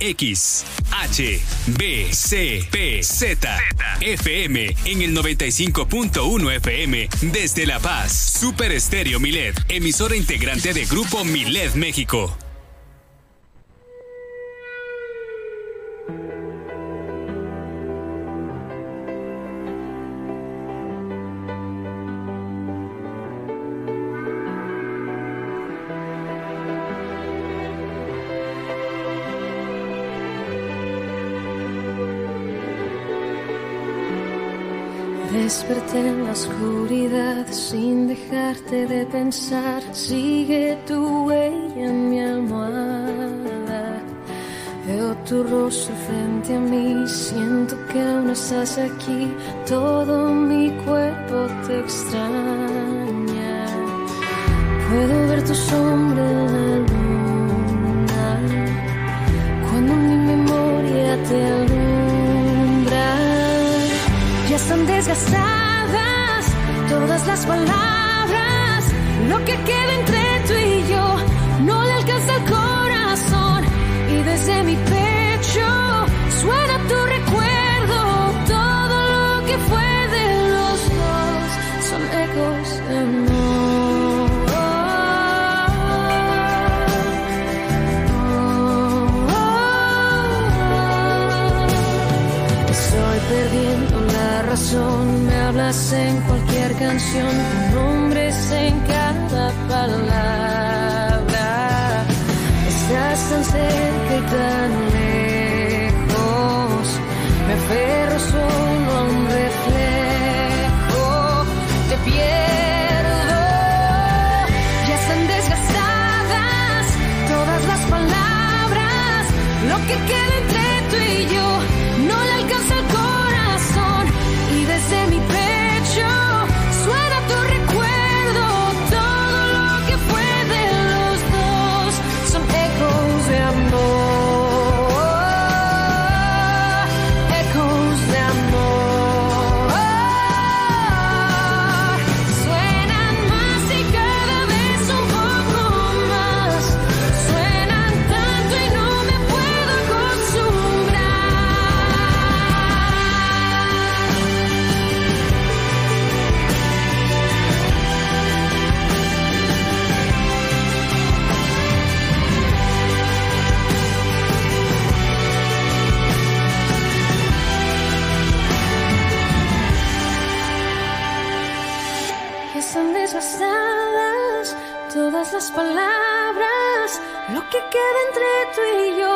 X, H, B, C, P, Z, FM en el 95.1 FM desde La Paz. Super Estéreo Milet, emisora integrante de Grupo Milet México. En la oscuridad sin dejarte de pensar. Sigue tu huella en mi almohada. Veo tu rostro frente a mí. Siento que aún estás aquí. Todo mi cuerpo te extraña. Puedo ver tu sombra en luna. Cuando mi memoria te alumbra. Ya están desgastadas todas las palabras. Lo que queda entre tú y yo no le alcanza el corazón. Y desde mi pecho canción, que queda entre tú y yo